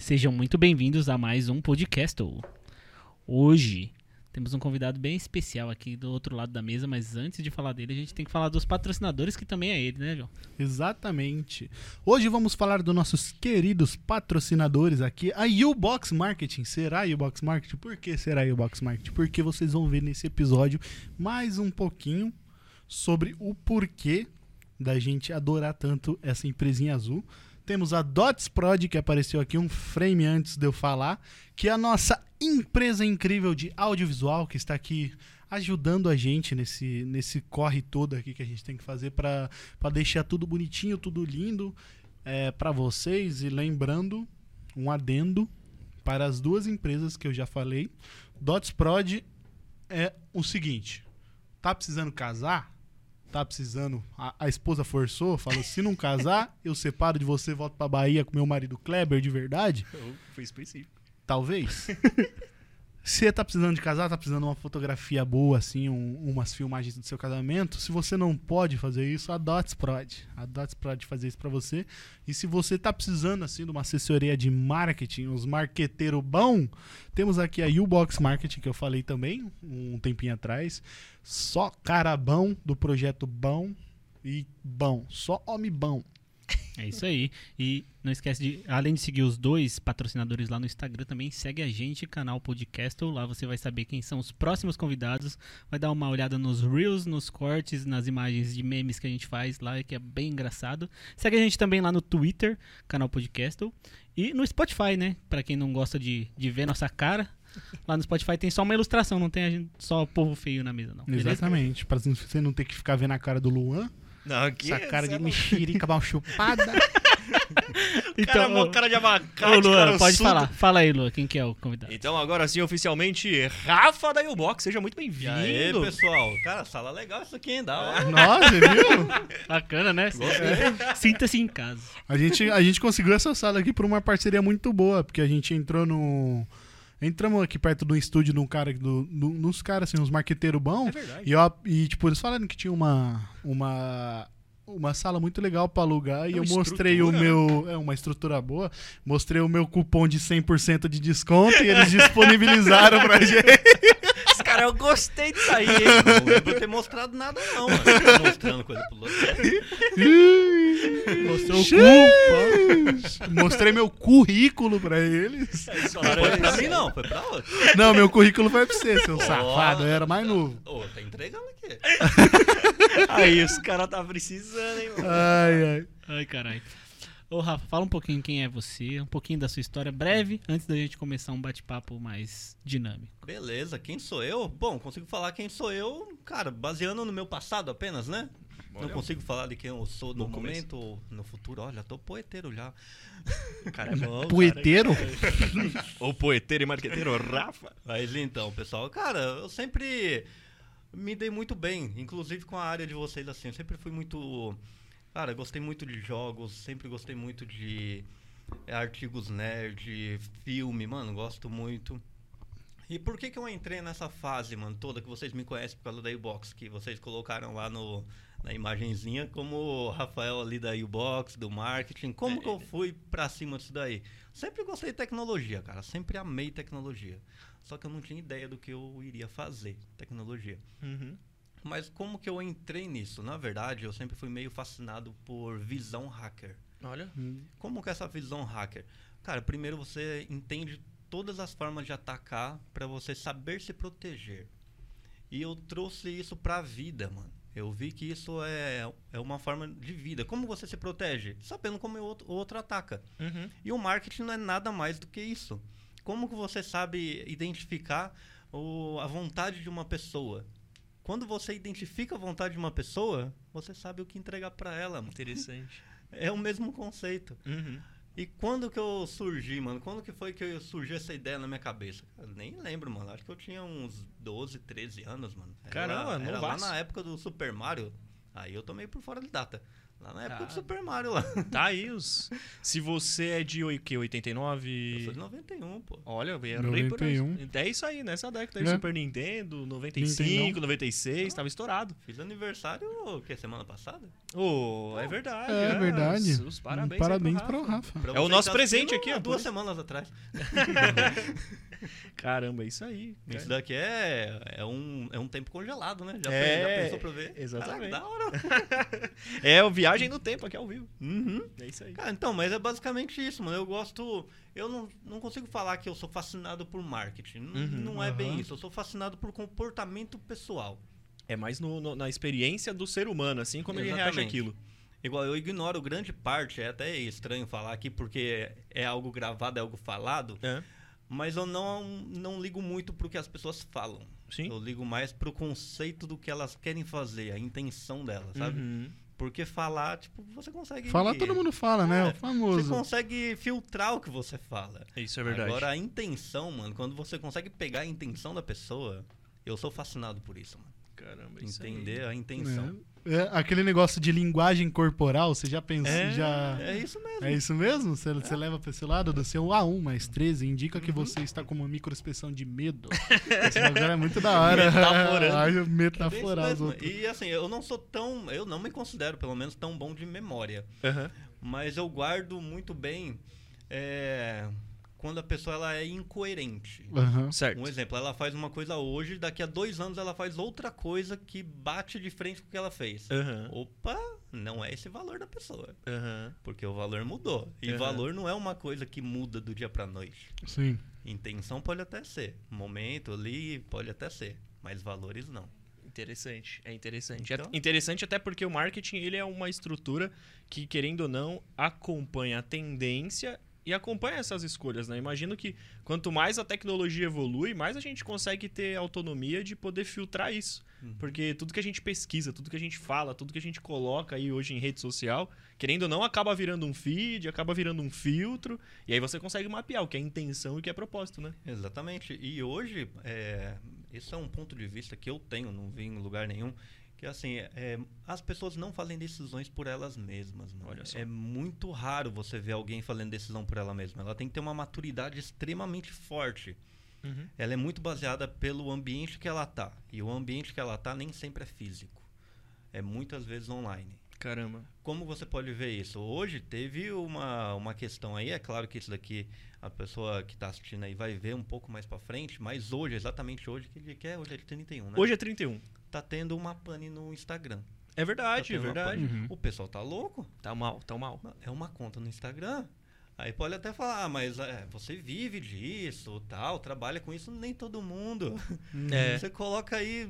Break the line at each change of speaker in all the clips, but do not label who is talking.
Sejam muito bem-vindos a mais um podcast. Hoje temos um convidado bem especial aqui do outro lado da mesa, mas antes de falar dele, a gente tem que falar dos patrocinadores, que também é ele, né, João?
Exatamente. Hoje vamos falar dos nossos queridos patrocinadores aqui, a U-Box Marketing. Será U-Box Marketing? Por que será U-Box Marketing? Porque vocês vão ver nesse episódio mais um pouquinho sobre o porquê da gente adorar tanto essa empresinha azul. Temos a Dots Prod, que apareceu aqui um frame antes de eu falar, que é a nossa empresa incrível de audiovisual, que está aqui ajudando a gente nesse, nesse corre todo aqui que a gente tem que fazer para deixar tudo bonitinho, tudo lindo é, para vocês. E lembrando, um adendo para as duas empresas que eu já falei. Dots Prod é o seguinte: tá precisando casar? Tá precisando, a, a, esposa forçou, falou: se não casar, eu separo de você, volto pra Bahia com meu marido Kleber de verdade.
Foi específico.
Talvez. Se tá precisando de casar, tá precisando de uma fotografia boa, assim, um, umas filmagens do seu casamento. Se você não pode fazer isso, a Dots Prod. A Dots Prod fazer isso para você. E se você tá precisando, assim, de uma assessoria de marketing, os marqueteiros bom, temos aqui a U-Box Marketing, que eu falei também um tempinho atrás. Só cara bom do projeto bom e bom. Só homem bom.
É isso aí. E não esquece de, além de seguir os dois patrocinadores lá no Instagram, também segue a gente, canal Podcast. Lá você vai saber quem são os próximos convidados. Vai dar uma olhada nos reels, nos cortes, nas imagens de memes que a gente faz lá, que é bem engraçado. Segue a gente também lá no Twitter, canal Podcast. E no Spotify, né? Pra quem não gosta de, de ver nossa cara, Lá no Spotify tem só uma ilustração, não tem só povo feio na mesa, não.
Exatamente. Pra você não ter que ficar vendo a cara do Luan.
Não, aqui
Essa cara de mexerica mal chupada.
então, cara, cara de abacate,
ô, Luan, pode falar. Fala aí, Luan, quem que é o convidado?
Então, agora sim, oficialmente, Rafa da U-Box, seja muito bem-vindo. E
aí, pessoal. Cara, sala legal isso aqui, hein? Da hora.
Nossa, viu?
Bacana, né? É. Sinta-se em casa.
A gente, a gente conseguiu essa sala aqui por uma parceria muito boa, porque a gente entrou no... Entramos aqui perto do estúdio de um cara, do, do, nos caras, assim, uns marqueteiros bons. É. E, ó, e, tipo, eles falaram que tinha uma, uma, uma sala muito legal para alugar. É e eu mostrei o meu. É uma estrutura boa. Mostrei o meu cupom de 100% de desconto e eles disponibilizaram pra gente.
Cara, eu gostei disso aí, hein? Não lembro ter mostrado nada, não, mano. Mostrando coisa pro outro.
Mostrou o cu. Mostrei meu currículo pra eles.
Não foi pra mim, não. Foi pra outro.
Não, meu currículo foi pra você, seu oh, safado. Eu era mais novo.
Ô, oh, tá entregando aqui.
aí, os caras tá precisando, hein, mano.
Ai, ai.
Ai, caralho. Ô, Rafa, fala um pouquinho quem é você, um pouquinho da sua história breve, antes da gente começar um bate-papo mais dinâmico.
Beleza, quem sou eu? Bom, consigo falar quem sou eu, cara, baseando no meu passado apenas, né? Olha. Não consigo falar de quem eu sou no, no momento ou no futuro. Olha, tô poeteiro já.
Cara, é bom, poeteiro?
ou poeteiro e marqueteiro, Rafa.
Mas então, pessoal, cara, eu sempre me dei muito bem, inclusive com a área de vocês, assim. Eu sempre fui muito Cara, gostei muito de jogos, sempre gostei muito de é, artigos nerd, filme, mano, gosto muito. E por que que eu entrei nessa fase, mano, toda que vocês me conhecem por causa da U-Box, que vocês colocaram lá no, na imagenzinha como o Rafael ali da U-Box, do marketing. Como é. que eu fui pra cima disso daí? Sempre gostei de tecnologia, cara, sempre amei tecnologia. Só que eu não tinha ideia do que eu iria fazer, tecnologia. Uhum. Mas como que eu entrei nisso? Na verdade, eu sempre fui meio fascinado por visão hacker.
Olha.
Hum. Como que é essa visão hacker? Cara, primeiro você entende todas as formas de atacar para você saber se proteger. E eu trouxe isso para a vida, mano. Eu vi que isso é, é uma forma de vida. Como você se protege? Sabendo como o outro, o outro ataca. Uhum. E o marketing não é nada mais do que isso. Como que você sabe identificar o, a vontade de uma pessoa? Quando você identifica a vontade de uma pessoa, você sabe o que entregar para ela. Mano.
Interessante.
É o mesmo conceito. Uhum. E quando que eu surgi, mano? Quando que foi que surgiu essa ideia na minha cabeça? Eu nem lembro, mano. Acho que eu tinha uns 12, 13 anos, mano.
Era, Caramba,
não Era lá na época do Super Mario. Aí eu tomei por fora de data. Lá na época
Ah.
do Super Mario lá.
Tá aí os. Se você é de que,
Eu
89.
sou de 91, pô.
Olha, eu errei por aí.
91.
É isso aí, nessa década aí.
É.
Super Nintendo, 95,
Nintendão.
96, tava estourado.
Fiz aniversário, o que, semana passada?
Oh, é verdade.
É verdade.
Os, os parabéns, aí
Parabéns
pro
pro
Rafa.
Pra
É o nosso
tá
presente aqui, ó,
há
por
duas
isso.
semanas atrás.
Caramba, é isso aí.
Isso daqui é, é, um, é um tempo congelado, né? Já,
É,
já pensou pra ver?
exatamente.
Caraca, da hora.
É o Viagem no Tempo aqui ao vivo.
Uhum.
É isso aí.
Cara, então, mas é basicamente isso, mano. Eu gosto. Eu não, não consigo falar que eu sou fascinado por marketing.
Uhum.
não é bem
Aham.
isso. Eu sou fascinado por comportamento pessoal.
É mais no- no- na experiência do ser humano, assim como ele reage
Exatamente.
àquilo.
Igual, eu ignoro grande parte, é até estranho falar aqui porque é algo gravado, é algo falado,
É.
mas eu não, não ligo muito pro que as pessoas falam.
Sim.
Eu ligo mais pro conceito do que elas querem fazer, a intenção delas, sabe?
Uhum.
Porque falar, tipo, você consegue.
Falar todo mundo fala, né?
É,
O
Você
famoso.
consegue filtrar o que você fala.
Isso é verdade.
Agora, a intenção, mano, quando você consegue pegar a intenção da pessoa, eu sou fascinado por isso, mano.
Caramba, isso aí.
Entender a intenção.
É. É, aquele negócio de linguagem corporal, você já pensou?
É,
já...
É, isso mesmo.
É isso mesmo? Você, você leva pra esse lado do seu A1 mais 13, indica
Uhum.
que você está com uma microexpressão de medo. Esse é muito da hora.
Metaforando.
Ai,
É. E assim, eu não sou tão. Eu não me considero, pelo menos, tão bom de memória.
Aham.
Mas eu guardo muito bem é, quando a pessoa ela é incoerente.
Aham.
Certo.
Um exemplo, ela faz uma coisa hoje, daqui a dois anos ela faz outra coisa que bate de frente com o que ela fez.
Aham.
Opa, não é esse valor da pessoa.
Aham.
Porque o valor mudou. E valor não é uma coisa que muda do dia pra noite.
Sim.
Intenção pode até ser. Momento ali pode até ser. Mas valores não.
Interessante, é interessante.
Então?
É interessante até porque o marketing ele é uma estrutura que, querendo ou não, acompanha a tendência e acompanha essas escolhas, né? Imagino que quanto mais a tecnologia evolui, mais a gente consegue ter autonomia de poder filtrar isso.
Uhum.
Porque tudo que a gente pesquisa, tudo que a gente fala, tudo que a gente coloca aí hoje em rede social, querendo ou não, acaba virando um feed, acaba virando um filtro, e aí você consegue mapear o que é intenção e o que é propósito, né?
Exatamente. E hoje, é, esse é um ponto de vista que eu tenho, não vi em lugar nenhum, que assim, é, as pessoas não fazem decisões por elas mesmas. Mano.
Olha só.
É muito raro você ver alguém fazendo decisão por ela mesma. Ela tem que ter uma maturidade extremamente forte.
Uhum.
Ela é muito baseada pelo ambiente que ela tá. E o ambiente que ela tá nem sempre é físico. É muitas vezes online.
Caramba.
Como você pode ver isso? Hoje teve uma, uma questão aí, é claro que isso daqui a pessoa que está assistindo aí vai ver um pouco mais para frente, mas hoje, exatamente hoje, que dia que é? Hoje é 31, né?
Hoje é 31.
Tá tendo uma pane no Instagram.
É
Tá
verdade, é
tendo uma
verdade.
Uhum.
O pessoal tá louco.
Tá mal, tá mal.
É uma conta no Instagram. Aí pode até falar, ah, mas é, você vive disso, tal, trabalha com isso, nem todo mundo.
É.
Você coloca aí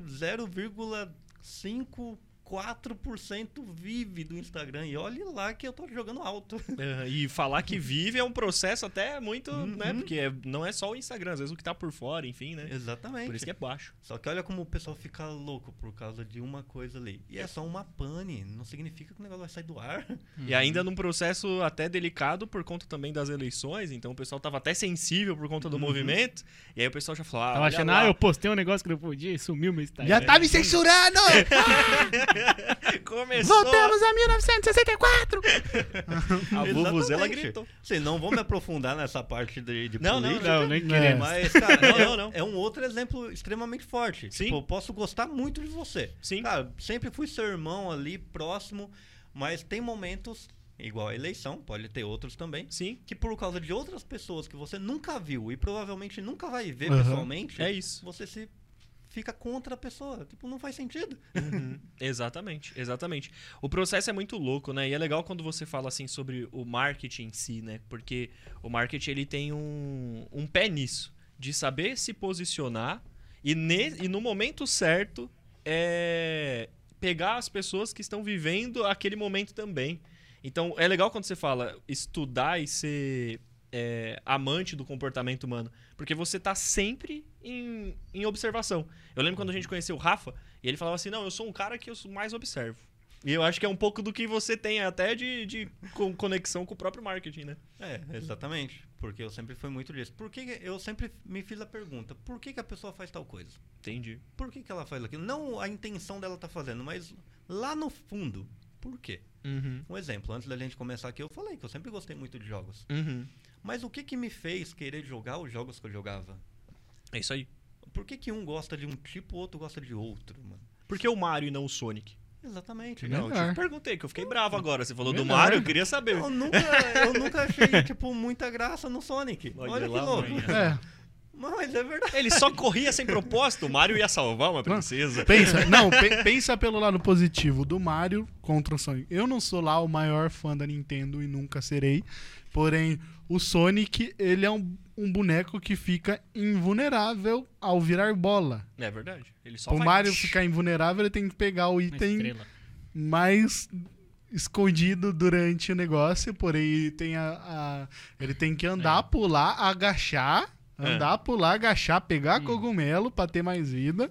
0,54% vive do Instagram e olhe lá que eu tô jogando alto.
É, e falar que vive é um processo até muito,
Uhum.
né? Porque é- não é só o Instagram, às vezes o que tá por fora, enfim, né?
Exatamente.
Por isso que é baixo.
Só que olha como o pessoal fica louco por causa de uma coisa ali. E é só uma pane, não significa que o negócio vai sair do ar.
E ainda num processo até delicado por conta também das eleições, então o pessoal tava até sensível por conta do
Uhum.
movimento. E aí o pessoal já falou: ah,
Tava achando,
lá.
ah, eu postei um negócio que não podia e sumiu meu Instagram.
Já tá me censurando!
Começou!
Voltamos a 1964!
A Vuvuzela gritou.
Sim, não vou me aprofundar nessa parte de, de
Não, não,
política.
Não, nem
É.
queremos.
Mas, cara,
Não,
é,
não, não.
é um outro exemplo extremamente forte.
Sim.
Tipo, eu posso gostar muito de você.
Sim.
Cara, sempre fui seu irmão ali, próximo, mas tem momentos, igual a eleição, pode ter outros também,
Sim,
que por causa de outras pessoas que você nunca viu e provavelmente nunca vai ver
Aham.
pessoalmente,
é isso.
você se fica contra a pessoa. Tipo, não faz sentido.
Uhum. Exatamente, exatamente. O processo é muito louco, né? E é legal quando você fala assim sobre o marketing em si, né? Porque o marketing ele tem um, um pé nisso, de saber se posicionar e, ne, e no momento certo é pegar as pessoas que estão vivendo aquele momento também. Então é legal quando você fala estudar e ser é, amante do comportamento humano, porque você tá sempre em, em observação. Eu lembro quando a gente conheceu o Rafa, e ele falava assim: Não, eu sou um cara que eu mais observo. E eu acho que é um pouco do que você tem até de, de co- conexão com o próprio marketing, né?
É, exatamente. Porque eu sempre fui muito disso. Por que que- eu sempre me fiz a pergunta, por que, que a pessoa faz tal coisa?
Entendi.
Por que, que ela faz aquilo? Não a intenção dela tá fazendo, mas lá no fundo, Por quê?
Uhum.
Um exemplo, antes da gente começar aqui, eu falei que eu sempre gostei muito de jogos.
Uhum.
Mas o que que me fez querer jogar os jogos que eu jogava?
É isso aí.
Por que, que um gosta de um tipo, o outro gosta de outro, mano?
Por que o Mario e não o Sonic?
Exatamente.
Melhor.
Não, eu te perguntei, que eu fiquei bravo agora. Você falou do
Melhor.
Mario, eu queria saber.
Eu nunca, eu nunca achei, tipo, muita graça no Sonic.
Olha
Olha, que
lá,
louco.
É,
Mas é verdade.
Ele só corria sem propósito. O Mario ia salvar uma princesa.
pensa, não, pe- pensa pelo lado positivo do Mario contra o Sonic. Eu não sou lá o maior fã da Nintendo e nunca serei. Porém, o Sonic, ele é um, um boneco que fica invulnerável ao virar bola.
É verdade. Ele só
o
vai...
Mario ficar invulnerável, ele tem que pegar o item mais escondido durante o negócio, porém tem a, a- ele tem que andar, pular, agachar,
É.
andar, pular, agachar, pegar cogumelo pra ter mais vida.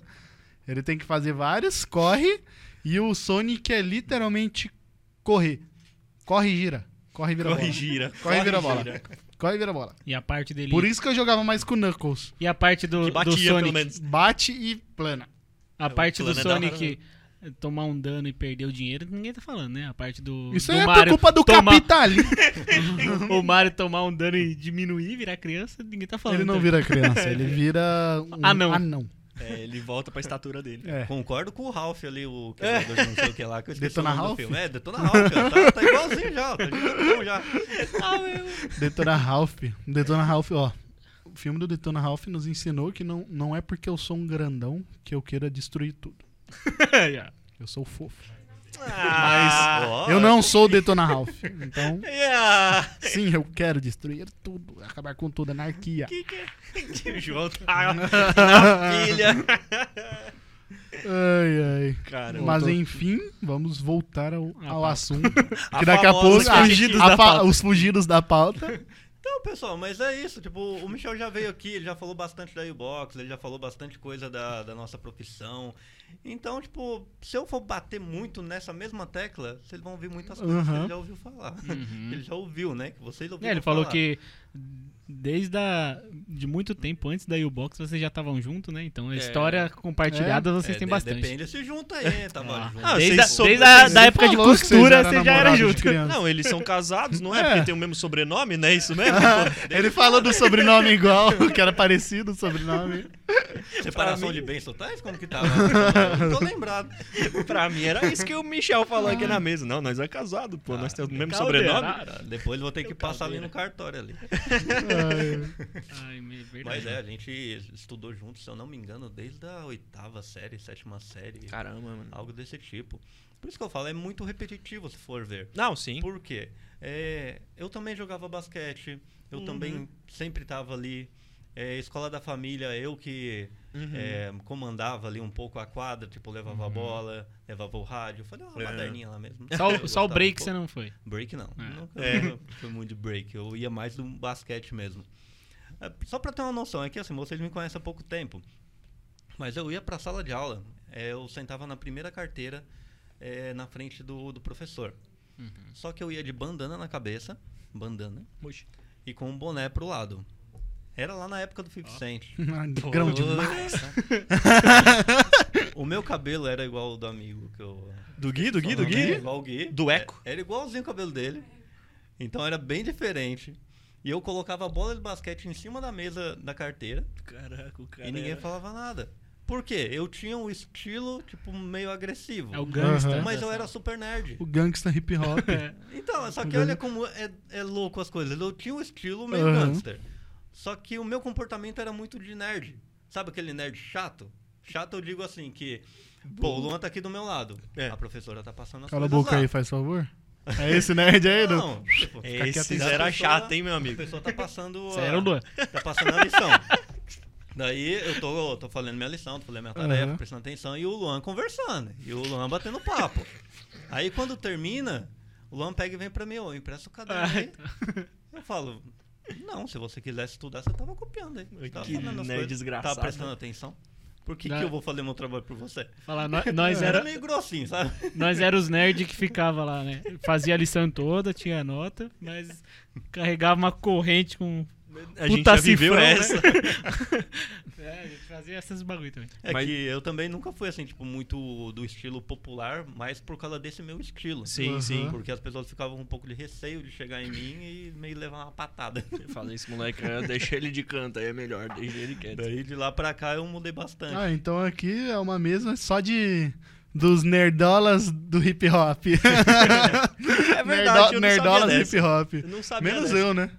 Ele tem que fazer vários, corre e o Sonic é literalmente correr. Corre e gira. Corre e vira
Corre
bola.
gira.
Corre e vira bola.
gira.
Corre e vira bola.
E a parte dele.
Por isso que eu jogava mais com o Knuckles.
E a parte do,
Que
do
batia, pelo
Sonic.
menos.
Bate e plana.
A parte do
plano é da hora,
Sonic tomar um dano e perder o dinheiro, ninguém tá falando, né? A parte do.
Isso
do
aí é por
Mario
culpa do
tomar,
capitalismo.
O Mario tomar um dano e diminuir, virar criança, ninguém tá falando.
Ele não
também.
vira criança, ele vira um
Anão.
anão.
É, ele volta pra estatura dele.
É.
Concordo com o Ralph ali, o quebrador de não sei o que lá, que eu
Detona Ralph?
filme. É, Detona Ralph, tá, tá igualzinho já, ó, tá gigantão já.
Detona Ralph. Detona Ralph, ó. O filme do Detona Ralph nos ensinou que não, não é porque eu sou um grandão que eu queira destruir tudo.
Yeah.
Eu sou fofo.
Ah,
Ó,
eu não sou o Detona Ralph. Então,
yeah.
sim, eu quero destruir tudo. Acabar com tudo, anarquia.
que que é? Que o João tá na pilha.
Ai, ai.
Cara,
Mas
voltou.
enfim, vamos voltar ao, ao assunto.
A
Que daqui a
famosa
pouco a- a os fugidos da pauta.
Então, pessoal, mas é isso. Tipo, o Michel já veio aqui, ele já falou bastante da U-Box, ele já falou bastante coisa da, da nossa profissão. Então, tipo, se eu for bater muito nessa mesma tecla, vocês vão ouvir muitas coisas que
Uhum.
ele já ouviu falar.
Uhum.
Ele já ouviu, né? Que vocês
É,
ouviram
ele falou
falar.
que desde a, de muito tempo antes da U-Box vocês já estavam juntos, né? Então a
É.
história compartilhada vocês
É,
têm
de-
bastante.
Depende se junta aí, tava
Ah.
junto.
Ah,
desde
vocês
a, desde a
vocês-
da época de
vocês
costura
eram
você já era
namorados de
junto.
criança.
Não, eles são casados, não é?
É.
Porque tem o mesmo sobrenome, né? Isso mesmo?
Ele falou do sobrenome igual, que era parecido o sobrenome.
Separação
mim-
de bens totais? Como que tava? Eu não tô lembrado.
pra mim era isso que o Michel falou aqui na mesa. Não, nós é casado, pô. nós temos o mesmo sobrenome.
Caldeira.
Depois eu vou ter que passar ali no cartório ali.
Ai,
me-.
Mas é, a gente estudou juntos, se eu não me engano, desde a oitava série, sétima série.
Caramba, mano.
Algo desse tipo. Por isso que eu falo, é muito repetitivo se for ver.
Não, sim.
Por quê? É, eu também jogava basquete, eu
Uhum.
também sempre tava ali. É, escola da família, eu que
Uhum.
é, comandava ali um pouco a quadra, tipo, levava a bola, levava o rádio, fazia uma
É.
baderninha lá mesmo.
Só, só o break
um
você não foi.
Break não.
É.
Nunca
É.
foi muito de break. Eu ia mais do basquete mesmo. É, Só pra ter uma noção, é que assim, vocês me conhecem há pouco tempo. Mas eu ia pra sala de aula, é, eu sentava na primeira carteira é, na frente do, do professor.
Uhum.
Só que eu ia de bandana na cabeça, bandana,
Oxi.
e com um boné pro lado. Era lá na época do 50 Cent.
grão demais.
O meu cabelo era igual ao do amigo que eu.
Do Gui, do Gui, do
Era
Gui?
Igual o Gui.
Do Eco?
É, Era igualzinho o cabelo dele. Então era bem diferente. E eu colocava a bola de basquete em cima da mesa da carteira
Caraca, o cara.
e ninguém
era-
falava nada. Por quê? Eu tinha um estilo, tipo, meio agressivo.
É o gangsta.
Aham.
Mas eu era super nerd.
O gangsta hip hop.
Então, só que olha como é, é louco as coisas. Eu tinha um estilo meio
Aham.
gangster. Só que o meu comportamento era muito de nerd. Sabe aquele nerd chato? Chato eu digo assim, que... Pô, o Luan tá aqui do meu lado.
É.
A professora tá passando as
Cala a
coisas
boca
lá.
aí, faz favor. É esse nerd aí, do...
Não, tipo,
Fica quieto
Esse era
a pessoa-
chato, hein, meu
A
amigo?
pessoa tá passando.
Você
a-
era o Luan.
Tá passando a lição. Daí eu tô, tô falando minha lição, tô falando minha tarefa,
Aham.
prestando atenção, e o Luan conversando. E o Luan batendo papo. Aí quando termina, o Luan pega e vem pra mim, ô, empresta o caderno aí. Eu falo, não, se você quisesse estudar, você tava copiando aí. Você tava
Que
fazendo as
nerd
coisas,
desgraçado.
Tava prestando atenção. Por que,
Não.
que eu vou fazer meu trabalho por você?
Falar, nós, nós
Era
era,
meio grossinho, sabe?
nós era os nerds que ficava lá, né? Fazia a lição toda, tinha nota, mas carregava uma corrente com
A gente
Puta
já viveu
cifrão, né?
essa.
É, a gente fazia essas bagulho também.
É
Mas-
que eu também nunca fui assim, tipo, muito do estilo popular, mas por causa desse meu estilo.
Sim,
Aham.
sim.
Porque as pessoas ficavam um pouco de receio de chegar em mim e meio levar uma patada.
Eu falei, esse moleque, deixa ele de canto, aí é melhor, deixa ele quieto.
Daí de lá pra cá eu mudei bastante.
Ah, então aqui é uma mesa só de dos nerdolas do hip hop.
É verdade, eu não
nerdolas
sabia
hip hop.
Eu não sabia
Menos
dessa.
eu, né?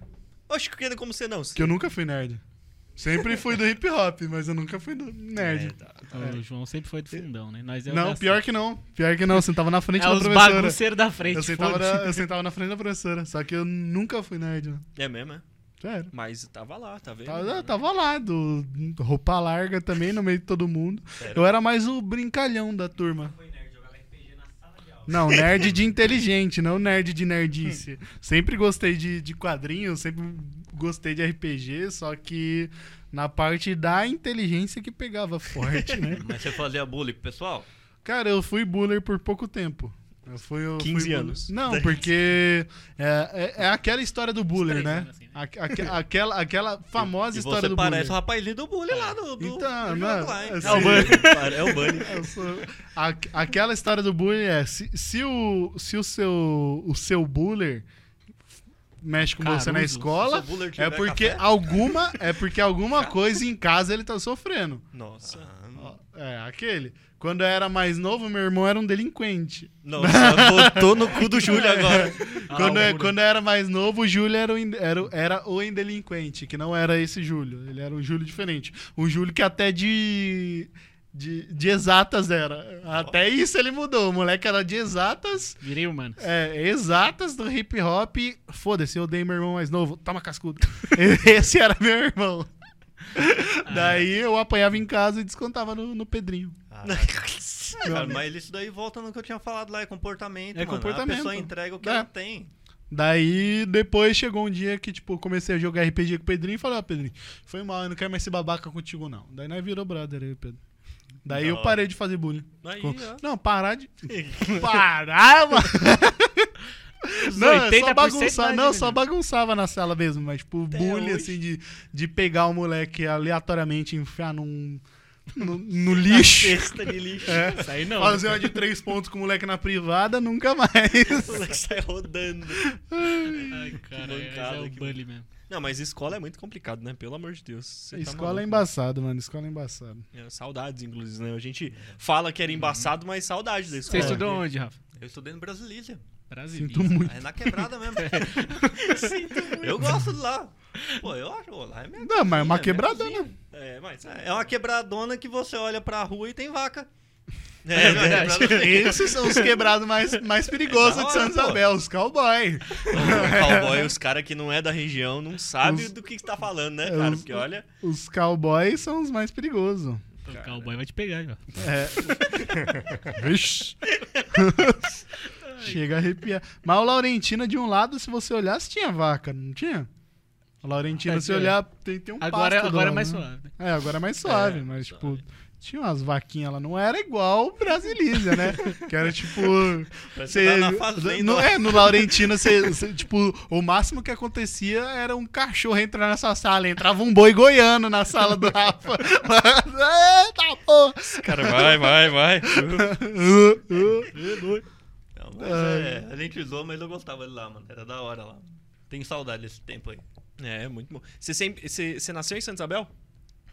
Oxe, que como você não?
Que eu nunca fui nerd. Sempre fui do hip hop, mas eu nunca fui do nerd.
É, tá.
O João sempre foi do fundão, né? Nós é
não, pior que não. Pior que não. Eu sentava na frente
É
da
os
professora.
bagunceiros da frente.
Eu sentava, na, eu sentava na frente da professora. Só que eu nunca fui nerd, mano.
É mesmo, é?
Sério.
Mas tava lá, tá vendo?
Tava, tava lá, do, roupa larga também, no meio de todo mundo.
Sério?
Eu era mais o brincalhão da turma. Não, nerd de inteligente, não nerd de nerdice. sempre gostei de, de quadrinhos, sempre gostei de RPG, só que na parte da inteligência que pegava forte, né?
Mas você fazia bullying pessoal?
Cara, eu fui buller por pouco tempo. Eu fui, eu
15
fui
anos.
Não, porque é, é, é aquela história do buller,
três
né?
assim, né?
Aque- aque- aquela, aquela famosa
e
história
você
do
parece o rapazinho do bullying lá do, do,
Então,
do
não, assim-
É o Bunny. É o Bunny.
Sou- a- aquela história do bullying é se, se o se o seu o seu buller mexe com você na
Caruso,
escola é porque
café.
alguma é porque alguma coisa em casa ele tá sofrendo.
Nossa.
Ah,
É, aquele. Quando eu era mais novo, meu irmão era um delinquente.
Nossa, botou no cu do Júlio agora.
quando,
Ah,
eu, quando eu era mais novo, o Júlio era o, era, era o indelinquente, que não era esse Júlio. Ele era um Júlio diferente. Um Júlio que até de, de, de exatas era. Até isso ele mudou. O moleque era de exatas.
Virei humano.
É, exatas do hip hop. Foda-se, eu odeio meu irmão mais novo. Toma cascudo. Esse era meu irmão. Daí eu apanhava em casa e descontava no, no Pedrinho.
Ah, cara, mas isso daí volta no que eu tinha falado lá, é comportamento,
É
mano.
comportamento.
A pessoa entrega o que
É.
ela tem.
Daí, depois chegou um dia que, tipo, comecei a jogar RPG com o Pedrinho e falei, ó, Pedrinho, foi mal, eu não quero mais ser babaca contigo, não. Daí nós virou brother aí, Pedro. Daí
Da
eu parei de fazer bullying.
Aí,
Com-. Não, parar de. parar, mano! Não, eu
80%
só não, só bagunçava na sala mesmo, mas tipo,
Até
bullying,
hoje.
assim, de, de pegar o moleque aleatoriamente e enfiar num. no, no lixo.
Cesta de lixo.
É.
Isso aí não.
Fazer uma de três pontos com o moleque na privada, nunca mais.
O moleque sai rodando.
Ai, cara,
Que
esse
bancada,
é o
que
bully mesmo.
Não, mas escola é muito complicado, né? Pelo amor de Deus. Você tá
Escola é
maluco.
embaçado, mano. Escola é embaçado.
É, saudades, inclusive, né? A gente fala que era embaçado, mas saudade da
Você
escola.
estudou onde, Rafa?
Eu estudei no Brasilícia.
Brasil.
Sinto muito.
É na quebrada mesmo. eu gosto de lá. Pô, eu acho, lá é minha
Não, mas é uma quebradona.
cozinha.
É, mas...
É uma quebradona que você olha pra rua e tem vaca.
É, verdade.
Esses são os quebrados mais, mais perigosos de
hora,
Santa
pô.
Isabel, os cowboy.
O cowboy, os caras que não é da região, não sabem
Os-
do que, que tá falando, né,
É,
cara?
os-
Porque olha...
Os cowboys são os mais perigosos.
O cowboy vai te pegar, já.
É. Vixe. Chega a arrepiar. Mas o Laurentina, de um lado, se você olhasse, tinha vaca, não tinha? O Laurentina,
É,
se olhar, tem, tem um
Agora,
pasto do
agora é mais
né?
suave. né?
É, agora é mais suave,
É,
mas
suave.
tipo, tinha umas vaquinhas lá, não era igual o Brasilísia, né? que era tipo.
Parece
Cê,
tá fazenda
no, é, no Laurentina, cê, cê, tipo, o máximo que acontecia era um cachorro entrar nessa sala. Entrava um boi goiano na sala do Rafa. Eita porra!
Cara, vai, vai, vai.
Não, mas é, a gente zoou, mas eu gostava de lá, mano. Era da hora lá. Tenho saudade desse tempo aí.
É, muito bom. Você, sempre, você, você nasceu em Santa Isabel?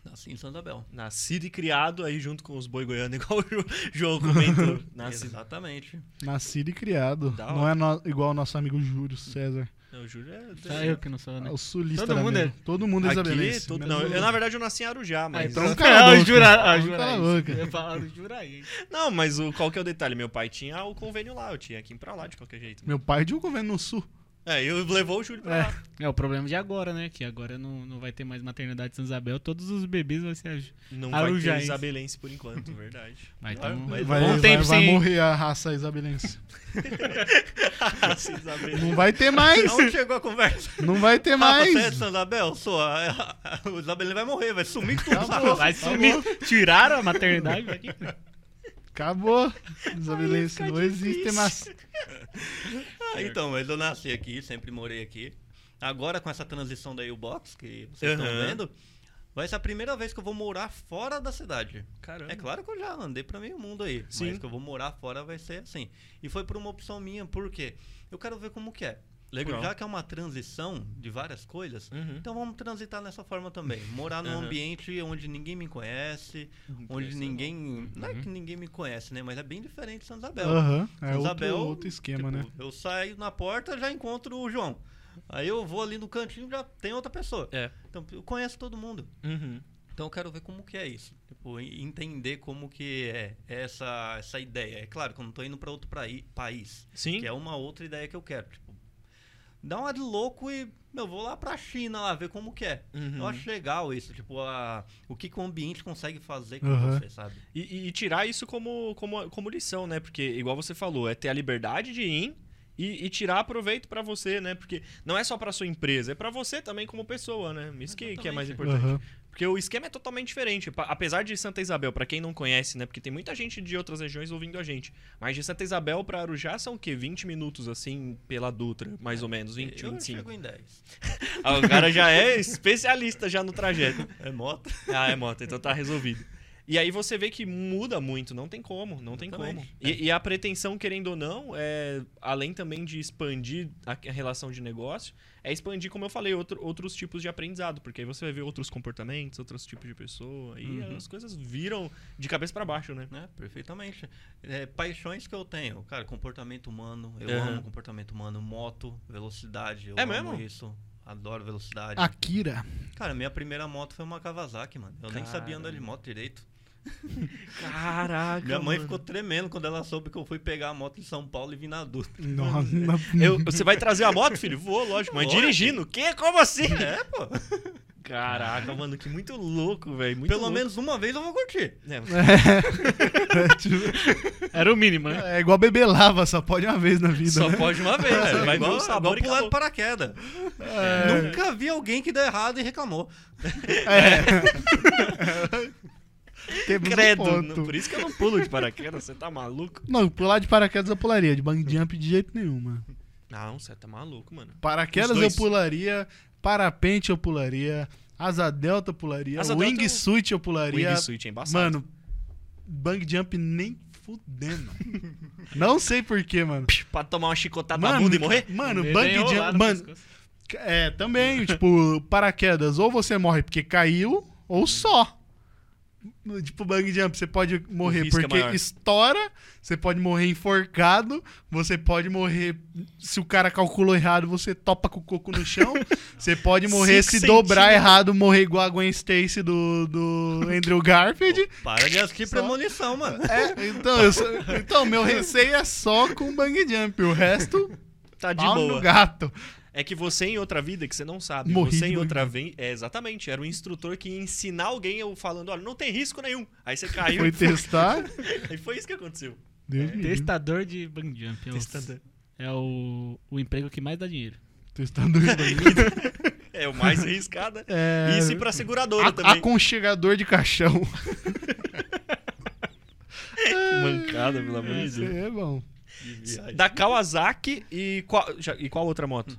Nasci em Santa Bel.
Nascido e criado aí junto com os boi goianos, igual o Jo- João comentou. Nasci...
Exatamente.
Nascido e criado.
Da
Não
hora.
é no- igual o nosso amigo Júlio César.
Não, o Júlio é...
Só eu que não sou, né?
É o sulista
Todo mundo é-
Todo mundo é
Aqui,
isabelense.
todo... não,
o-
eu na verdade eu nasci em Arujá,
Ah,
mas...
então- cala a
Ah, o
boca.
Jura, ah, Jura,
a boca.
Eu ia falar do Juraí.
Não, mas o, qual que é o detalhe? Meu pai tinha o convênio lá, eu tinha que ir pra lá de qualquer jeito.
Meu pai de um governo no sul.
É, eu levou o Júlio pra lá.
É o problema de agora, né? Que agora não, não vai ter mais maternidade em São Isabel. Todos os bebês vão ser.
Não vai ter isabelense por enquanto, verdade.
Vai ter
Vai-
um
vai-
Vai,
bom
vai,
tempo
vai
sem.
morrer a raça isabelense.
Sim, isabelense.
Não vai ter mais.
Aonde chegou a conversa?
Não vai ter
Ah, você é de
mais.
Santa Bel? Sou. a- a- O Isabelino vai morrer, vai sumir tudo.
Acabou.
Vai sumir. Tiraram a maternidade daqui.
Acabou.
Fica
não existe
difícil.
mais.
Ah, então, mas eu nasci aqui, sempre morei aqui. agora com essa transição da U-Box que vocês estão vendo, vai ser a primeira vez que eu vou morar fora da cidade.
Caramba.
É claro que eu já andei pra meio mundo aí,
Sim.
mas que eu vou morar fora vai ser assim. E foi por uma opção minha, por quê? Eu quero ver como que é.
Legal.
Já que é uma transição de várias coisas,
Uhum.
então vamos transitar nessa forma também. Morar num
Aham.
ambiente onde ninguém me conhece, onde
é
ninguém. Não é
Uhum.
que ninguém me conhece, né? Mas é bem diferente de Santa Isabel.
Aham, é outro,
Isabel,
outro esquema,
tipo,
né?
Eu saio na porta já encontro o João. Aí eu vou ali no cantinho já tem outra pessoa.
É.
Então eu conheço todo mundo.
Uhum.
Então eu quero ver como que é isso. Tipo, entender como que é essa, essa ideia. É claro que eu não tô indo para outro praí- país.
Sim.
Que é uma outra ideia que eu quero. Tipo, dá uma de louco e eu vou lá pra China lá ver como que é.
Uhum.
Eu acho legal isso, tipo, a, o que, que o ambiente consegue fazer com
Aham.
você, sabe?
E, e- tirar isso como, como, como lição, né? Porque, igual você falou, é ter a liberdade de ir e, e tirar proveito pra você, né? Porque não é só pra sua empresa, é pra você também como pessoa, né? Isso que, que é mais importante.
Aham.
Porque o esquema é totalmente diferente. Apesar de Santa Isabel, pra quem não conhece, né? Porque tem muita gente de outras regiões ouvindo a gente. Mas de Santa Isabel pra Arujá são o quê? 20 minutos, assim, pela Dutra, mais ou menos. 20,
eu
25.
chego em 10.
Ah, o cara já é especialista já no trajeto.
É moto.
Ah, é moto, então tá resolvido. E aí você vê que muda muito, não tem como, não tem como. E, e a pretensão, querendo ou não, é, além também de expandir a, a relação de negócio, é expandir, como eu falei, outro- outros tipos de aprendizado, porque aí você vai ver outros comportamentos, outros tipos de pessoa, e
Uhum.
as coisas viram de cabeça pra baixo, né?
né? Perfeitamente. É, paixões que eu tenho, cara, comportamento humano, eu
Aham.
amo comportamento humano, moto, velocidade, eu
É
amo
mesmo?
isso. Adoro velocidade.
Akira.
Cara, minha primeira moto foi uma Kawasaki, mano. Eu nem sabia andar de
Caramba.
moto direito.
Caraca,
Minha mãe
mano.
ficou tremendo quando ela soube que eu fui pegar a moto em São Paulo e vim na Dutra.
Nossa.
Eu- você vai trazer a moto, filho? Vou, lógico, mas
Lógico.
dirigindo. Que? Como assim?
É, pô.
Caraca, mano, que muito louco, velho.
Pelo
louco.
menos uma vez eu vou curtir.
É,
É, tipo,
Era o mínimo, né?
é igual beber lava, só pode uma vez na vida,
Só
né?
pode uma vez,
É,
você vai ver
igual,
o sabor
igual pular de paraquedas.
É.
Nunca vi alguém que deu errado e reclamou.
Temos um
Credo,
ponto.
não- por isso que eu não pulo de paraquedas, você tá maluco?
Não, pular de paraquedas eu pularia, de bang jump de jeito nenhum, mano.
Não, você tá maluco, mano.
Paraquedas eu pularia, parapente eu pularia, asa delta eu pularia,
Asa delta eu-
wingsuit eu pularia.
Wingsuit é embaçado.
Mano, bang jump nem fudendo. Não sei porquê, mano.
Pra tomar uma chicotada
Mano,
na bunda e morrer?
Mano,
Meio
bang jump.
no
Mano, é, também, tipo, paraquedas, ou você morre porque caiu, ou só. Tipo, bang jump, você pode morrer
risco é
porque
maior.
estoura, você pode morrer enforcado, você pode morrer. Se o cara calculou errado, você topa com o coco no chão. você pode morrer
Cinco
se dobrar errado, morrer igual a Gwen Stacy do, do Andrew Garfield.
Para de assistir premonição, mano.
É, então, eu então, meu receio é só com bang jump, o resto,
Tá de boa.
no gato.
É que você em outra vida, que você não sabe,
Morri
você em outra vida. É, exatamente, era um instrutor que ia ensinar alguém eu falando, olha, não tem risco nenhum. Aí você caiu
Foi
e foi,
testar.
e foi isso que aconteceu.
Deus livre.
Testador de bang jump. É, o-
Testador.
é o, o emprego que mais dá dinheiro.
Testador de bang jump.
É o mais arriscado.
É,
Isso e pra seguradora
a-
também.
Aconchegador de caixão.
Que mancada, pelo amor de
Esse
Deus.
é bom.
Da Kawasaki e qual, já- e qual outra moto?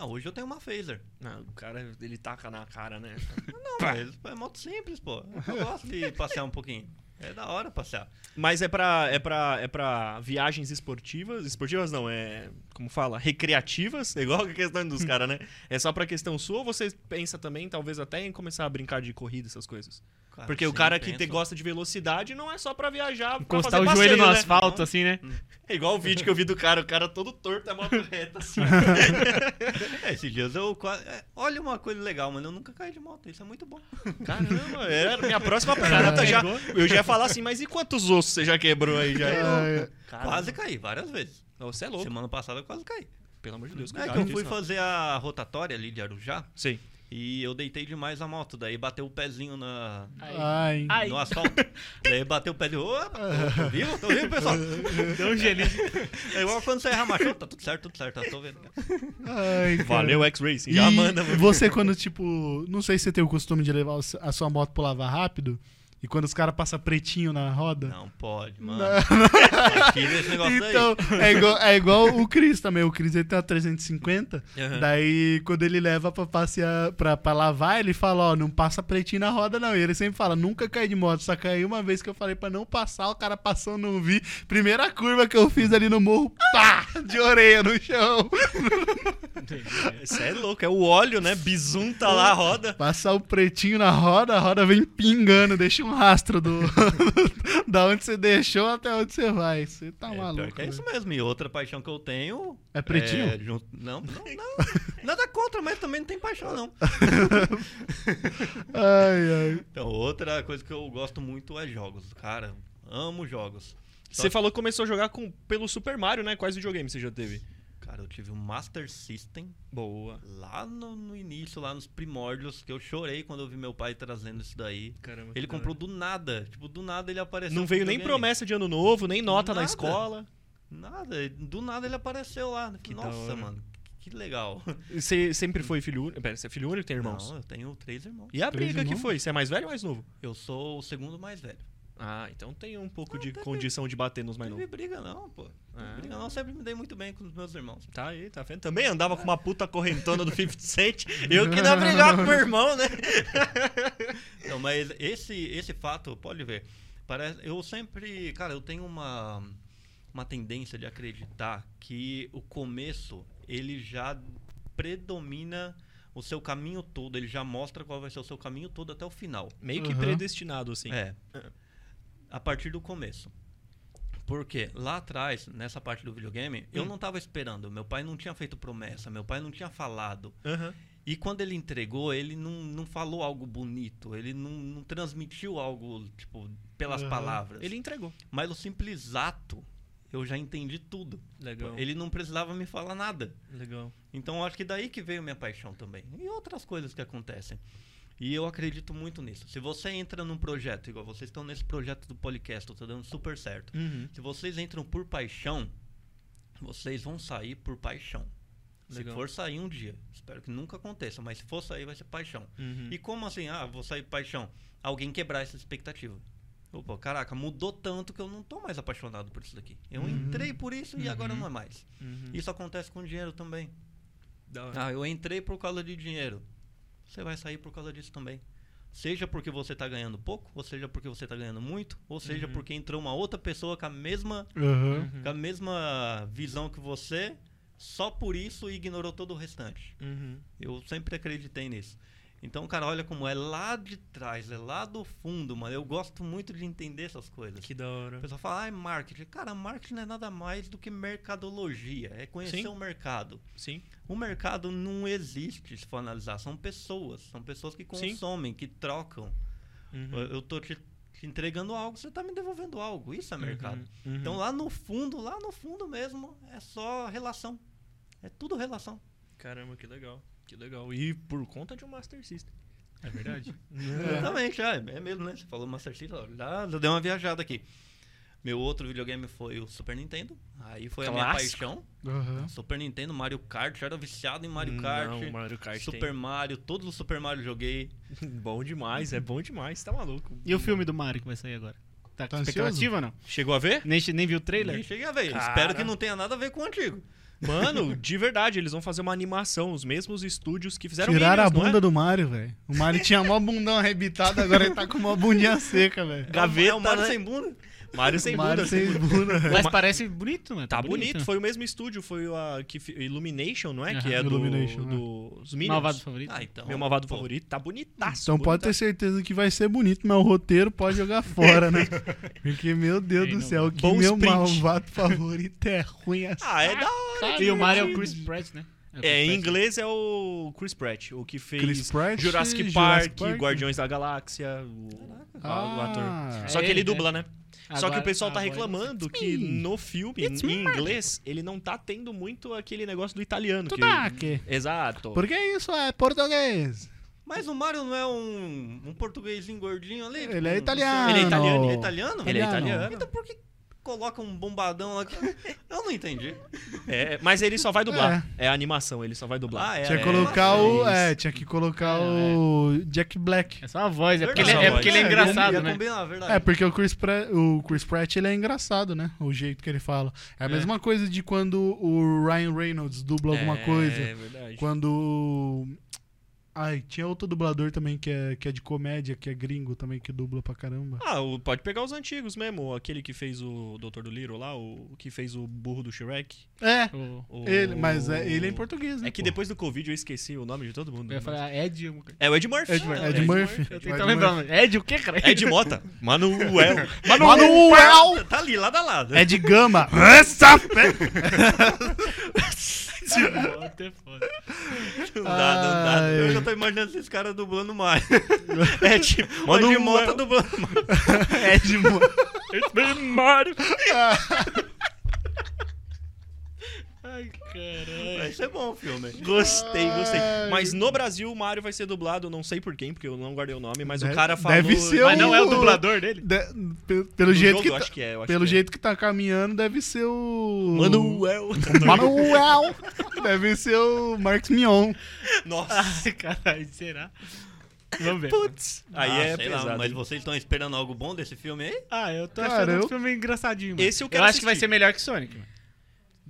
Ah, hoje eu tenho uma Phaser.
Não, o cara, ele taca na cara, né?
Não, mas é moto simples, pô. Eu gosto de passear um pouquinho. É da hora passear.
Mas é pra, é, pra, é pra viagens esportivas. Esportivas não, é. Como fala? Recreativas. É igual a questão dos caras, né? É só pra questão sua ou você pensa também, talvez até em começar a brincar de corrida, essas coisas?
Cara,
Porque o cara que te gosta de velocidade não é só pra viajar. pra
Encostar
fazer
o
passeio,
joelho no
né?
asfalto, assim, né?
É igual o vídeo que eu vi do cara, o cara todo torto, a moto reta, assim.
É, esses dias eu quase. é, olha uma coisa legal, mano. Eu nunca caí de moto. Isso é muito bom.
Caramba, era a minha próxima pergunta já. Eu já ia falar assim, mas e quantos ossos você já quebrou aí? Já?
É.
Quase caí, várias vezes.
Você é louco.
Semana passada eu quase caí.
Pelo amor de Deus.
É
cuidado
que eu fui
não.
fazer a rotatória ali de Arujá
Sim.
E eu deitei demais a moto. Daí bateu o pezinho na,
Ai.
Ai,
no asfalto. daí bateu o pezinho. Opa, tô, vivo? Tô vivo, pessoal?
deu um gelinho.
É igual quando você erra macho. Tá tudo certo, tudo certo. Tá, tô vendo.
Ai.
Valeu, X-Racing. Já
e
manda.
você quando, tipo, não sei se você tem o costume de levar a sua moto pro lavar rápido, E quando os caras passam pretinho na roda?
Não pode,
Não.
mano. Negócio
Então, é igual, é igual o Cris também. O Cris ele tem a 350.
Aham.
Daí, quando ele leva pra passear, pra, pra lavar, ele fala, ó, não passa pretinho na roda, não. E ele sempre fala, nunca caí de moto. Só caí uma vez que eu falei pra não passar, o cara passou, não vi. Primeira curva que eu fiz ali no morro, pá! De orelha no chão.
Isso é louco, é o óleo, né? Bisunta lá, roda.
Passar o pretinho na roda, a roda vem pingando, deixa um rastro do da onde você deixou até onde você vai. Você tá
É,
maluco.
pior que é
velho.
isso mesmo. E outra paixão que eu tenho.
É pretinho?
é jun- Não, não, não. Nada contra, mas também não tem paixão, não.
Ai, ai.
Então, outra coisa que eu gosto muito é jogos. Cara, amo jogos. Só
Você
que,
falou que começou a jogar com, pelo Super Mario, né? Quais videogames você já teve?
Cara, eu tive um Master System
Boa.
lá no, no início, lá nos primórdios, que eu chorei quando eu vi meu pai trazendo isso daí.
Caramba.
Ele comprou do nada. Tipo, do nada ele apareceu.
Não veio nem promessa de ano novo, nem nota na
Nada.
escola.
Nada. Do nada ele apareceu lá.
Que
Nossa, mano. Que legal.
Você sempre foi filho único? Pera, você é filho único ou tem irmãos?
Não, eu tenho três irmãos.
E a
Três
briga que
irmãos?
foi? Você é mais velho ou mais novo?
Eu sou o segundo mais velho.
Ah, então tem um pouco
Não,
de
teve-
condição de bater nos mais
Não teve
novos.
briga não, pô.
Ah.
Briga não, sempre me dei muito bem com os meus irmãos.
Tá aí, tá vendo? Também andava com uma puta correntona do 50 Cent. Eu que não brigar com meu irmão, né?
Não, mas esse, esse fato, pode ver. Parece, eu sempre, cara, eu tenho uma, uma tendência de acreditar que o começo ele já predomina o seu caminho todo, ele já mostra qual vai ser o seu caminho todo até o final.
Meio que
Uhum.
predestinado, assim.
É. A partir do começo. Porque lá atrás, nessa parte do videogame, eu
Hum.
não tava esperando. Meu pai não tinha feito promessa, meu pai não tinha falado.
Aham.
E quando ele entregou, ele não, não falou algo bonito, ele não, não transmitiu algo, tipo, pelas
Aham.
palavras.
Ele entregou.
Mas o simples ato, eu já entendi tudo.
Legal.
Ele não precisava me falar nada.
Legal.
Então eu acho que daí que veio minha paixão também. E outras coisas que acontecem. E eu acredito muito nisso. Se você entra num projeto, igual vocês estão nesse projeto do podcast, tá dando super certo.
Uhum.
Se vocês entram por paixão, vocês vão sair por paixão.
Legal.
Se for sair um dia, espero que nunca aconteça, mas se for sair vai ser paixão.
Uhum.
E como assim, ah, vou sair por paixão? Alguém quebrar essa expectativa. Opa, caraca, mudou tanto que eu não tô mais apaixonado por isso daqui. Eu
Uhum.
entrei por isso e agora não é mais.
Uhum.
Isso acontece com dinheiro também. Ah, eu entrei por causa de dinheiro. Você vai sair por causa disso também. Seja porque você tá ganhando pouco, ou seja porque você tá ganhando muito, ou seja
Uhum.
porque entrou uma outra pessoa com a mesma.
Uhum.
com a mesma visão que você, só por isso ignorou todo o restante.
Uhum.
Eu sempre acreditei nisso. Então, cara, olha como é lá de trás, é lá do fundo, mano. Eu gosto muito de entender essas coisas.
Que da hora.
O pessoal fala, ah, é marketing. Cara, marketing não é nada mais do que mercadologia. É conhecer
Sim.
o mercado.
Sim.
O mercado não existe, se for analisar. São pessoas. São pessoas que
Sim.
consomem, que trocam.
Uhum.
Eu, tô te, te entregando algo, você tá me devolvendo algo. Isso é mercado.
Uhum.
Então lá no fundo, lá no fundo mesmo, é só relação. É tudo relação.
Caramba, que legal. Que legal. E por conta de um Master System.
É verdade.
Exatamente, é, é mesmo, né? Você falou Master System, ó, já, já deu uma viajada aqui. Meu outro videogame foi o Super Nintendo. Aí foi a minha paixão.
Aham.
Super Nintendo, Mario Kart. Eu era viciado em Mario Kart.
Não, Mario Kart
Super
tem.
Mario, todos os Super Mario eu joguei.
bom demais, é bom demais, tá maluco.
E o filme do Mario que vai sair agora? Tá com
Tá
expectativa ou não?
Chegou a ver?
Nem, nem viu o
Nem
trailer?
cheguei a ver.
Cara.
Espero que não tenha nada a ver com o antigo.
Mano, de verdade, eles vão fazer uma animação, os mesmos estúdios que fizeram
Tiraram a
Minions, não é?
bunda do Mario, velho. O Mario tinha mó bundão arrebitado, agora ele tá com uma bundinha seca, velho.
Gaveta,
é o Mario
né?
sem bunda.
Mário sem
Mario
bunda.
sem bunda.
Mas
Ma-
parece bonito, mano.
Tá bonito, foi o mesmo estúdio, foi a que, Illumination, não é? que é do,
Illumination, né?
dos Minions.
Malvado favorito.
Ah, então.
Meu malvado
pô,
favorito, tá bonitaço.
Então pode ter certeza que vai ser bonito, mas o roteiro pode jogar fora, né? Porque, meu Deus
Ei,
do
não,
céu, que
bom
meu
sprint.
malvado favorito é ruim assim.
Ah, é da hora.
E o Mario é o Chris Pratt, né? Chris
É, em
Pratt.
inglês é o Chris Pratt, o que fez
Chris Pratt,
Jurassic,
Jurassic
Park,
Park.
Guardiões da Galáxia, o,
Ah,
o ator.
É
Só que ele
ele,
dubla, né? Só que
Agora-
o pessoal tá
agora-
reclamando que no filme,
It's
em
me,
inglês, ele não tá tendo muito aquele negócio do italiano. Que...
aqui.
Exato.
Porque isso é português.
Mas o Mario não é um, um portuguesinho gordinho ali?
Ele é
Um-
italiano.
Ele é italiano,
Ele é italiano?
Ele é
Italiano.
italiano.
Então por que coloca um bombadão lá. que- Eu não entendi.
É, mas ele só vai dublar. É, a animação, ele só vai dublar.
Ah, é.
Tinha que
é.
colocar
é
o.
isso.
É, tinha que colocar
É,
o Jack Black.
É só a voz, é porque, ele, é, porque ele é
É,
engraçado, né?
É, porque o Chris, Pratt, o Chris Pratt ele é engraçado, né? O jeito que ele fala. É a
É.
mesma coisa de quando o Ryan Reynolds dubla alguma
É,
coisa.
É verdade.
Quando. Ai, tinha outro dublador também que é, que é de comédia, que é gringo também, que dubla pra caramba.
Ah, o- pode pegar os antigos mesmo. Aquele que fez o Doutor do Little lá, o que fez o burro do Shrek.
É,
O-
o-
ele, mas é, ele é em português, né?
É que
pô?
depois do Covid eu esqueci o nome de todo mundo.
Eu ia falar Ed. alguma coisa.
É o Ed Murphy.
Ed,
É,
Ed Murphy.
Eu
Ed
tentava
Murphy.
lembrar. mas Ed o quê, cara?
Ed Mota. Manuel.
Manuel!
Tá ali, lado a lado.
É de gama. Essa fé!
Ed Mota é foda.
Não dá, não dá.
Eu tô imaginando esses caras dublando mais.
É tipo,
O Ed
Manuel.
Mota dublando mais.
É de mo-
It's been Mario. Ai, caralho.
Vai ser bom o filme.
Gostei, gostei. Mas no Brasil o Mario vai ser dublado, não sei por quem, porque eu não guardei o nome, mas o
Deve-
cara falou.
deve ser
Mas não é o
o-
dublador dele?
De- pe- pelo
No
jeito
jogo,
que
eu
tá,
acho que é. eu acho
pelo
que é.
jeito que tá caminhando, deve ser o.
Manuel.
Manuel! deve ser o Marcos Mion.
Nossa.
Ai, caralho, será? Vamos ver.
Putz. Aí
Ah,
é
sei lá,
pesado.
mas vocês estão esperando algo bom desse filme aí?
Ah, eu tô
Cara,
achando
eu-
um filme engraçadinho. Mano.
Esse eu quero
acho que vai
assistir.
ser melhor que Sonic. Mano.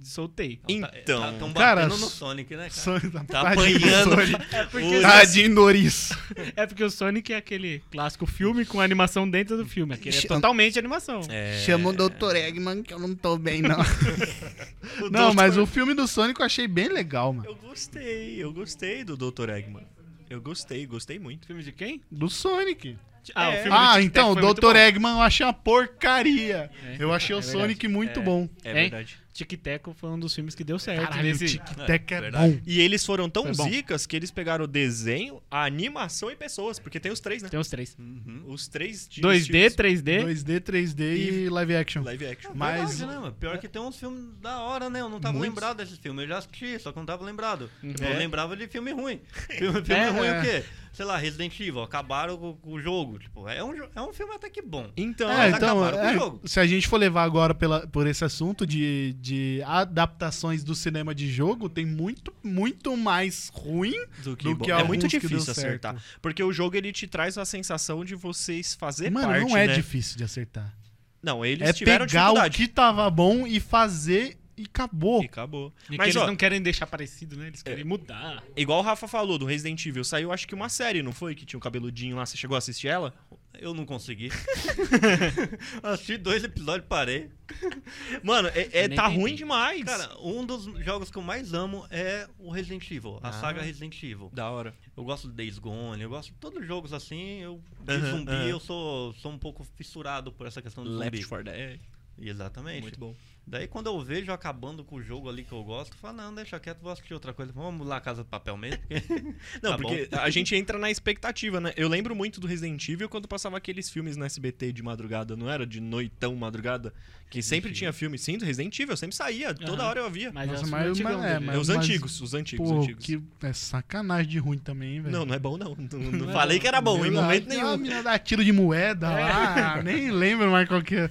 Soltei.
Então.
Tá, tão
Cara,
batendo no Sonic, né, cara?
Tá
do
apanhando.
É porque,
Tadinho Doris.
é porque o Sonic é aquele clássico filme com animação dentro do filme. Aquele é totalmente animação.
É...
Chama o Dr. Eggman que eu não tô bem, não. Não,
Dr.
mas o filme do Sonic eu achei bem legal, mano.
Eu gostei, eu gostei do Dr. Eggman. Eu gostei, gostei muito.
Filme de quem?
Do Sonic.
Ah,
É.
o filme do
Ah,
Tac
então, o Dr. Eggman eu achei uma porcaria.
É,
eu achei
é
o. Sonic muito
É.
bom.
É verdade.
Tic Teco foi um dos filmes que deu certo.
Caralho,
nesse...
o Tic Tac é,
verdade.
bom.
E eles foram tão
Foi bom.
zicas que eles pegaram o desenho, a animação e pessoas, porque tem os três, né?
Tem os três.
Uhum.
Os três de
2D,
estilos
3D.
2D, 3D e live action.
live action.
Mas-
Verdade, né? Pior que tem uns filmes da hora, né? Eu não tava
Muitos.
lembrado desses filmes. Eu já assisti, só que eu não tava lembrado.
É.
Eu lembrava de filme ruim. Filme, filme
É,
ruim
é.
o quê? Sei lá, Resident Evil. Acabaram com, com o jogo. Tipo, é um, é um filme até que bom.
Então,
É, então,
acabaram com o
é,
jogo.
se a gente for levar agora pela, por esse assunto de, de adaptações do cinema de jogo, tem muito, muito mais ruim.
do que,
do que
é muito difícil acertar. Porque o jogo ele te traz a sensação de vocês fazer
Mano,
parte,
não é
né?
difícil de acertar.
Não, eles
é
tiveram
pegar o que tava bom e fazer e acabou.
E acabou.
E que
Mas,
eles
ó,
não querem deixar parecido, né? Eles querem mudar.
igual o Rafa falou do Resident Evil, saiu acho que uma série, não foi? Que tinha um cabeludinho lá. Você chegou a assistir ela?
Eu não consegui. Assisti dois episódios e parei.
Mano, é, é- tá
entendi.
ruim demais.
Cara, um dos jogos que eu mais amo é o Resident Evil. A
Ah.
saga Resident Evil.
da hora.
Eu gosto do Days Gone, eu gosto de todos os jogos assim. Eu, de
Aham,
zumbi,
aham.
eu sou, sou um pouco fissurado por essa questão do
Left
zumbi.
4 Dead.
Exatamente.
Muito bom.
Daí quando eu vejo acabando com o jogo ali que eu gosto, eu falo, não, deixa quieto, vou assistir outra coisa. Vamos lá Casa do Papel mesmo. porque-
Não,
Tá
porque
bom.
a gente entra na expectativa, né? Eu lembro muito do Resident Evil quando passava aqueles filmes no SBT de madrugada, não era? De noitão, madrugada. Que sempre tinha filme, sim, do Resident Evil. Sempre saía, toda hora eu via.
Mas
Nossa,
é
mas-
filme antigão
mas- é?
É, os
mas-
antigos, os antigos,
Pô,
antigos.
que é sacanagem de ruim também, velho.
Não, não é bom não. Não, não
Não é
falei
bom.
que era bom, em momento
a- A
nenhum.
mina dá tiro de moeda lá, nem lembro mais qual que é.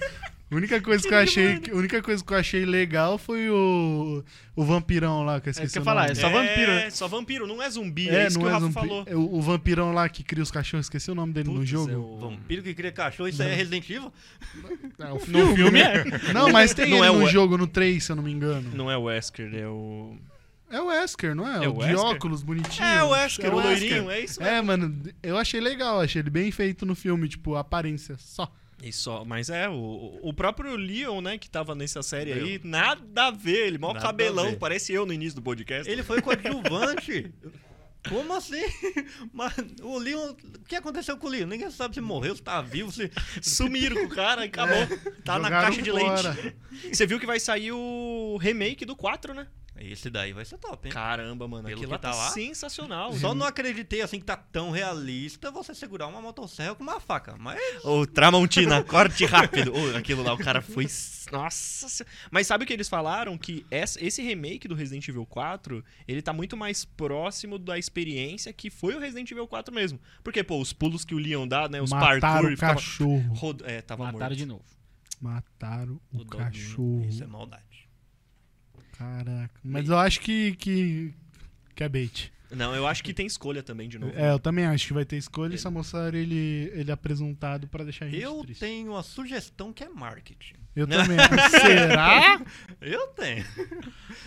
A única coisa que eu achei, a única coisa que eu achei legal foi o, o vampirão lá, que eu
isso
esqueci
que eu
o
falar,
nome.
é só vampiro, né?
É, só vampiro, não é zumbi. É,
É,
isso que
não
o
é
Rafa
zumbi.
falou.
É o, o vampirão lá que cria os cachorros, esqueci o nome dele no
Putz,
jogo.
é o-
Vampiro que cria cachorro, isso aí é Resident Evil?
É, o
No filme é.
Não, mas tem
Não
ele
é
no
o-
jogo, no 3, se eu não me engano.
Não é o Wesker, é o.
É o Wesker, não é?
É
o
o
de
Wesker?
óculos, bonitinho.
É o Wesker,
É
o
Wesker.
loirinho, é isso mesmo.
É, mano, eu achei legal, achei ele bem feito no filme, tipo, aparência, só.
E só, mas é, o, o próprio Leon, né, que tava nessa série
Meu.
aí, nada a ver, ele,
a
cabelão, parece eu no início do podcast.
Ele foi coadjuvante. Como assim? Mas o Leon. O que aconteceu com o Leon? Ninguém sabe se morreu, se tá vivo, se.
Sumiram com o cara e acabou. tá na caixa de
fora.
leite. Você viu que vai sair o remake do 4, né?
Esse daí vai ser top, hein?
Caramba, mano,
Pelo
aquilo
que
lá
tá
tá
lá.
sensacional.
Só não acreditei assim que tá tão realista você segurar uma motosserra com uma faca. Mas
Ô, Tramontina, corte rápido. Ô, aquilo lá, o cara foi. Nossa. Mas sabe o que eles falaram? Que esse remake do Resident Evil 4, ele tá muito mais próximo da experiência que foi o Resident Evil 4 mesmo. Porque, pô, os pulos que o Leon dá, né? Os
Mataram
parkour.
o
ficava
cachorro.
rod- É, tava
Mataram
morto.
de novo.
Mataram o,
O
cachorro.
Isso é maldade.
Caraca. Mas eu acho que, que, que é bait.
Não, eu acho que tem escolha também, de novo.
É, eu também acho que vai ter escolha e só mostrar ele, ele apresentado pra deixar a gente
Eu
triste.
tenho a sugestão que é marketing.
Eu também acho. Será?
Eu tenho.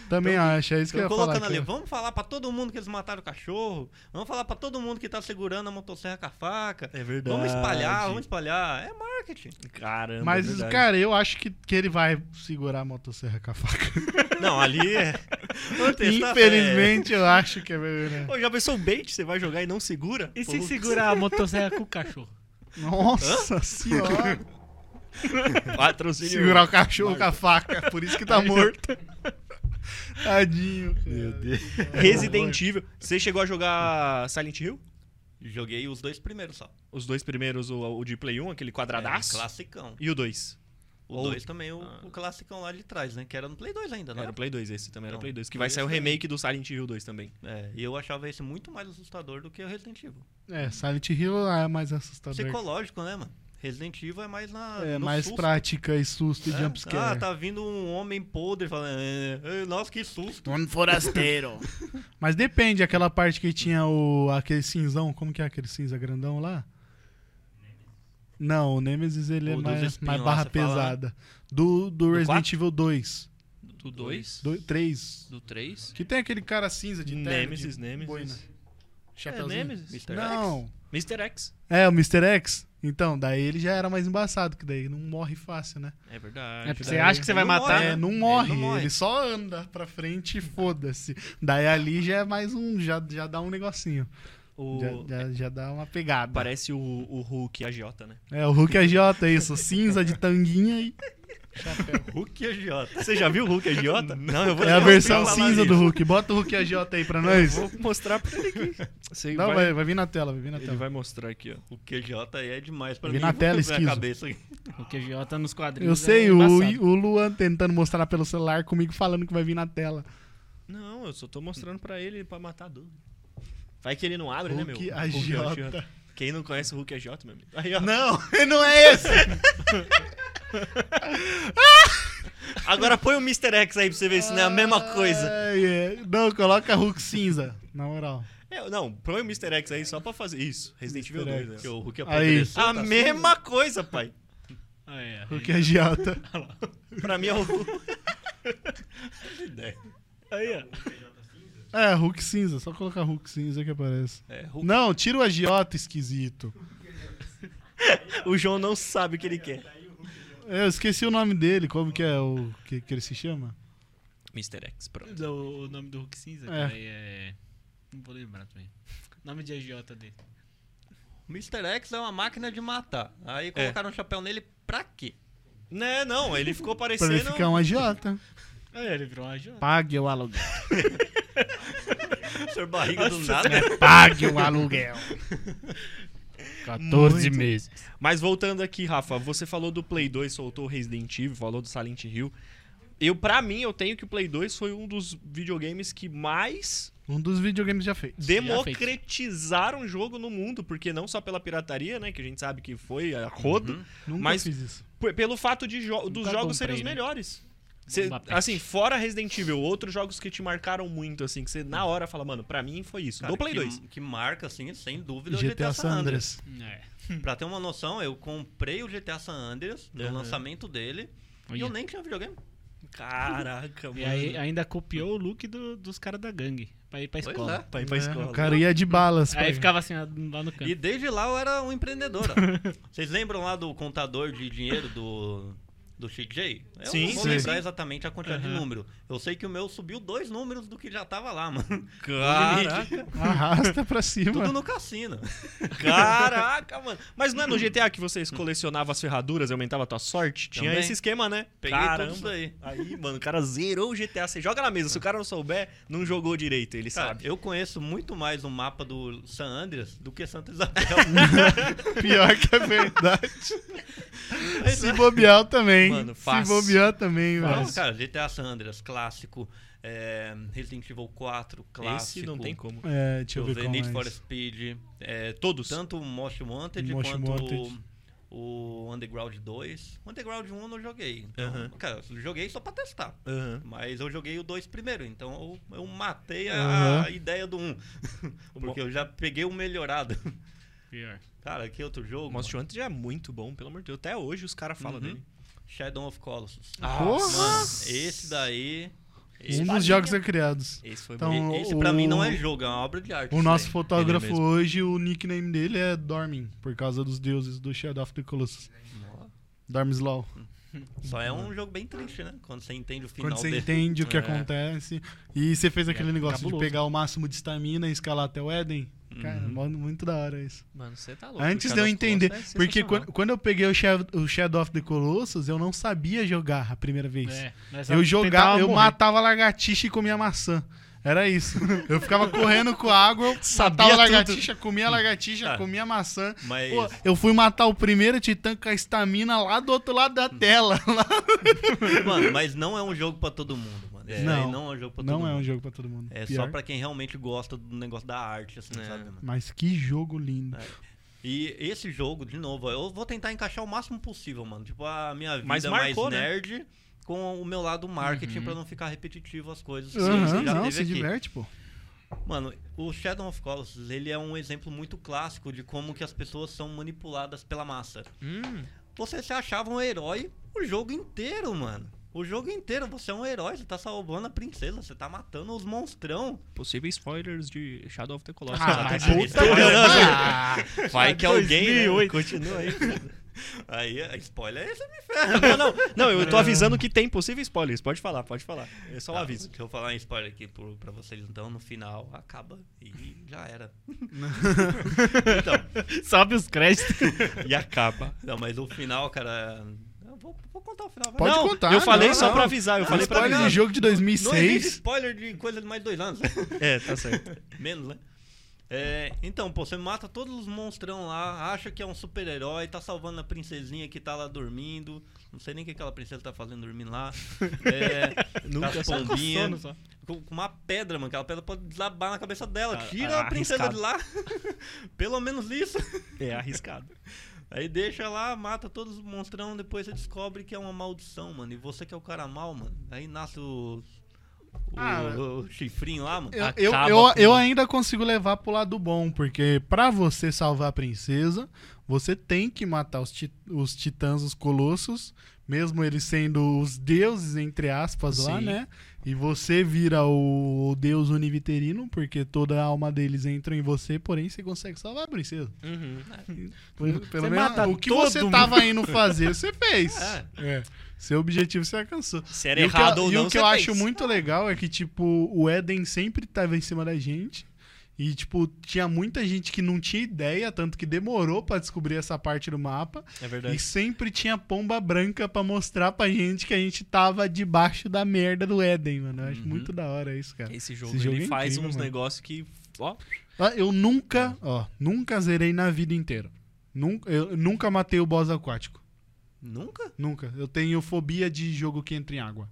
Também acho. É isso que eu
Tô
ia falar.
colocando ali,
que-
vamos falar pra todo mundo que eles mataram o cachorro. Vamos falar pra todo mundo que tá segurando a motosserra com a faca.
É verdade.
Vamos espalhar, vamos espalhar. É marketing.
Caramba.
Mas,
é
cara, eu acho que, que ele vai segurar a motosserra com a faca.
Não, ali é.
Infelizmente, eu acho que é verdade.
Pô, já pensou bait? Você vai jogar e não segura?
E se
Pô,
segurar a motosserra com o cachorro?
Nossa senhora.
Patrocínio.
Segurar o cachorro com a faca. Por isso que tá morto. Tadinho. Meu Deus.
Resident Evil. Você chegou a jogar Silent Hill?
Joguei os dois primeiros só.
Os dois primeiros, o, o de Play 1, aquele quadradaço.
É, classicão.
E o 2?
O
Ou-
2 também, o,
Ah.
o classicão lá de trás, né? Que era no Play 2 ainda, né?
Era o Play 2 esse também, era o
Não,
Play 2. Que vai sair o remake do Silent Hill 2 também.
É, e eu achava esse muito mais assustador do que o Resident Evil.
É, Silent Hill é mais assustador.
Psicológico, né, mano? Resident Evil é mais na.
É,
no
mais
susto.
prática e susto e
É?
jumpscare.
Ah, tá vindo um homem podre falando. "É, é, nossa, que susto.
Um forasteiro. Mas depende, aquela parte que tinha o aquele cinzão, como que é aquele cinza grandão lá? Não, o Nemesis ele é
O dos
mais,
espinhos
mais barra
fala, né?
pesada. Do, do Resident
quatro?
Evil 2.
Do 2?
Do, 3.
Do 3?
Que tem aquele cara cinza de terno,
Nemesis,
de
Nemesis.
boina.
É,
Chapeuzinho.
Nemesis.
Mr.
Não.
Mr. X.
É, o Mr. X. Então, daí ele já era mais embaçado, que daí não morre fácil, né?
É verdade.
É, você
daí-
acha que você vai
Não
matar,
morre,
É,
né?
não
Ele
morre,
não
ele,
morre.
só anda pra frente e foda-se. Daí ali já é mais um, já, já dá um negocinho.
O...
Já, já, já dá uma pegada.
Parece o, o Hulk agiota, né?
É, o Hulk AJ, isso. Cinza de tanguinha e.
Hulk agiota.
Você já viu o Hulk agiota? Não, eu vou
É a versão cinza do. Hulk. Bota o Hulk AJ aí pra nós.
Vou mostrar pra ele aqui. Você
Não,
vai...
vai, vai vir na tela, vai vir na
Ele
tela.
vai mostrar aqui, ó.
Hulk agiota aí é demais pra
Vi
mim.
na tela, esquizo.
cabeça aqui.
O QJ nos quadrinhos.
Eu sei,
é
o,
embaçado.
o Luan tentando mostrar pelo celular comigo falando que vai vir na tela.
Não, eu só tô mostrando pra ele pra matar a dúvida. Vai que ele não abre, né, meu?
Hulk
Hulk
AJ.
Quem não conhece o Hulk AJ, meu amigo? Aí, ó.
Não, não é esse.
Agora põe o Mr. X aí pra você ver se não é a mesma coisa.
É. Não, coloca Hulk cinza, na moral.
É, não, põe o Mr. X aí só pra fazer isso. Resident Evil
Mr.
2.
X.
Que o Hulk
Aí.
apodreceu,
A
tá
mesma coisa, pai.
Ah, é.
Hulk AJ.
Pra mim é o.
ideia.
Aí, ó.
É, Hulk cinza, só colocar Hulk cinza que aparece.
É, Hulk
Não, tira o agiota esquisito.
O João não sabe o que ele quer.
Eu esqueci o nome dele, como que é o que, que ele se chama?
Mr. X, pronto.
O, o nome do Hulk cinza,
É.
cara, é... Não vou lembrar também. Nome de AJ dele.
Mr. X é uma máquina de matar. Aí colocaram um chapéu nele pra quê?
Né, não, ele ficou
Pra
parecendo.
ele ficar um agiota.
Ah, ele virou um AJ.
Pague o aluguel.
Senhor barriga do nada.
Pague o aluguel.
14
Muito.
meses.
Mas voltando aqui, Rafa, você falou do Play 2, soltou o Resident Evil, falou do Silent Hill. Eu, pra mim, eu tenho que o Play 2 foi um dos videogames que mais
Um dos videogames já feitos.
democratizaram o jogo no mundo, porque não só pela pirataria, né, que a gente sabe que foi a rodo,
Nunca
Mas-
fiz isso.
p- pelo fato de jo- dos
Nunca
jogos serem os
comprei, né?
melhores. Cê- assim, fora Resident Evil, outros jogos que te marcaram muito, assim, que você na hora fala, mano, pra mim foi isso.
Cara,
do Play
que,
2.
Que marca, assim, sem dúvida, o
GTA San Andreas.
É.
Pra ter uma noção, eu comprei o GTA San Andreas no
Aham.
lançamento dele e
Olha.
eu nem tinha videogame.
Caraca, mano.
E aí ainda copiou o look do- dos caras da gangue pra ir pra
Pois
escola.
é.
Pra ir pra
É,
escola.
o cara ia de balas.
Aí ficava assim lá no canto.
E desde lá eu era um empreendedor. Vocês lembram lá do contador de dinheiro do, do CJ? Eu
Sim,
não vou
sim.
lembrar exatamente a quantidade de
Aham.
número. Eu sei que o meu subiu dois números do que já tava lá, mano.
Caraca,
Arrasta pra cima.
Tudo no cassino.
caraca, mano. Mas não é no GTA que vocês colecionavam as ferraduras e aumentava a tua sorte? Tinha
Também.
esse esquema, né?
Peguei
Caramba.
tudo isso aí.
Aí, mano, o cara zerou o GTA. Você joga na mesa. Se o cara não souber, não jogou direito, ele
Cara,
sabe.
eu conheço muito mais o mapa do San Andreas do que Santa Isabel.
Pior que é verdade. Se bobear também.
Mano,
Se
fácil.
bobear também,
Não,
velho.
cara, GTA San Andreas, clássico. é, Resident Evil 4, clássico.
Esse não tem como.
É, deixa eu ver qual
Need
mais.
for Speed. é,
Todos.
tanto o Most Wanted
Most
quanto
Wanted.
o, o Underground 2. O Underground 1 eu não joguei. Então,
Aham.
Cara, eu joguei só pra testar.
Aham.
Mas eu joguei o 2 primeiro, então eu, eu matei a,
Aham.
a ideia do 1. Porque eu já peguei o melhorado.
Pior.
Cara, que outro jogo?
Monster Hunter já é muito bom, pelo amor de Deus. Até hoje os caras falam
Uhum.
dele.
Shadow of Colossus.
Porra!
Mano, esse daí. Esse,
Um dos jogos criados.
Esse foi
Então,
esse pra mim não é
o-
jogo, é uma obra de arte.
O nosso
aí.
fotógrafo hoje, o nickname dele é Dormin, por causa dos deuses do Shadow of the Colossus. Dormslaw.
Só é um jogo bem triste, né? Quando você entende o final
Quando você
dele.
entende o que
É.
acontece. E você fez aquele
É
negócio
cabuloso.
de pegar o máximo de estamina e escalar até o Éden. Cara,
Uhum.
mano, muito da hora isso.
Mano, você tá louco.
Antes de eu entender,
é
porque quando, quando eu peguei o Shadow, o Shadow of the Colossus, eu não sabia jogar a primeira vez.
É,
Eu jogava, eu
morrer.
matava a lagartixa e comia maçã. Era isso. Eu ficava correndo com água,
Sabia
matava a lagartixa, comia a lagartixa,
Ah.
comia maçã.
Mas.
Pô, eu fui matar o primeiro titã com a estamina lá do outro lado da tela. Lá.
Mano, mas não é um jogo pra todo mundo, mano. Esse
Não.
não é um jogo pra todo
Não
mundo.
é um jogo pra todo mundo.
É
Pior.
só pra quem realmente gosta do negócio da arte, assim,
É.
sabe, mano?
Mas que jogo lindo.
E esse jogo, de novo, eu vou tentar encaixar o máximo possível, mano. Tipo, a minha vida
Mas
mais
marcou, né?
nerd com o meu lado marketing
Uhum.
pra não ficar repetitivo as coisas. já
não, se
aqui.
diverte, pô.
Mano, o Shadow of Colossus, ele é um exemplo muito clássico de como que as pessoas são manipuladas pela massa.
Hum,
Você se achava um herói o jogo inteiro, mano. O jogo inteiro, você é um herói, você tá salvando a princesa, você tá matando os monstrão.
possíveis spoilers de Shadow of the Colossus.
Ah,
Até
puta
que-
merda.
Vai que alguém né,
2008.
continua aí.
Aí, a spoiler aí você me ferra.
Não, não, não, eu tô avisando que tem possíveis spoilers. Pode falar, pode falar. É só um
Tá,
aviso.
Deixa eu falar em spoiler aqui pro, pra vocês, então, no final acaba e já era. então,
Sobe os créditos.
E acaba.
não, mas o final, cara. Vou, vou contar o final. vai.
Pode
não,
contar,
eu falei
não,
só
não.
pra avisar, eu falei pra
Spoiler
avisar.
de jogo de
Não existe
2006.
spoiler de coisa de mais de dois anos.
É, tá certo.
Menos, né? É, então, pô, você mata todos os monstrão lá, acha que é um super-herói, tá salvando a princesinha que tá lá dormindo. Não sei nem o que aquela princesa tá fazendo dormindo lá. É,
Nunca
pombinhas.
sono só.
com, com uma pedra, mano. Aquela pedra pode desabar na cabeça dela. Tira
ah,
a princesa
arriscado.
de lá. Pelo menos isso.
É arriscado.
Aí deixa lá, mata todos os monstrão, depois você descobre que é uma maldição, mano. E você que é o cara mal, mano. Aí nasce o. O,
Ah,
o chifrinho lá, mano.
Eu, eu, eu, eu ainda consigo levar pro lado bom, porque pra você salvar a princesa, você tem que matar os, ti- os titãs, os colossos, mesmo eles sendo os deuses, entre aspas, lá,
Sim.
né? E você vira o, deus univiterino, porque toda a alma deles entra em você, porém você consegue salvar a princesa.
Uhum.
Pelo
Você
menos o que você
mundo.
tava indo fazer, você fez.
É.
É. Seu objetivo você alcançou.
Se era
E o que
errado
eu-
ou
e
não,
o que
você
eu
fez.
acho muito legal é que, tipo, o Eden sempre tava em cima da gente. E, tipo, tinha muita gente que não tinha ideia, tanto que demorou pra descobrir essa parte do mapa.
É
E
verdade.
sempre tinha pomba branca pra mostrar pra gente que a gente tava debaixo da merda do Éden, mano. Eu acho
Uhum.
muito da hora isso, cara.
Esse jogo,
Esse jogo
ele
é
faz
incrível,
uns negócios que. Ó,
Ah, Eu nunca, ó, nunca zerei na vida inteira. Nunca, eu nunca matei o boss aquático.
Nunca?
Nunca. Eu tenho fobia de jogo que entra em água.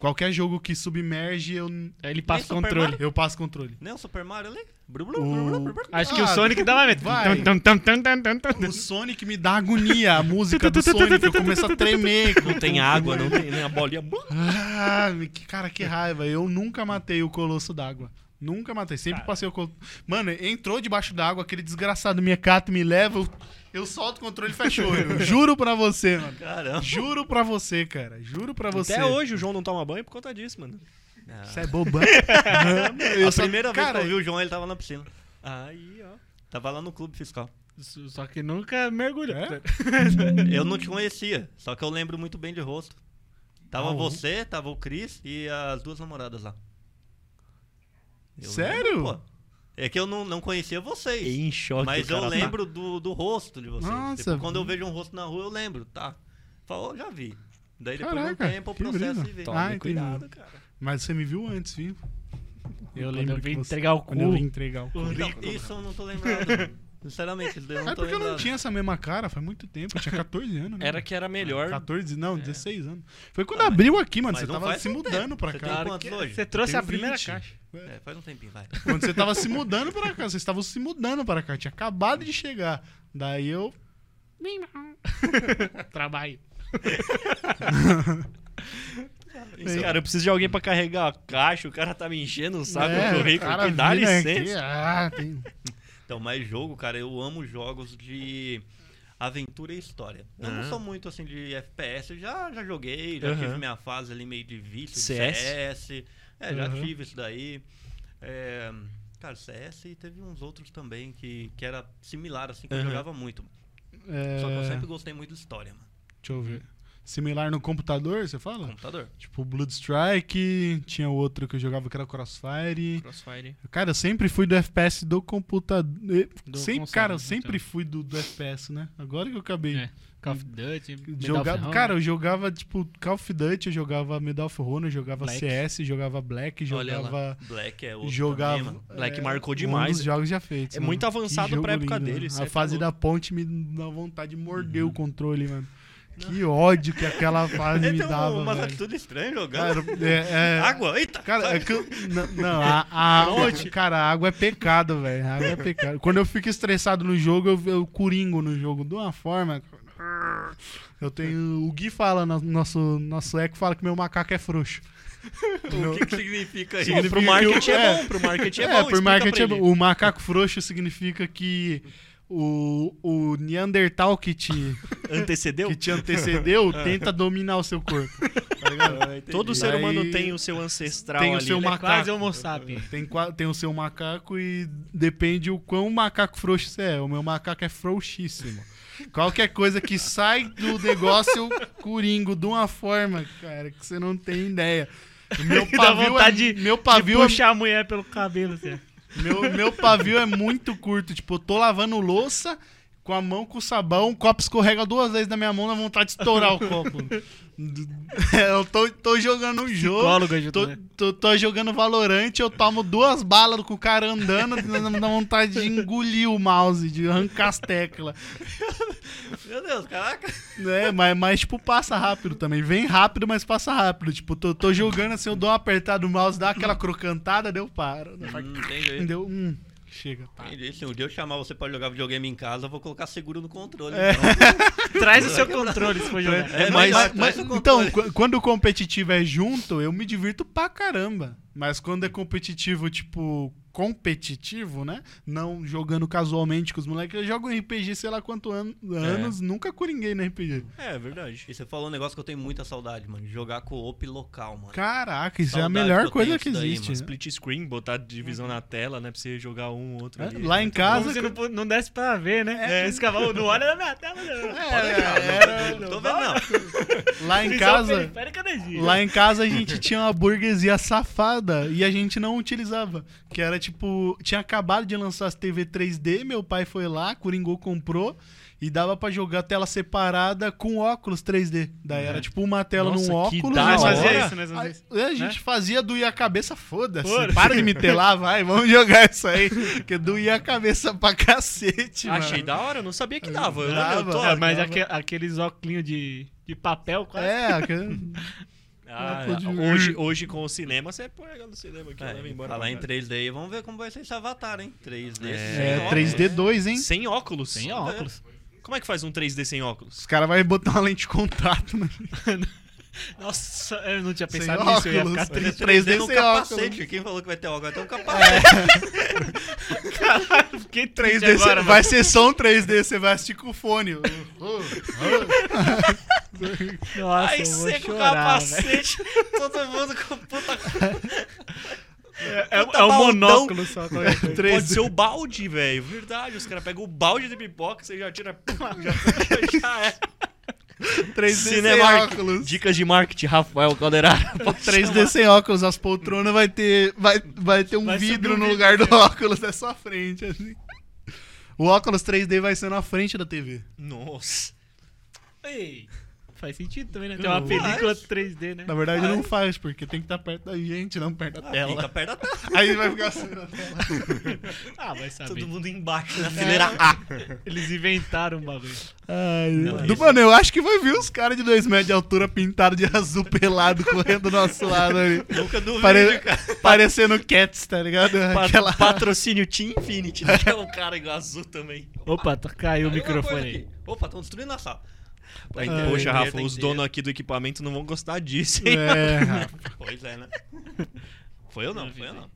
Qualquer jogo que submerge, eu,
ele passa o
Super
controle.
eu passo controle.
Nem o Super Mario ali? Bru,
O-
bru, bru, bru, bru.
Acho que
Ah,
o Sonic dá mais medo.
vai.
Tum, tum, tum, tum, tum, tum, tum.
O Sonic me dá agonia, a música do Sonic, eu começo a tremer.
não tem água, não tem nem a bolinha.
Ah, que cara, que raiva. Eu nunca matei o Colosso d'Água. Nunca matei, sempre
Cara.
passei o colosso. Mano, entrou debaixo d'água, aquele desgraçado me cata e me leva, eu, eu solto o controle e fecho o olho. Juro pra você, mano.
Caramba.
Juro pra você, cara. Juro pra você.
Até hoje o João não toma banho por conta disso, mano.
Ah.
Você é bobão.
A
só-
primeira vez
cara,
que eu vi o João, ele tava na piscina.
Aí, ó.
Tava lá no clube fiscal.
Só que nunca mergulha.
É?
Eu não te conhecia, só que eu lembro muito bem de rosto. Tava
Ah,
você, tava o Cris e as duas namoradas lá. Eu
Sério?
lembro, pô. É que eu não, não conhecia vocês.
Em choque.
Mas eu
tá.
lembro do, do rosto de vocês.
Nossa.
Tipo, quando eu vejo um rosto na rua, eu lembro, tá? Falou, já vi. Daí depois
Caraca,
de um tempo o processo e vê.
Toma
Ah,
cuidado, cara.
Mas você me viu antes, viu?
Eu
Quando
lembro
vi
que vim
você-
entregar o
Quando eu vim
cu.
entregar o cu.
O Rico.
isso eu não tô lembrado. Sinceramente, eu não
É
tô
porque eu não
lembrado.
tinha essa mesma cara, faz muito tempo. Eu tinha 14 anos, né?
Era que era melhor.
14, não, 16 anos. Foi quando
Ah, mas-
abriu aqui, mano.
mas
Você
não
tava
faz
se
um
mudando
tempo.
pra
Você
cá.
tem quantos
que-
hoje?
Você trouxe
tenho
a primeira
20.
caixa.
É, faz um tempinho, vai.
Quando você tava se mudando pra cá, vocês estavam se mudando pra cá, tinha acabado de chegar. Daí eu Trabalho.
Cara, eu preciso de alguém pra carregar a caixa, o cara tá me enchendo o saco
É,
no
o
currículo
cara
aqui, dá licença.
aqui, ah, tem-
Então, mais jogo, cara, eu amo jogos de aventura e história. Eu
Ah.
não sou muito assim de FPS, já, já joguei, já
Aham.
tive minha fase ali meio de vício de
CS?
CS. É, já tive isso daí. É, cara, CS e teve uns outros também que, que era similar, assim, que eu jogava muito.
é,
Só que eu sempre gostei muito de história, mano.
Deixa eu ver. Similar no computador, você fala?
Computador.
Tipo, Blood Strike, tinha outro que eu jogava que era Crossfire.
Crossfire.
Cara, eu sempre fui do FPS do computador.
Do
Sempre,
console,
cara, eu
né,
sempre
então.
fui do, do FPS, né? Agora que eu acabei.
É. Call of Duty, Medal of
cara, eu jogava tipo Call of Duty, eu jogava Medal of Honor, eu jogava
Black.
CS, jogava Black,
Olha lá.
jogava.
Black é outro
Jogava.
também.
Black
é,
marcou
Um
demais.
dos jogos já feitos.
É
mano.
muito avançado pra época
lindo,
dele,
mano.
cê
A
é
fase
louco.
da ponte me dá vontade de morder
Uhum.
o controle, mano. Que ódio que aquela fase me
Ele
dava.
um, umas
velho.
atitudes estranhas jogando.
Cara, é, é-
Água, eita!
Cara, é que não, não, a, a água, cara, a água é pecado, velho. A água é pecado. Quando eu fico estressado no jogo, eu, eu coringo no jogo de uma forma. Eu tenho. O Gui fala, no- nosso, nosso eco fala que meu macaco é frouxo.
O que, que significa isso?
Pro
significa que
marketing
eu-
é
é.
bom, pro marketing é,
É,
bom. explica
marketing é bom. O macaco frouxo significa que o, o Neandertal que te,
Antecedeu?
que te antecedeu tenta dominar o seu corpo. Tá ligado?
Todo ser
Aí
humano tem o seu ancestral
tem o
ali.
seu
né?
É
macaco.
quase Homo sapiens.
Tem, tem o seu macaco e depende o quão macaco frouxo você é. O meu macaco é frouxíssimo. Qualquer coisa que sai do negócio, eu coringo de uma forma, cara, que você não tem ideia. O Meu
Dá
pavio,
vontade
é,
de-
meu,
De
pavio é,
puxar a mulher pelo cabelo, assim.
Meu, meu pavio é muito curto. Tipo, eu tô lavando louça com a mão com sabão, o copo escorrega duas vezes na minha mão, dá vontade de estourar o copo. É, eu tô, tô jogando um jogo. Tô,
né?
tô, tô jogando Valorant, eu tomo duas balas com o cara andando, dá dá vontade de engolir o mouse, de arrancar as teclas.
Meu Deus, caraca.
É, mas, mas, tipo, passa rápido também. Vem rápido, mas passa rápido. Tipo, tô, tô jogando assim, eu dou uma apertada no mouse, dá aquela crocantada, deu paro.
Hum.
Deu, hum, chega.
Entendi. Se um dia eu chamar você pra jogar videogame em casa, eu vou colocar seguro no controle.
É.
Então.
Traz o seu controle se for jogar.
É,
Mas,
mas-
mas- então, quando o competitivo é junto, eu me divirto pra caramba. Mas quando é competitivo, tipo, competitivo, né? Não jogando casualmente com os moleques, eu jogo RPG sei lá quanto an- anos, nunca coringuei no RPG.
É, verdade.
E você falou um negócio que eu tenho muita saudade, mano. de Jogar co-op local, mano.
Caraca, isso é a
Saudade
melhor
que
coisa que
daí,
existe.
mano.
né?
Split screen, botar divisão na tela, né? Pra você jogar um, outro
É,
ali.
Lá em
Muito
casa.
Como se não, não desse pra ver, né? É. Esse cavalo não olha na minha tela, não.
É,
Não tô vendo, não.
Lá em casa. Lá em casa a gente tinha uma burguesia safada e a gente não utilizava. Que era tipo, tinha acabado de lançar as TV 3D, meu pai foi lá, Coringô comprou e dava pra jogar tela separada com óculos 3D. Daí era tipo uma tela
Nossa,
num óculos.
da
e
Nós fazia isso, né? Nós
Aí,
fazia isso.
a gente fazia doía a cabeça, foda-se. Para de me telar, vai, vamos jogar isso aí. Que doía a cabeça pra cacete,
Achei
mano.
da hora, eu não sabia que dava. Eu,
Dava.
eu tô,
É, mas
dava.
aque- aqueles óculos de, de papel quase.
É, aquele-
Ah,
Pode-
hoje, hoje com o cinema, você pega no cinema aqui,
É,
leva embora.
falar em
casa.
3D aí, vamos ver como vai ser esse avatar, hein? 3D.
É,
sem
é
óculos.
3D 2, hein?
Sem óculos.
Sem óculos.
Como é que faz um 3D sem óculos?
Os caras vão botar uma lente de contato, né?
Nossa, eu não tinha
Sem
pensado nisso, eu ia
óculos.
ficar triste.
3D
no
sem
capacete.
óculos.
Quem falou que vai ter óculos? Vai ter um
É.
capacete.
Caralho, fiquei triste
3D,
agora,
vai ser só um 3D, você vai assistir com o fone.
Nossa,
Aí
vou
seca o capacete, todo mundo com puta...
É, é,
Puta
é o
baldão.
monóculo só.
3D.
Pode ser o balde, velho. Verdade, os caras pegam o balde de pipoca, você já tira... Já, já é.
3D
Cinemark.
sem óculos.
Dicas de marketing, Rafael Calderaro.
3D sem óculos, as poltronas vai ter, vai, vai ter um
Vai
vidro no lugar do óculos, é só a frente. Assim. O óculos 3D vai ser na frente da TV.
Nossa.
Ei, Faz sentido também, né? Tem uma
Não
película
faz.
3D, né?
Na verdade,
Faz.
não faz, porque tem que estar perto da gente, não perto da
Ah,
tela.
Fica perto da tela.
Aí vai ficar assim na tela.
Ah, vai saber.
Todo mundo embaixo na fileira A.
Eles inventaram um bagulho.
Ai,
Não,
do- Mano, eu acho que vai vir os caras de 2 metros de altura pintados de azul pelado correndo do nosso lado ali.
Nunca duvido,
Pare-
cara.
Parecendo Cats, tá ligado?
Pa-
Aquela...
Patrocínio Team Infinity, né? Que é um cara igual azul também.
Opa, tá- caiu o
Aí
microfone.
Opa, estão destruindo a sala.
Aí,
Ai,
Poxa, Rafa, os donos aqui do equipamento não vão gostar disso, hein?
É, Rafa.
Pois é, né? Foi eu não, foi eu não.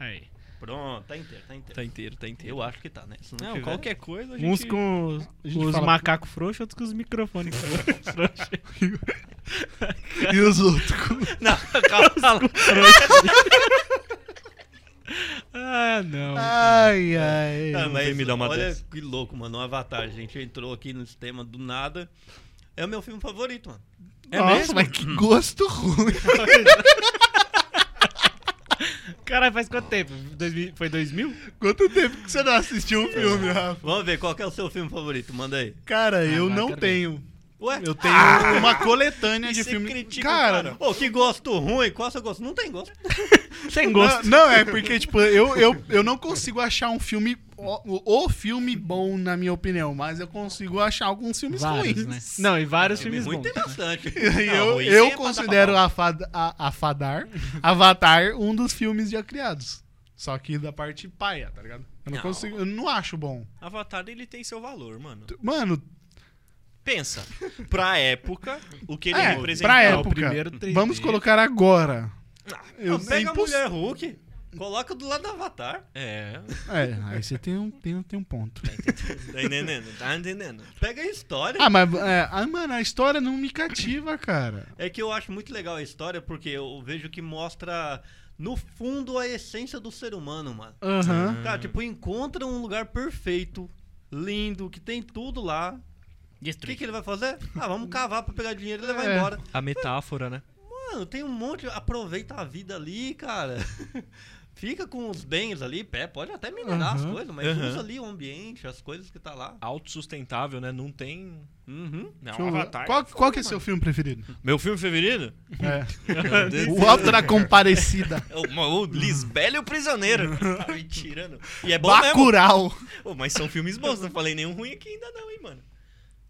Aí.
Pronto, tá inteiro, tá inteiro.
Tá inteiro, tá inteiro.
Eu acho que tá, né? Se não,
Não,
tiver-
qualquer coisa a gente...
Uns com os, os
fala-
macacos frouxos, outros com os microfones frouxos.
E os outros? com-
Não, calma.
ah, não.
Ai, ai.
Ah, mas
me dá uma
olha
dessa.
que louco, mano. O Avatar, a gente entrou aqui no sistema do nada. É o meu filme favorito, mano.
É
Nossa,
mesmo?
mas que gosto ruim.
Caralho, faz quanto tempo? 2000 foi 2000?
Quanto tempo que você não assistiu um filme, Rafa?
Vamos ver, qual que é o seu filme favorito? Manda aí.
Cara, eu
vai,
não tenho.
Ué?
Eu tenho uma coletânea
E
de
você
filme.
critica o
cara,
cara?
Pô, que gosto ruim. Qual é o seu gosto? Não tem gosto.
Sem
Não,
gosto.
não, é porque, tipo, eu, eu, eu não consigo achar um filme, o, o filme bom, na minha opinião, mas eu consigo achar alguns filmes
Vários,
ruins.
né? Não, e vários
Filme
filmes
ruim
bons.
tem bastante.
E
Não,
eu, eu
é
considero Afad, a, Afadar, Avatar um dos filmes já criados. Só que da parte paia, tá ligado? Eu não,
Não.
consigo, eu não acho bom.
Avatar, ele tem seu valor, mano.
Mano,
Pensa, pra época, o que ele
é,
representa.
pra
É, o
época,
primeiro 3D.
vamos colocar agora. Eu,
Não, pega
é
a mulher Hulk, coloca do lado do Avatar.
É,
É, aí você tem um, tem, um- tem um ponto.
tá entendendo? Tá entendendo?
Pega a história.
Ah, mas, é, ah, mano, a história não me cativa, cara.
É que eu acho muito legal a história porque eu vejo que mostra, no fundo, a essência do ser humano, mano.
Aham.
Cara, tipo, encontra um lugar perfeito, lindo, que tem tudo lá. O que, que ele vai fazer? Ah, vamos cavar pra pegar dinheiro e levar
É.
embora.
A metáfora, né?
Mano, tem um monte. Aproveita a vida ali, cara. Fica com os bens ali, pé, pode até minerar as
Aham.
coisas, mas
Aham.
usa ali o ambiente, as coisas que tá lá.
Autossustentável, né? Não tem.
Uhum.
Não. Avatar.
Qual,
é
qual que é
foda,
seu filme preferido?
Meu filme favorito?
É. o Alto da Comparecida.
É o, o Lisbela e o Prisioneiro. tá me tirando. E é bom mesmo.
Bacurau.
Pô, mas são filmes bons, não falei nenhum ruim aqui ainda não, hein, mano.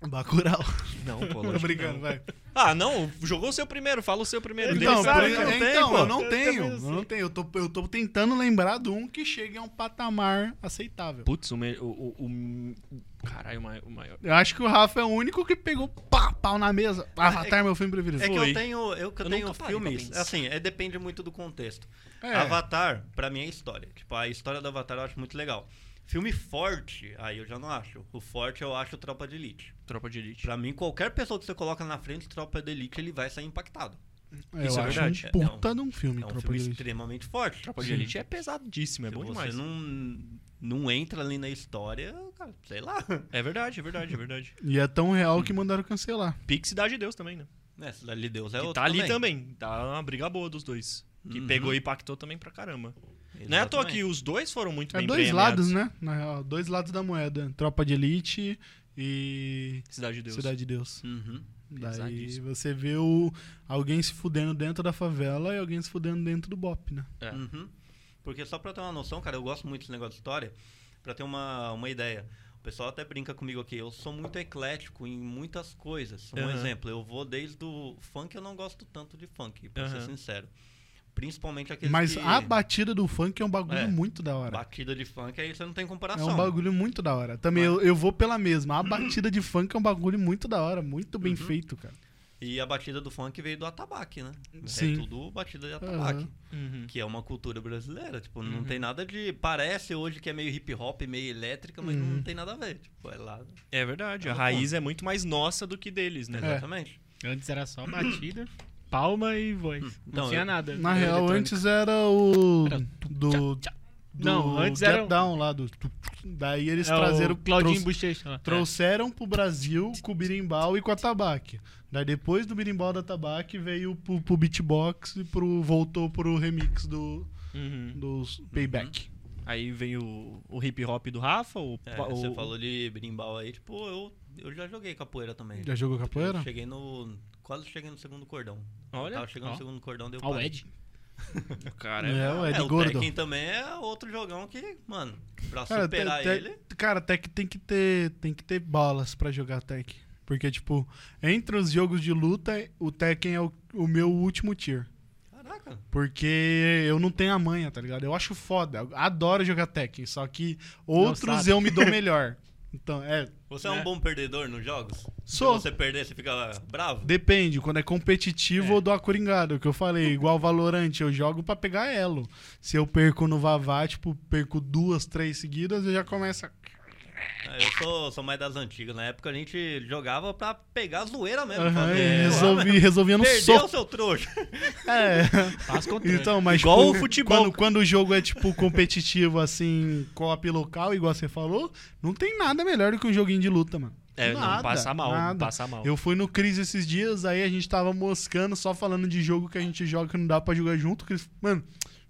Bacurau.
Não, pô,
Tô
lógico
brincando, vai.
Ah, não, jogou o seu primeiro, fala o seu primeiro.
Então,
Deixa-
sabe
por-
que não tem,
então eu não
Eu
tenho. Eu não tenho. Eu tô, eu tô tentando lembrar de um que chegue a um patamar aceitável.
Putz, o, o, o, o- Caralho, o mai- o maior.
Eu acho que o Rafa é o único que pegou pá, pau na mesa. Avatar é meu filme preferido.
É que
Foi.
eu tenho, eu, que eu
Eu
tenho filmes, assim, é, depende muito do contexto.
É.
Avatar, pra mim, é história. Tipo, a história do Avatar eu acho muito legal. Filme forte, aí eu já não acho. O forte eu acho Tropa de Elite.
Tropa de Elite.
Pra mim, qualquer pessoa que você coloca na frente de Tropa de Elite, ele vai sair impactado.
Eu
Isso é
acho
verdade.
um puta de um filme,
É um
Tropa
filme
de Elite.
extremamente forte.
Tropa de
Sim.
Elite é pesadíssimo, é
Se
bom
você
demais.
não, não entra ali na história, cara, sei lá.
É verdade, é verdade, é verdade.
E é tão real que mandaram cancelar.
Pix Cidade de Deus também, né?
É, Cidade de Deus é
que
outro
tá ali também. Tá uma briga boa dos dois. Que
Uhum.
pegou e impactou também pra caramba. Não é à toa
Exatamente.
que os dois foram muito
É
bem
dois
premiados.
lados, né? Na real, dois lados da moeda. Tropa de Elite e
Cidade de Deus.
Cidade de Deus.
Uhum.
Daí você vê o, alguém se fudendo dentro da favela e alguém se fudendo dentro do BOP, né?
É.
Uhum. Porque só pra ter uma noção, cara, eu gosto muito desse negócio de história, pra ter uma, uma ideia. O pessoal até brinca comigo aqui, eu sou muito eclético em muitas coisas. Um
Aham.
exemplo, eu vou desde o funk, eu não gosto tanto de funk, pra ser
Aham.
sincero. Principalmente aqueles
Mas
que...
a batida do funk é um bagulho
É.
muito da hora.
batida de funk, aí você não tem
É
comparação.
um bagulho muito da hora. Também eu, eu vou pela mesma. A batida de funk é um bagulho muito da hora, muito bem
Uhum.
feito, cara.
E a batida do funk veio do atabaque, né?
Sim.
É tudo batida de atabaque.
Uhum.
Que é uma cultura brasileira, tipo, não
Uhum.
tem nada de... Parece hoje que é meio hip hop, meio elétrica, mas
Uhum.
não tem nada a ver. Tipo, é lá...
É verdade.
É
A raiz é muito mais nossa do que deles, né?
É.
Exatamente.
Antes era só batida, palma e voz. Não
Então,
tinha
eu-
nada.
Na
de
real,
eletrônica.
antes era o.
Era
Do.
tchá, tchá.
do
Não, antes
Get
era-
Down lá. Do, daí eles
É
trazeram.
Claudinho
trouxe-
Bochecha lá.
trouxeram pro Brasil com o birimbau e com a tabaque. Daí depois do birimbau da tabaque veio pro, pro beatbox e pro, voltou pro remix do,
Uhum.
dos Payback.
Aí vem o, o hip hop do Rafa, o,
É,
o-
você falou de brimbal aí, tipo, eu, eu já joguei capoeira também.
Já jogou capoeira?
Eu cheguei no. Quase cheguei no segundo cordão.
Olha,
Tava chegando
ó.
no segundo cordão, deu
Ó, o Ed.
o cara.
É, o Ed
é, o
Gordo.
Tekken também é outro jogão que, mano, pra
Cara,
superar
te- te-
ele.
cara, Tech tem que ter, tem que ter balas pra jogar Tech. Porque, tipo, entre os jogos de luta, o Tekken é o, o meu último tier.
Caraca.
Porque eu não tenho a manha, tá ligado? Eu acho foda. Eu adoro jogar Tekken. Só que outros eu me dou melhor. Então, é.
Você é um
É.
bom perdedor nos jogos?
Sou.
Se você perder, você fica bravo?
Depende, quando é competitivo
É.
eu dou a coringada, o que eu falei, igual Valorant, eu jogo pra pegar elo. Se eu perco no Vavá, tipo, perco duas, três seguidas, eu já começo a...
É, Eu sou, sou mais das antigas. Na época a gente jogava pra pegar a zoeira mesmo. Lá,
resolvi, resolvia no
Perdeu,
soco.
seu trouxa.
É.
Faz.
Então, mas
Igual
tipo,
o futebol.
Quando, quando o jogo é tipo competitivo assim, co-op local, igual você falou, não tem nada melhor do que um joguinho de luta, mano.
É, não,
Nada,
passa mal,
nada.
passa mal.
Eu fui no Cris esses dias, aí a gente tava moscando, só falando de jogo que a gente joga que não dá pra jogar junto. Cris, mano,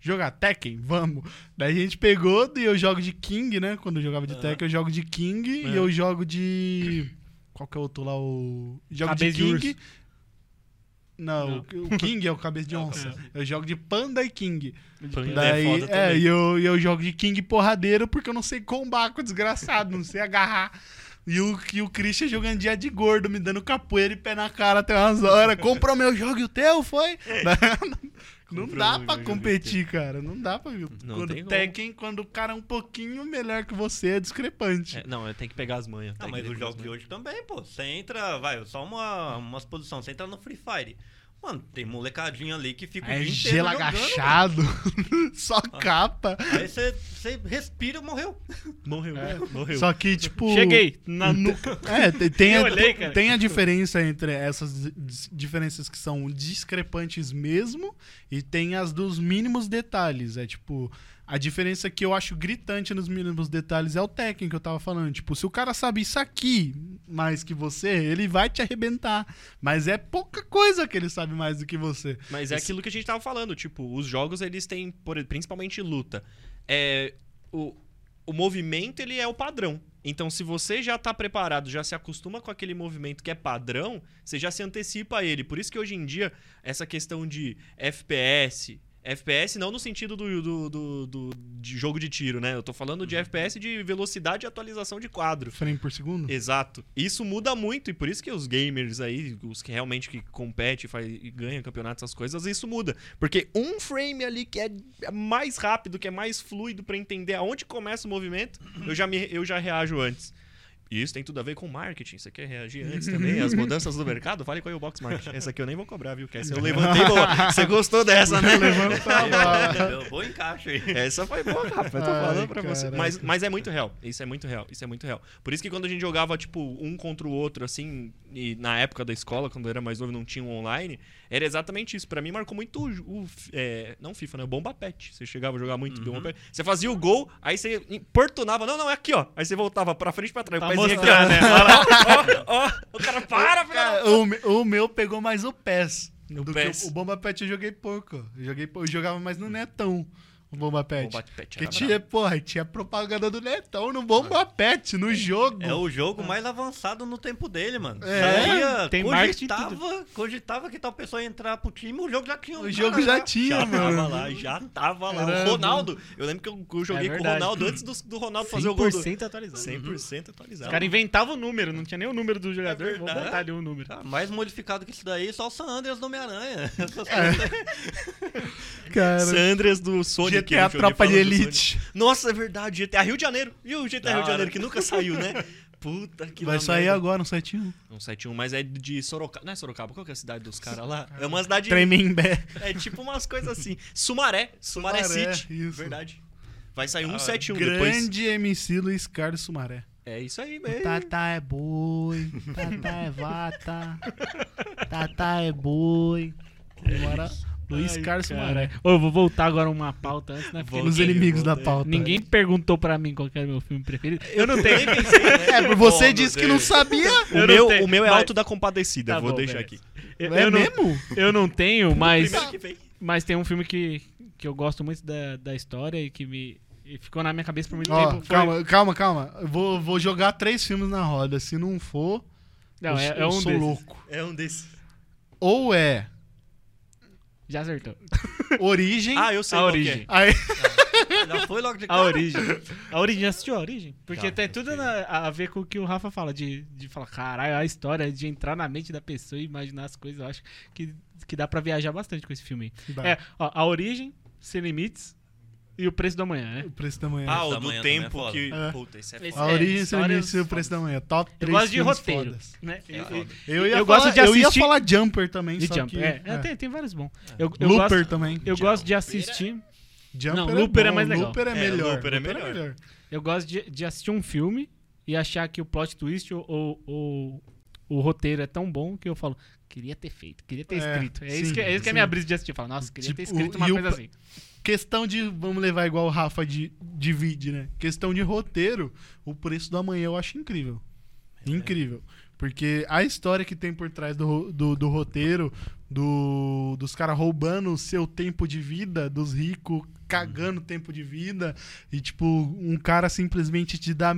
jogar Tekken? Vamos. Daí a gente pegou e eu jogo de King, né? Quando eu jogava de
Aham.
Tekken, eu jogo de King e
É.
eu jogo de. Qual que é o outro lá? O. Jogo
Cabeça
de
de
King.
urso.
Não, o King é o cabeça de
É
onça. Eu jogo de Panda e King.
Panda é
Daí, é,
também.
e eu, eu jogo de King porradeiro porque eu não sei combar com o desgraçado, não sei agarrar. E o, e o Christian jogando dia de gordo, me dando capoeira e pé na cara até umas horas. Comprou meu jogo e o teu, foi? não dá pra competir, cara. Não dá pra. quando
tem.
Tekken, quando o cara é um pouquinho melhor que você, é discrepante.
É, não, eu tenho que pegar as manhas.
Não,
tem
mas os jogos de hoje também, pô. Você entra, vai, só uma, umas posições. Você entra no Free Fire. Mano, tem molecadinha ali que fica o
É
dia inteiro
gelo
jogando,
agachado, só capa.
Aí você, respira e morreu.
manhas. Morreu, morreu.
Só que, tipo.
Cheguei na nuca.
É, tem, tem, a,
olhei,
tem a diferença entre essas diferenças que são discrepantes mesmo e tem as dos mínimos detalhes. É tipo, a diferença que eu acho gritante nos mínimos detalhes é o técnico que eu tava falando. Tipo, se o cara sabe isso aqui mais que você, ele vai te arrebentar. Mas é pouca coisa que ele sabe mais do que você.
Mas é aquilo que a gente tava falando, tipo, os jogos eles têm, por- principalmente luta, é o, o movimento ele é o padrão. Então, se você já tá preparado, já se acostuma com aquele movimento que é padrão, você já se antecipa a ele. Por isso que hoje em dia, essa questão de FPS. FPS não no sentido do, do, do- do- de jogo de tiro, né? Eu tô falando de FPS de velocidade e atualização de quadro.
Frame por segundo?
Exato. Isso muda muito, e por isso que os gamers aí, os que realmente que competem faz, e ganham campeonatos, essas coisas, isso muda. Porque um frame ali que é mais rápido, que é mais fluido pra entender aonde começa o movimento, eu já, me, eu já reajo antes. E isso tem tudo a ver com marketing. Você quer reagir antes também? As mudanças do mercado? Fale com a Box Marketing. Essa aqui eu nem vou cobrar, viu? Que essa eu levantei boa. Você gostou dessa, né?
Levanta a bola.
Deu bom encaixe aí.
Essa foi boa, rapaz. Eu tô
Ai,
falando pra você.
caraca.
Mas, mas é muito real. Isso é muito real. Isso é muito real. Por isso que quando a gente jogava, tipo, um contra o outro, assim, e na época da escola, quando eu era mais novo e não tinha um online, era exatamente isso. Pra mim marcou muito o. o é, não FIFA, né? O Bomba Pet. Você chegava a jogar muito
Uhum.
Bomba Pet. Você fazia o gol, aí você importunava. Não, não, é aqui, ó. Aí você voltava pra frente e pra trás.
Tá
ó.
né?
Olha lá. Ó, ó. O cara para,
Cara, o, o meu pegou mais o PES.
O
do
PES.
que o, o Bomba Pet eu joguei pouco. Eu, joguei, eu jogava mais no Netão, Bomba Pet.
Bomba Pet
Porque
era
tinha, porra, tinha propaganda do Netão no Bomba Pet, no jogo.
É o jogo mais avançado no tempo dele, mano.
É,
Saía,
tem
cogitava, cogitava que tal pessoa ia entrar pro time, o jogo já tinha
O jogo já tinha,
Já
mano.
tava lá, já tava lá.
Era-
O Ronaldo, eu lembro que eu, eu joguei com o. Ronaldo antes do, do Ronaldo fazer o gol. Do...
100% atualizado.
100%
Os
atualizado.
caras inventavam o número, não tinha nem o número do jogador. Vou
verdade.
botar ali o número.
Ah, mais modificado que isso daí, só o San Andreas do Homem-Aranha.
É. Cara,
Sandras do Sonic.
GTA
eu joguei
Tropa de Elite.
Nossa, é verdade. GTA Rio de Janeiro. E o GTA Rio de. Janeiro, que nunca saiu, né? Puta que
Vai sair
merda.
agora no 71.
Um 71, mas é de Sorocaba. Não é Sorocaba? Qual que é a cidade dos caras lá? É uma cidade.
Tremembé.
É tipo umas coisas assim. Sumaré. Sumaré,
Sumaré,
City.
isso.
Verdade. Vai sair
Ah,
171 depois.
Grande MC Luiz Carlos Sumaré.
É isso aí mesmo.
Tata é boi, tata é vata, tata é boi. Agora, Luiz
Ai,
Carlos
cara. Ô, eu vou voltar agora uma pauta antes, né? Porque
Volta
Os
aí,
inimigos da pauta.
ninguém perguntou pra mim qual que era o meu filme preferido. Eu não tenho.
Né?
É, você
Oh,
disse que não sabia.
O
Eu não
meu,
tenho,
o meu é
mas-
Alto da Compadecida,
Tá
vou
bom,
deixar
beleza.
aqui.
Eu,
É
eu não,
mesmo?
eu não tenho, mas, mas tem um filme que, que eu gosto muito da, da história e que me, E ficou na minha cabeça por muito
Ó,
tempo. Foi-
calma, calma, calma. Eu Vou, vou jogar três filmes na roda. Se não for,
Não,
eu,
é,
sou-
é
eu
um
sou
desses.
louco.
É um desses.
Ou é
Já acertou.
Origem.
Ah, eu sei
A
que
origem.
é.
Aí,
Já foi logo de
A
cara.
origem. A origem, já assistiu a origem? Porque
Já,
tem tudo na- a ver com o que o Rafa fala, de, de falar, caralho, a história de entrar na mente da pessoa e imaginar as coisas, eu acho que, que dá pra viajar bastante com esse filme aí.
Dá.
É, ó, a origem, Sem Limites e o preço da manhã, né?
o preço da manhã.
Ah, o do
é
tempo que.
É.
Puta, esse é foda.
a
é,
origem,
histórias
limites e o preço da manhã. Top
Eu
3
gosto de
filmes
roteiro,
fodas.
né?
É
Eu-
foda.
Eu, ia
Eu
falar,
gosto de
eu ia
assistir-
falar Jumper também,
De
só
Jump.
que...
É, é,
é.
Tem, tem vários bons. Eu, eu
Looper
gosto,
também.
eu gosto de assistir.
Jumper
Não, Looper é
bom,
mais legal.
Looper é,
É,
melhor.
Looper é melhor.
Eu gosto de, de assistir um filme e achar que o plot twist ou, ou- ou o roteiro é tão bom que eu falo, queria ter feito, queria ter
É,
escrito. É,
sim,
isso que, é isso que é a minha brisa de assistir. Eu falo, nossa, queria ter
Tipo,
escrito
o-
uma
e o
coisa assim.
Questão de, vamos levar igual o Rafa de, divide, né? Questão de roteiro, o preço do amanhã eu acho incrível. Incrível. Porque a história que tem por trás do, do, do roteiro, do, dos caras roubando o seu tempo de vida, dos ricos cagando tempo de vida, e tipo, um cara simplesmente te dá,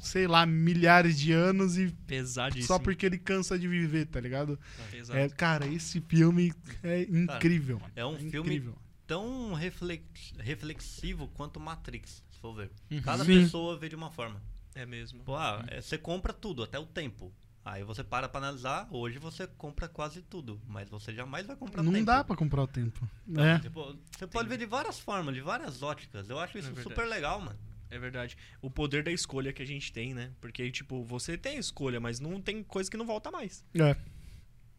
sei lá, milhares de anos e
Pesadíssimo.
só porque ele cansa de viver, tá ligado?
Exato.
É, cara, esse filme é incrível.
É um
É
filme
incrível.
Tão reflex- reflexivo quanto Matrix, se for ver.
Uhum.
Cada
Sim.
pessoa vê de uma forma.
É mesmo.
Pô, ah, é, você compra tudo, até o tempo. Aí você para pra analisar, hoje você compra quase tudo, mas você jamais vai comprar
Não
tempo.
dá pra comprar o tempo. É.
Tipo, você pode ver de várias formas, de várias óticas. Eu acho isso
É
super legal, mano.
É verdade. O poder da escolha que a gente tem, né? Porque, tipo, você tem escolha, mas não tem coisa que não volta mais.
É,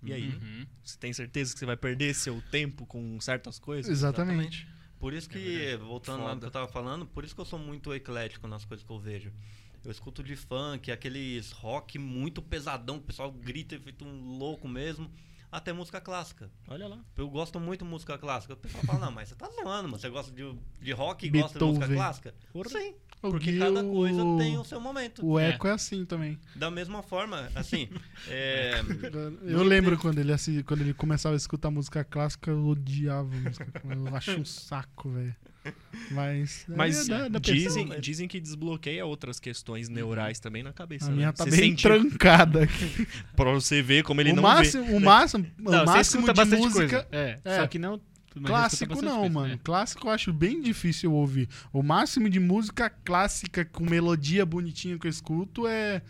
E aí?
Uhum.
Você tem certeza que você vai perder seu tempo com certas coisas?
exatamente.
Por isso que, voltando lá no
Foda.
que eu tava falando, por isso que eu sou muito eclético nas coisas que eu vejo. Eu escuto de funk, aqueles rock muito pesadão, que o pessoal grita e feito um louco mesmo, até música clássica.
Olha lá.
Eu gosto muito de música clássica. O pessoal fala, não, mas você tá zoando, mano. Você gosta de, de rock e gosta de música
Beethoven.
clássica? Sim,
O
porque
Gui,
cada coisa
o-
tem o seu momento.
O Eco é, assim também.
Da mesma forma, assim, é,
Eu lembro quando ele, assi- quando ele começava a escutar música clássica, eu odiava música clássica. Eu acho um saco, velho. Mas.
Mas
é da- da
dizem, dizem que desbloqueia outras questões neurais também na cabeça.
A
né?
minha tá
Você
bem
sente-
trancada aqui.
Pra você ver como ele
o
não
máximo, o máximo, o
Não, você
máximo de
bastante
música.
coisa. É,
é.
só que não... mas
Clássico não,
coisa,
mano.
né?
Clássico eu acho bem difícil ouvir. O máximo de música clássica com melodia bonitinha que eu escuto é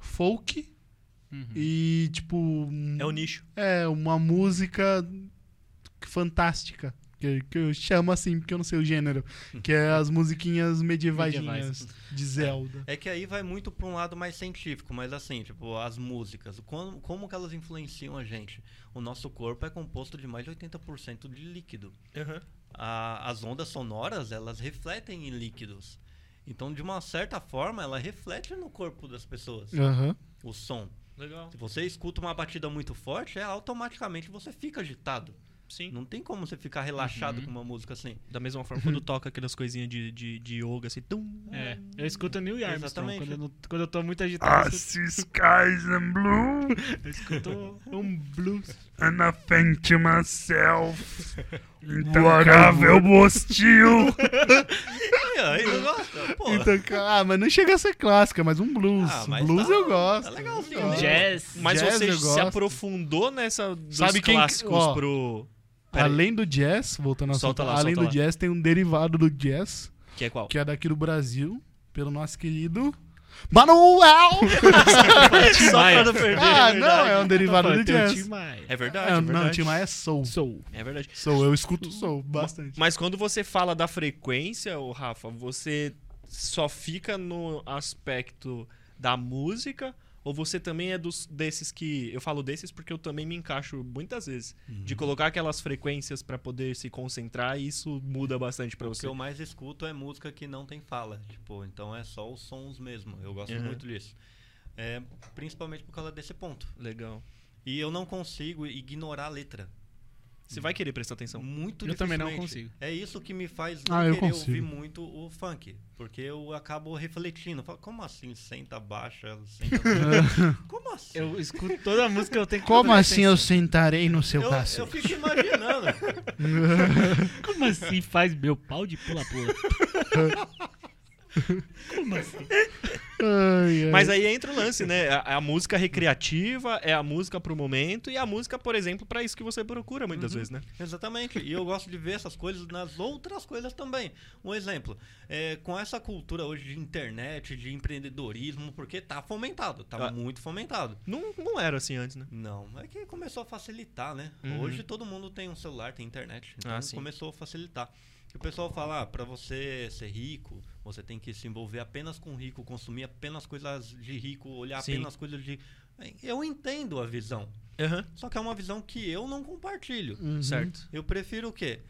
folk
Uhum.
e tipo.
É o nicho.
é uma música fantástica. Que, que eu chamo assim, porque eu não sei o gênero. Que é as musiquinhas medievaisinhas
Medievais.
de Zelda.
é que aí vai muito pra um lado mais científico, mas assim, tipo, as músicas, como, como que elas influenciam a gente? O nosso corpo é composto de mais de 80% de líquido. a- as ondas sonoras elas refletem em líquidos. Então, de uma certa forma, ela reflete no corpo das pessoas.
Aham.
O som.
Legal.
Se você escuta uma batida muito forte, é automaticamente você fica agitado.
Sim.
Não tem como você ficar relaxado
Uhum.
com uma música assim.
Da mesma forma, quando toca aquelas coisinhas de, de, de yoga, assim, tum,
É, eu escuto Neil Armstrong.
Exatamente.
Quando eu, não- quando eu tô muito agitado, eu escuto,
skies and blue
eu escuto um blues.
and I think to myself.
E aí, eu gosto. Pô,
Então, ah, mas não chega a ser clássica, mas um blues.
Ah, mas
blues
tá-
eu gosto.
tá legalzinho, né?
Jazz.
Mas
Jazz
você se
gosto.
aprofundou nessa dos
Sabe quem que-
clássicos
ó,
pro...
Além do jazz, voltando ao
Solta lá,
além
solta
do
lá.
jazz, tem um derivado do jazz,
que é qual?
que é daqui do Brasil, pelo nosso querido Manuel!
Só pra não perder,
ah,
é
não, é um derivado do
o
jazz.
Maia.
É verdade,
É,
é
não,
verdade.
Tim Maia é soul.
Soul.
É verdade.
Soul, eu escuto soul bastante.
Mas quando você fala da frequência, ô Rafa, você só fica no aspecto da música ou você também é dos desses que eu falo desses porque eu também me encaixo muitas vezes de colocar aquelas frequências pra poder se concentrar e isso muda bastante pra
O
você.
que eu mais escuto é música que não tem fala. Tipo, então é só os sons mesmo. Eu gosto
Uhum.
muito disso. É, principalmente por causa desse ponto.
Legal.
E eu não consigo ignorar a letra.
Você vai querer prestar atenção.
Muito
Eu também não consigo.
É isso que me faz
Ah,
não
eu
querer
consigo.
ouvir muito o funk. Porque eu acabo refletindo. Falo, como assim senta baixa, senta baixa? como fácil.
Eu escuto toda a música, eu tenho que
Como assim eu
atenção.
sentarei no seu
Eu, eu fico imaginando.
Como assim faz meu pau de pula-pula? Como assim?
Ai, ai.
Mas aí entra o lance, né? A, a música recreativa é a música pro momento e a música, por exemplo, pra isso que você procura muitas
Uhum.
vezes, né?
Exatamente. E eu gosto de ver essas coisas nas outras coisas também. Um exemplo, é, com essa cultura hoje de internet, de empreendedorismo, porque tá fomentado, tá
Ah.
muito fomentado.
Não, não era assim antes, né?
Não, é que começou a facilitar, né?
Uhum.
Hoje todo mundo tem um celular, tem internet. Então
Ah, sim.
começou a facilitar. E o pessoal fala, ah, pra você ser rico, você tem que se envolver apenas com rico, consumir apenas coisas de rico, olhar
Sim.
apenas coisas de. Eu entendo a visão.
Aham.
Só que é uma visão que eu não compartilho.
Uhum.
Certo.
Eu prefiro o quê?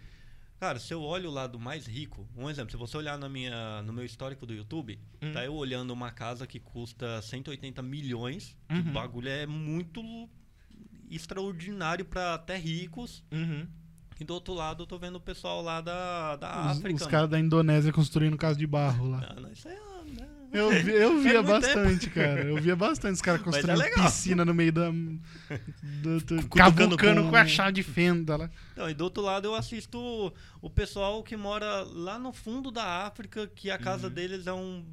Cara, se eu olho o lado mais rico, um exemplo, se você olhar na minha, no meu histórico do YouTube,
Hum.
tá eu olhando uma casa que custa 180 milhões, que
Uhum.
o bagulho é muito extraordinário para até ricos.
Uhum.
E do outro lado eu tô vendo o pessoal lá da, da
Os,
África.
os caras da Indonésia construindo casa de barro lá.
mano. Ah, não, isso é, né?
Eu, eu via bastante, cara. Eu via bastante os caras
é
construindo
legal.
piscina no meio da. Do, do, cavucando
com-
com... a chave de fenda lá.
Não, e do outro lado eu assisto o pessoal que mora lá no fundo da África, que a
Uhum.
casa deles é um.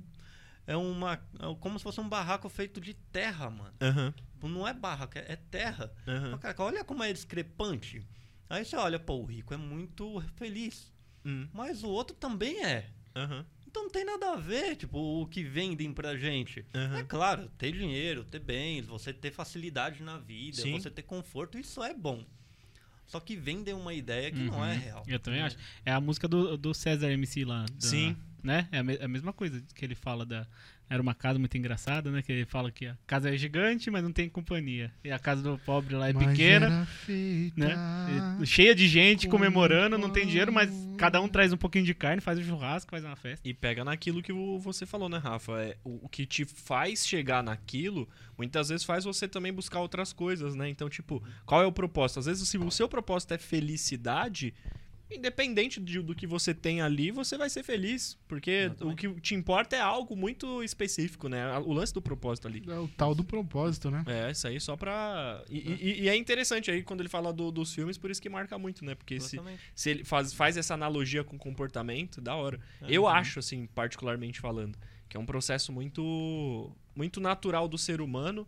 É uma. É como se fosse um barraco feito de terra, mano.
Aham.
Não é barraco, é é terra. Pô, Cara, olha como é discrepante. Aí você olha, pô, o rico é muito feliz.
Hum.
Mas o outro também é.
Aham.
Então não tem nada a ver, tipo, o que vendem pra gente.
Aham.
É claro, ter dinheiro, ter bens, você ter facilidade na vida,
Sim.
você ter conforto, isso é bom. Só que vendem uma ideia que não é
Uhum.
real.
Eu também acho. É a música do, do César MC lá. da-
Sim.
Né? É a, me- a mesma coisa que ele fala da. Era uma casa muito engraçada, né? Que ele fala que a casa é gigante, mas não tem companhia. E a casa do pobre lá é
Mas
pequena. né? E cheia de gente
com
comemorando, não tem dinheiro, mas cada um traz um pouquinho de carne, faz um churrasco, faz uma festa.
E pega naquilo que você falou, né, Rafa? É, o, o que te faz chegar naquilo, muitas vezes faz você também buscar outras coisas, né? Então, tipo, qual é o propósito? Às vezes, se o seu propósito é felicidade, independente de- do que você tem ali, você vai ser feliz. Porque
Exatamente.
o que te importa é algo muito específico, né? O lance do propósito ali.
É o tal do propósito, né?
É, isso aí só pra. E, e- e é interessante aí quando ele fala do- dos filmes, por isso que marca muito, né? Porque se,
Exatamente.
se ele faz, faz essa analogia com comportamento, da hora. Eu
Uhum.
acho, assim, particularmente falando, que é um processo muito, muito natural do ser humano,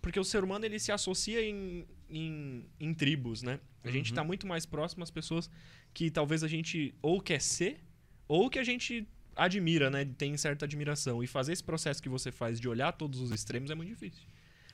porque o ser humano ele se associa em, em, em tribos, né? A gente
Uhum.
tá muito mais próximo às pessoas que talvez a gente ou quer ser, ou que a gente admira, né? Tem certa admiração. E fazer esse processo que você faz de olhar todos os extremos é muito difícil.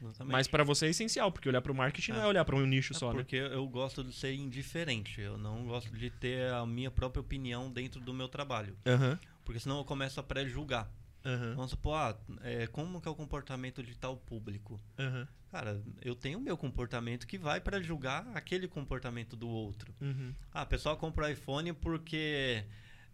Exatamente.
Mas pra você é essencial, porque olhar pro marketing
É.
não é olhar pra um nicho
É
só, né?
porque eu gosto de ser indiferente. Eu não gosto de ter a minha própria opinião dentro do meu trabalho.
Aham.
Porque senão eu começo a pré-julgar.
Aham.
Vamos supor, ah, é, como que é o comportamento de tal público?
Aham.
Cara, eu tenho o meu comportamento que vai para julgar aquele comportamento do outro.
Uhum.
Ah, o pessoal compra iPhone porque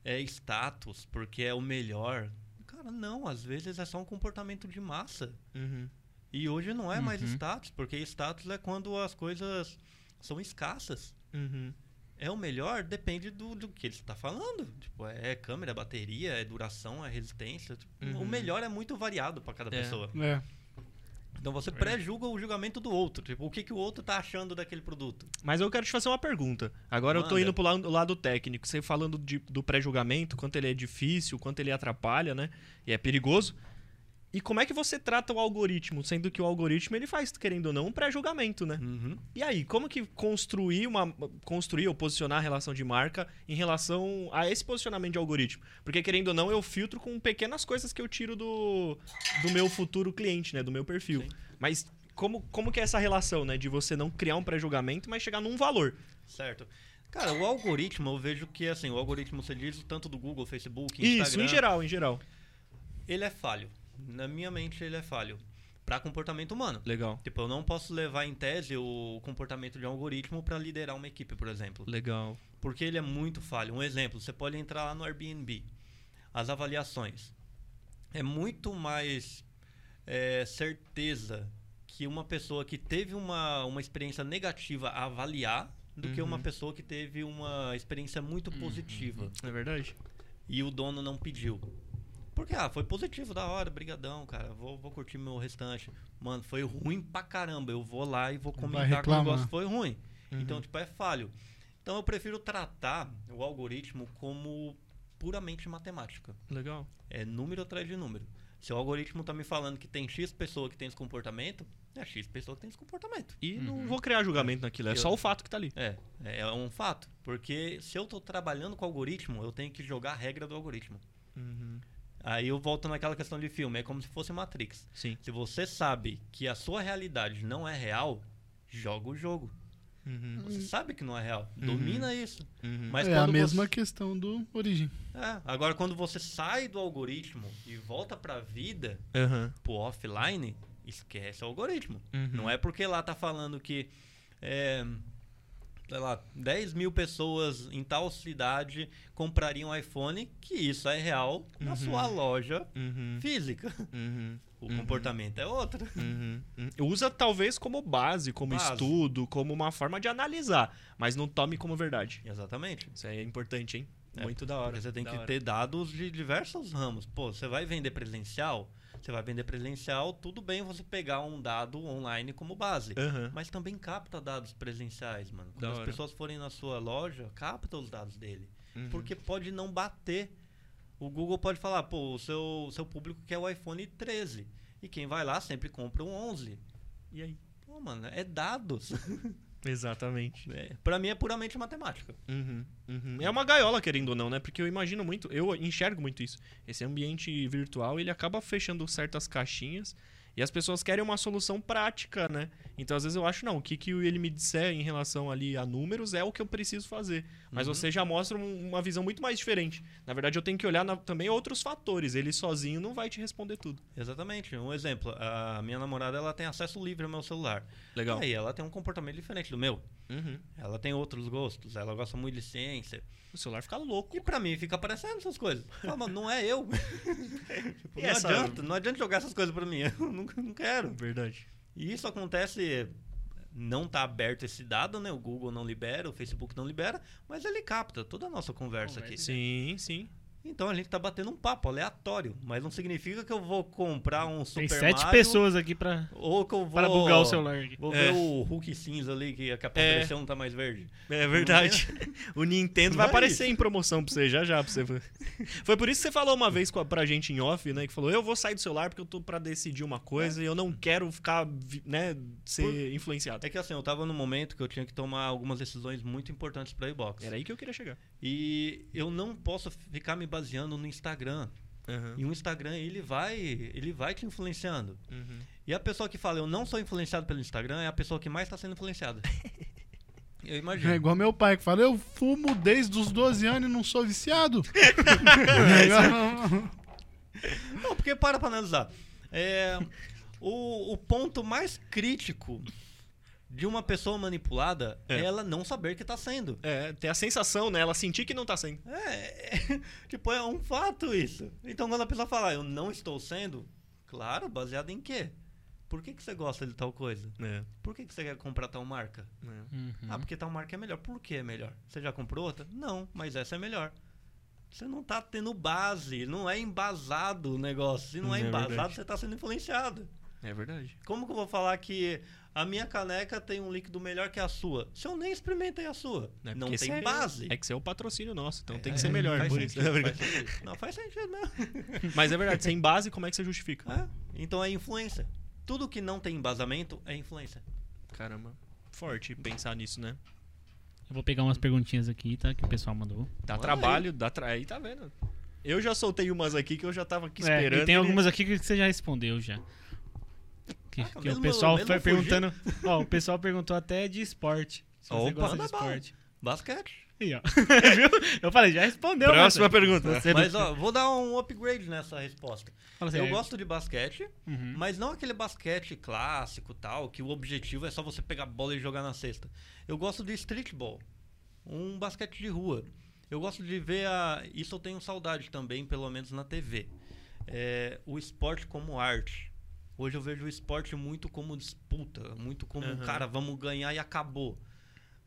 é status, porque é o melhor. Cara, não, às vezes é só um comportamento de massa.
Uhum.
E hoje não é mais
Uhum.
status, porque status é quando as coisas são escassas. É o melhor, depende do, do que ele está falando. Tipo, é câmera, é bateria, é duração, é resistência. Tipo,
Uhum.
O melhor é muito variado para cada
É.
pessoa.
É.
Então você pré-julga o julgamento do outro. Tipo, o que, que o outro tá achando daquele produto.
Mas eu quero te fazer uma pergunta. Agora eu tô
Manda.
indo pro lado, lado técnico. Você falando de- do pré-julgamento, quanto ele é difícil, quanto ele atrapalha, né? E é perigoso. E como é que você trata o algoritmo? Sendo que o algoritmo ele faz, querendo ou não, um pré-julgamento, né?
Uhum.
E aí, como que construir uma construir ou posicionar a relação de marca em relação a esse posicionamento de algoritmo? Porque querendo ou não, eu filtro com pequenas coisas que eu tiro do, do meu futuro cliente, né, do meu perfil.
Sim.
Mas como, como que é essa relação, né, de você não criar um pré-julgamento, mas chegar num valor?
Certo. Cara, o algoritmo, eu vejo que, assim, o algoritmo, você diz tanto do Google, Facebook,
Isso,
Instagram...
em geral, em geral.
Ele é falho. Na minha mente, ele é falho. Para comportamento humano.
Legal.
Tipo, eu não posso levar em tese o comportamento de um algoritmo para liderar uma equipe, por exemplo.
Legal.
Porque ele é muito falho. Um exemplo, você pode entrar lá no Airbnb. As avaliações. É muito mais é, certeza que uma pessoa que teve uma, uma experiência negativa a avaliar do que uma
Uhum.
pessoa que teve uma experiência muito positiva
É verdade?
e o dono não pediu. Porque, ah, foi positivo, da hora, brigadão, cara. Vou, vou curtir meu restante. Mano, foi ruim pra caramba. Eu vou lá e vou comentar que o negócio foi ruim.
Uhum.
Então, tipo, é falho. Então eu prefiro tratar o algoritmo como puramente matemática.
Legal.
É número atrás de número. Se o algoritmo tá me falando que tem X pessoa que tem esse comportamento, é X pessoa que tem esse comportamento.
E não vou criar julgamento naquilo, é
Eu-
só o fato que tá ali.
É, é um fato. Porque se eu tô trabalhando com o algoritmo, eu tenho que jogar a regra do algoritmo.
Uhum.
Aí eu volto naquela questão de filme, é como se fosse Matrix.
Sim.
Se você sabe que a sua realidade não é real, joga o jogo.
Uhum.
Você sabe que não é real.
Uhum.
Domina isso.
Uhum.
Mas
é a mesma
você-
questão do Origem.
É, agora quando você sai do algoritmo e volta pra vida,
Uhum.
pro offline, esquece o algoritmo.
Uhum.
Não é porque lá tá falando que é, sei lá, 10 mil pessoas em tal cidade comprariam iPhone, que isso é real na
Uhum.
sua loja
Uhum.
física.
Uhum.
O
Uhum.
comportamento é outro.
Uhum. Uhum. Usa talvez como base, como
Base.
estudo, como uma forma de analisar, mas não tome como verdade.
Exatamente.
Isso aí é importante, hein?
É,
Muito da hora.
Você tem
da
que
hora.
ter dados de diversos ramos. Pô, você vai vender presencial? Você vai vender presencial, tudo bem você pegar um dado online como base.
Aham.
Mas também capta dados presenciais, mano. Quando
Da
as
hora.
pessoas forem na sua loja, capta os dados dele.
Uhum.
Porque pode não bater. O Google pode falar, pô, o seu, seu público quer o iPhone 13. E quem vai lá sempre compra um 11.
E aí?
Pô, mano, é dados.
Exatamente.
É, pra mim é puramente matemática.
Uhum, uhum. É uma gaiola, querendo ou não, né? Porque eu imagino muito, eu enxergo muito isso. Esse ambiente virtual, ele acaba fechando certas caixinhas e as pessoas querem uma solução prática, né? Então, às vezes eu acho, não, o que, que ele me disser em relação ali a números é o que eu preciso fazer. Mas
Uhum.
você já mostra um- uma visão muito mais diferente. Na verdade, eu tenho que olhar na- também outros fatores. Ele sozinho não vai te responder tudo.
Exatamente. Um exemplo, a minha namorada ela tem acesso livre ao meu celular.
Legal.
Aí ela tem um comportamento diferente do meu.
Uhum.
Ela tem outros gostos, ela gosta muito de ciência.
O celular fica louco.
E pra mim fica aparecendo essas coisas. Fala, mano, não é eu. Tipo, não,
essa-
adianta, não adianta jogar essas coisas pra mim. Eu não, não quero.
Verdade.
E isso acontece. Não tá aberto esse dado, né? O Google não libera, o Facebook não libera, mas ele capta toda a nossa conversa aqui.
Sim, sim.
Então a gente tá batendo um papo aleatório, mas não significa que eu vou comprar um Super
Tem sete
Mario,
pessoas aqui pra,
ou que eu vou
para bugar o celular aqui.
Vou
É.
ver o Hulk cinza ali que a capa
É.
não tá mais verde.
É verdade. o Nintendo vai
Não é
aparecer
isso.
em promoção pra você, já já. Pra você. Foi por isso que você falou uma vez com a- pra gente em off, né? Que falou: eu vou sair do celular porque eu tô pra decidir uma coisa e eu não quero ficar, né? Ser
Por-
influenciado.
É que assim, eu tava num momento que eu tinha que tomar algumas decisões muito importantes pra iBox.
Era aí que eu queria chegar.
E eu não posso ficar me baseando no Instagram.
Uhum.
E o Instagram, ele vai, ele vai te influenciando.
Uhum.
E a pessoa que fala, eu não sou influenciado pelo Instagram, é a pessoa que mais está sendo influenciada. Eu imagino.
É igual meu pai que fala, eu fumo desde os 12 anos e não sou viciado.
Não, porque para pra analisar. É, o, o ponto mais crítico de uma pessoa manipulada é, ela não saber que está sendo.
É, ter a sensação, né? Ela sentir que não tá sendo.
É, é, tipo, é um fato isso. Então quando a pessoa fala, eu não estou sendo, claro, baseado em quê? Por que, que você gosta de tal coisa?
É.
Por que, que você quer comprar tal marca?
é.
Uhum.
Ah, porque tal marca é melhor. Por que é melhor? Você já comprou outra? Não, mas essa é melhor. Você não tá tendo base, não é embasado o negócio. Se não é,
É
embasado,
verdade.
você tá sendo influenciado.
É verdade.
Como que eu vou falar que a minha caneca tem um líquido melhor que a sua? Se eu nem experimentei a sua.
É
não tem
é-
base.
É que você é o patrocínio nosso, então tem
É,
que ser melhor.
Faz
por isso.
sentido,
É
faz sentido. Não, faz sentido mesmo.
Mas é verdade, sem base, como é que você justifica?
É, Então é influência. Tudo que não tem embasamento é influência.
Caramba. Forte pensar nisso, né?
Eu vou pegar umas perguntinhas aqui, tá? Que o pessoal mandou.
Dá
Olha
trabalho, dá tra... aí tá vendo? Eu já soltei umas aqui que eu já tava aqui
É,
esperando.
e tem
ele-
algumas aqui que você já respondeu já. Que,
Ah,
que o pessoal
mesmo
foi
fugir?
perguntando. Ó, o pessoal perguntou até de esporte. Se você
Opa,
gosta de
bala.
esporte.
Basquete.
Aí, ó. Viu? Eu falei, já respondeu.
Próxima
Massa.
pergunta.
Você-
Mas ó, vou dar um upgrade nessa resposta.
Assim,
Eu
é,
gosto de basquete,
uhum.
mas não aquele basquete clássico tal, que o objetivo é só você pegar a bola e jogar na cesta. Eu gosto de streetball, um basquete de rua. Eu gosto de ver a. Isso eu tenho saudade também, pelo menos na TV. É, o esporte como arte. Hoje eu vejo o esporte muito como disputa, muito como,
Aham.
cara, vamos ganhar e acabou.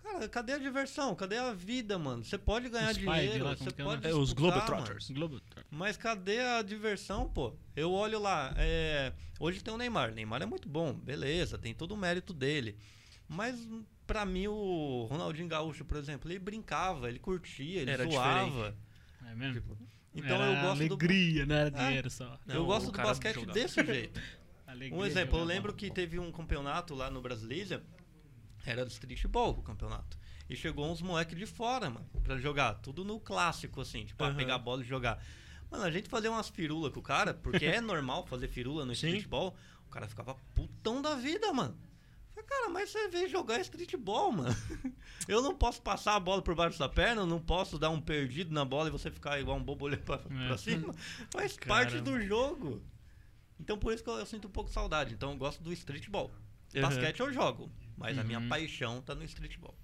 Cara, cadê a diversão? Cadê a vida, mano? Você pode ganhar
Os
dinheiro,
lá,
você
é o
pode?
É, os
disputar,
Globetrotters.
mano.
Globetrotter.
Mas cadê a diversão, pô? Eu olho lá, é, hoje tem o Neymar. Neymar é muito bom, beleza, tem todo o mérito dele. Mas pra mim o Ronaldinho Gaúcho, por exemplo, ele brincava, ele curtia, ele
Era
zoava.
É mesmo?
Tipo, então
era
eu gosto do
alegria, não era
É.
dinheiro só.
eu
Não,
gosto
o
do basquete desse jeito.
Alegria
Um
de
exemplo, eu lembro que teve um campeonato lá no Brasileira, era do streetball o campeonato. E chegou uns moleques de fora, mano, pra jogar. Tudo no clássico, assim, tipo,
Aham.
pegar a bola e jogar. Mano, a gente fazia umas firulas com o cara, porque é normal fazer firula no
Sim.
streetball. O cara ficava putão da vida, mano. Falei, cara, mas você veio jogar streetball, mano. Eu não posso passar a bola por baixo da perna, eu não posso dar um perdido na bola e você ficar igual um bobo olhando pra, pra
É.
cima. Faz parte
Caramba.
do jogo. Então por isso que eu, eu sinto um pouco de saudade. Então eu gosto do streetball.
Uhum.
Basquete eu jogo, mas a minha
Uhum.
paixão tá no streetball.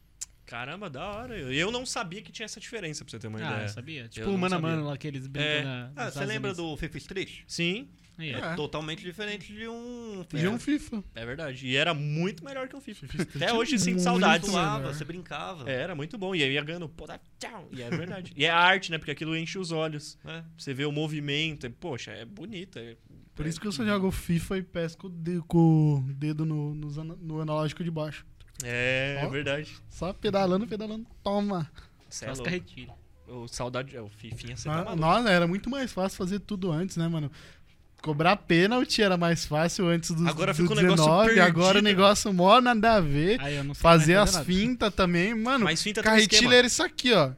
Caramba, da hora. Eu eu não sabia que tinha essa diferença, pra você ter uma
Ah,
ideia.
eu sabia. Tipo o mano a mano lá que eles brincam
É.
na.
Ah, você lembra do FIFA Street?
Sim,
É.
é.
Totalmente diferente de um
De um FIFA.
é verdade. E era muito melhor que o FIFA.
FIFA Street
Até hoje eu sinto saudades.
Zoava, você brincava.
É, era muito bom. E aí ia ganhando. Pô, dá tchau. E é verdade. e é a arte, né? Porque aquilo enche os olhos.
É.
Você vê o movimento. é- Poxa, é bonito. é-
Por isso que eu só jogo FIFA e PES com o dedo, com o dedo no, no analógico de baixo.
É, é
Ó.
verdade.
Só pedalando, pedalando, toma.
Só
é
carretilhas.
O saudade. É, o Fifinha, você
Ah,
tá.
Nossa, era muito mais fácil fazer tudo antes, né, mano? Cobrar pênalti era mais fácil antes dos
Agora
do
fica um negócio
19, agora o
perdido.
negócio mó nada a ver.
Aí eu não sei
Fazer as fintas também, mano.
Mas finta
Carretilha era isso aqui, ó.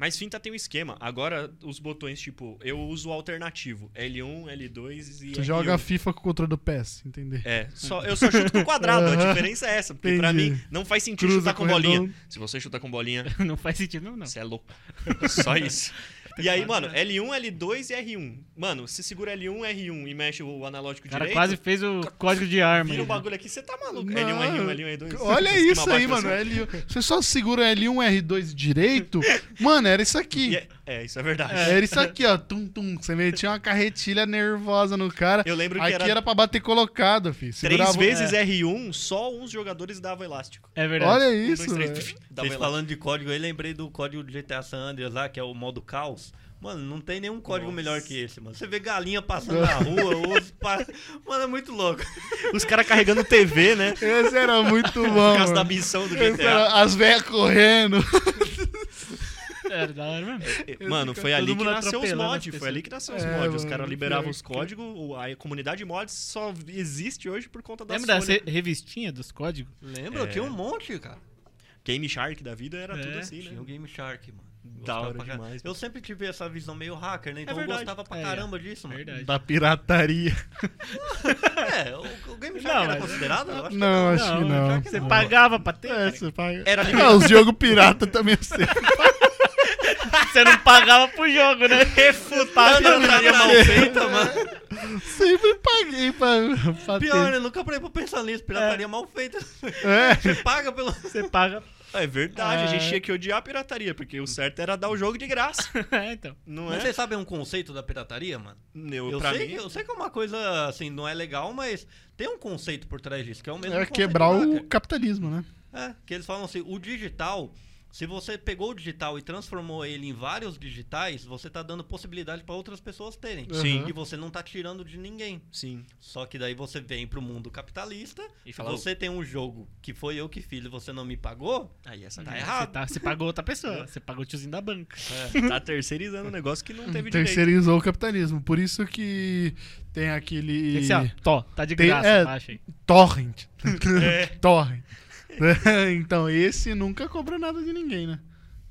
Mas finta tem um esquema. Agora, os botões, tipo, eu uso o alternativo. L1, L2 e
Tu
L1.
joga FIFA com o controle do PES, entender?
É, só, eu só chuto com quadrado. A diferença é essa. Porque pra
Entendi.
mim, não faz sentido
Cruza
chutar com
com
bolinha.
redondo.
Se você chutar com bolinha,
Não faz sentido, não. não.
você é louco. Só isso. E aí, mano, L1, L2 e R1. Mano, se segura L1, R1 e mexe o analógico
O cara
direito,
quase fez o código de arma.
vira
aí,
um
né?
bagulho aqui, você tá maluco.
Não.
L1, R1, L1, R2.
Olha isso aí, mano.
assim.
L1. Você só segura L1, R2 direito. Mano, era isso aqui.
é, é, isso é verdade.
Era isso aqui, ó. Tum, tum. Você metia uma carretilha nervosa no cara.
Eu lembro que
Aqui
era,
era pra bater colocado, filho.
três
Segurava-
vezes
é.
R1, só uns jogadores davam elástico.
É verdade.
Olha
Um,
isso,
dois, três,
Vocês falando de código aí, lembrei do código do GTA San Andreas lá, que é o modo caos. Mano, não tem nenhum código
Nossa.
melhor que esse, mano. Você vê galinha passando na rua, os pa... Mano, é muito louco.
Os caras carregando TV, né?
Esse era muito
Por
bom.
causa da missão do GTA.
era as velhas correndo.
Era da hora mesmo.
É, Mano, foi ali que nasceu os mods. Foi
pessoas.
ali que nasceu os
É,
mods. Os caras liberavam os códigos. A comunidade mods só existe hoje por conta das
Lembra re- revistinha dos códigos?
Lembra?
É.
Tinha um monte, cara.
Game Shark da vida era
É,
tudo assim,
Tinha o
né?
Game Shark, mano.
Da hora demais,
Eu sempre tive essa visão meio hacker, né? Então eu
verdade.
gostava pra
É,
caramba disso, mano.
Verdade.
Da pirataria.
É, o, o Game Shark
Não,
era considerado? Eu acho que
Não, acho que não.
Você pagava pra ter?
É, você paga.
Era
Ah, os jogos pirata também eu sei.
Você não pagava pro jogo, né?
Refutando a pirataria mal feita, mano.
Sempre paguei pra, pra
Pior,
ter.
né? Nunca parei pra pensar nisso. Pirataria mal feita.
É.
Você paga pelo...
Você paga.
É verdade, a gente
É.
tinha que odiar a pirataria, porque o certo era dar o jogo de graça.
É, então.
Não
Mas
é?
vocês sabem um conceito da pirataria, mano?
Eu,
Eu
pra
sei,
mim,
que, eu sei que é uma coisa, assim, não é legal, mas tem um conceito por trás disso, que é o mesmo
É quebrar o capitalismo, né?
É, que eles falam assim, o digital, se você pegou o digital e transformou ele em vários digitais, você tá dando possibilidade para outras pessoas terem.
Sim.
E você não tá tirando de ninguém.
sim.
Só que daí você vem pro mundo capitalista,
E fala,
você tem um jogo que foi eu que fiz e você não me pagou,
Aí essa
Tá
tá,
É,
errado.
Você, tá- você pagou outra pessoa. Você pagou o tiozinho da banca.
tá terceirizando um negócio que não teve direito.
Terceirizou o capitalismo. Por isso que tem aquele.
Esse, ó, tó, tá de
Tem-
graça,
é.
baixa aí.
Torrent.
É.
Torrent. então, esse nunca cobra nada de ninguém, né?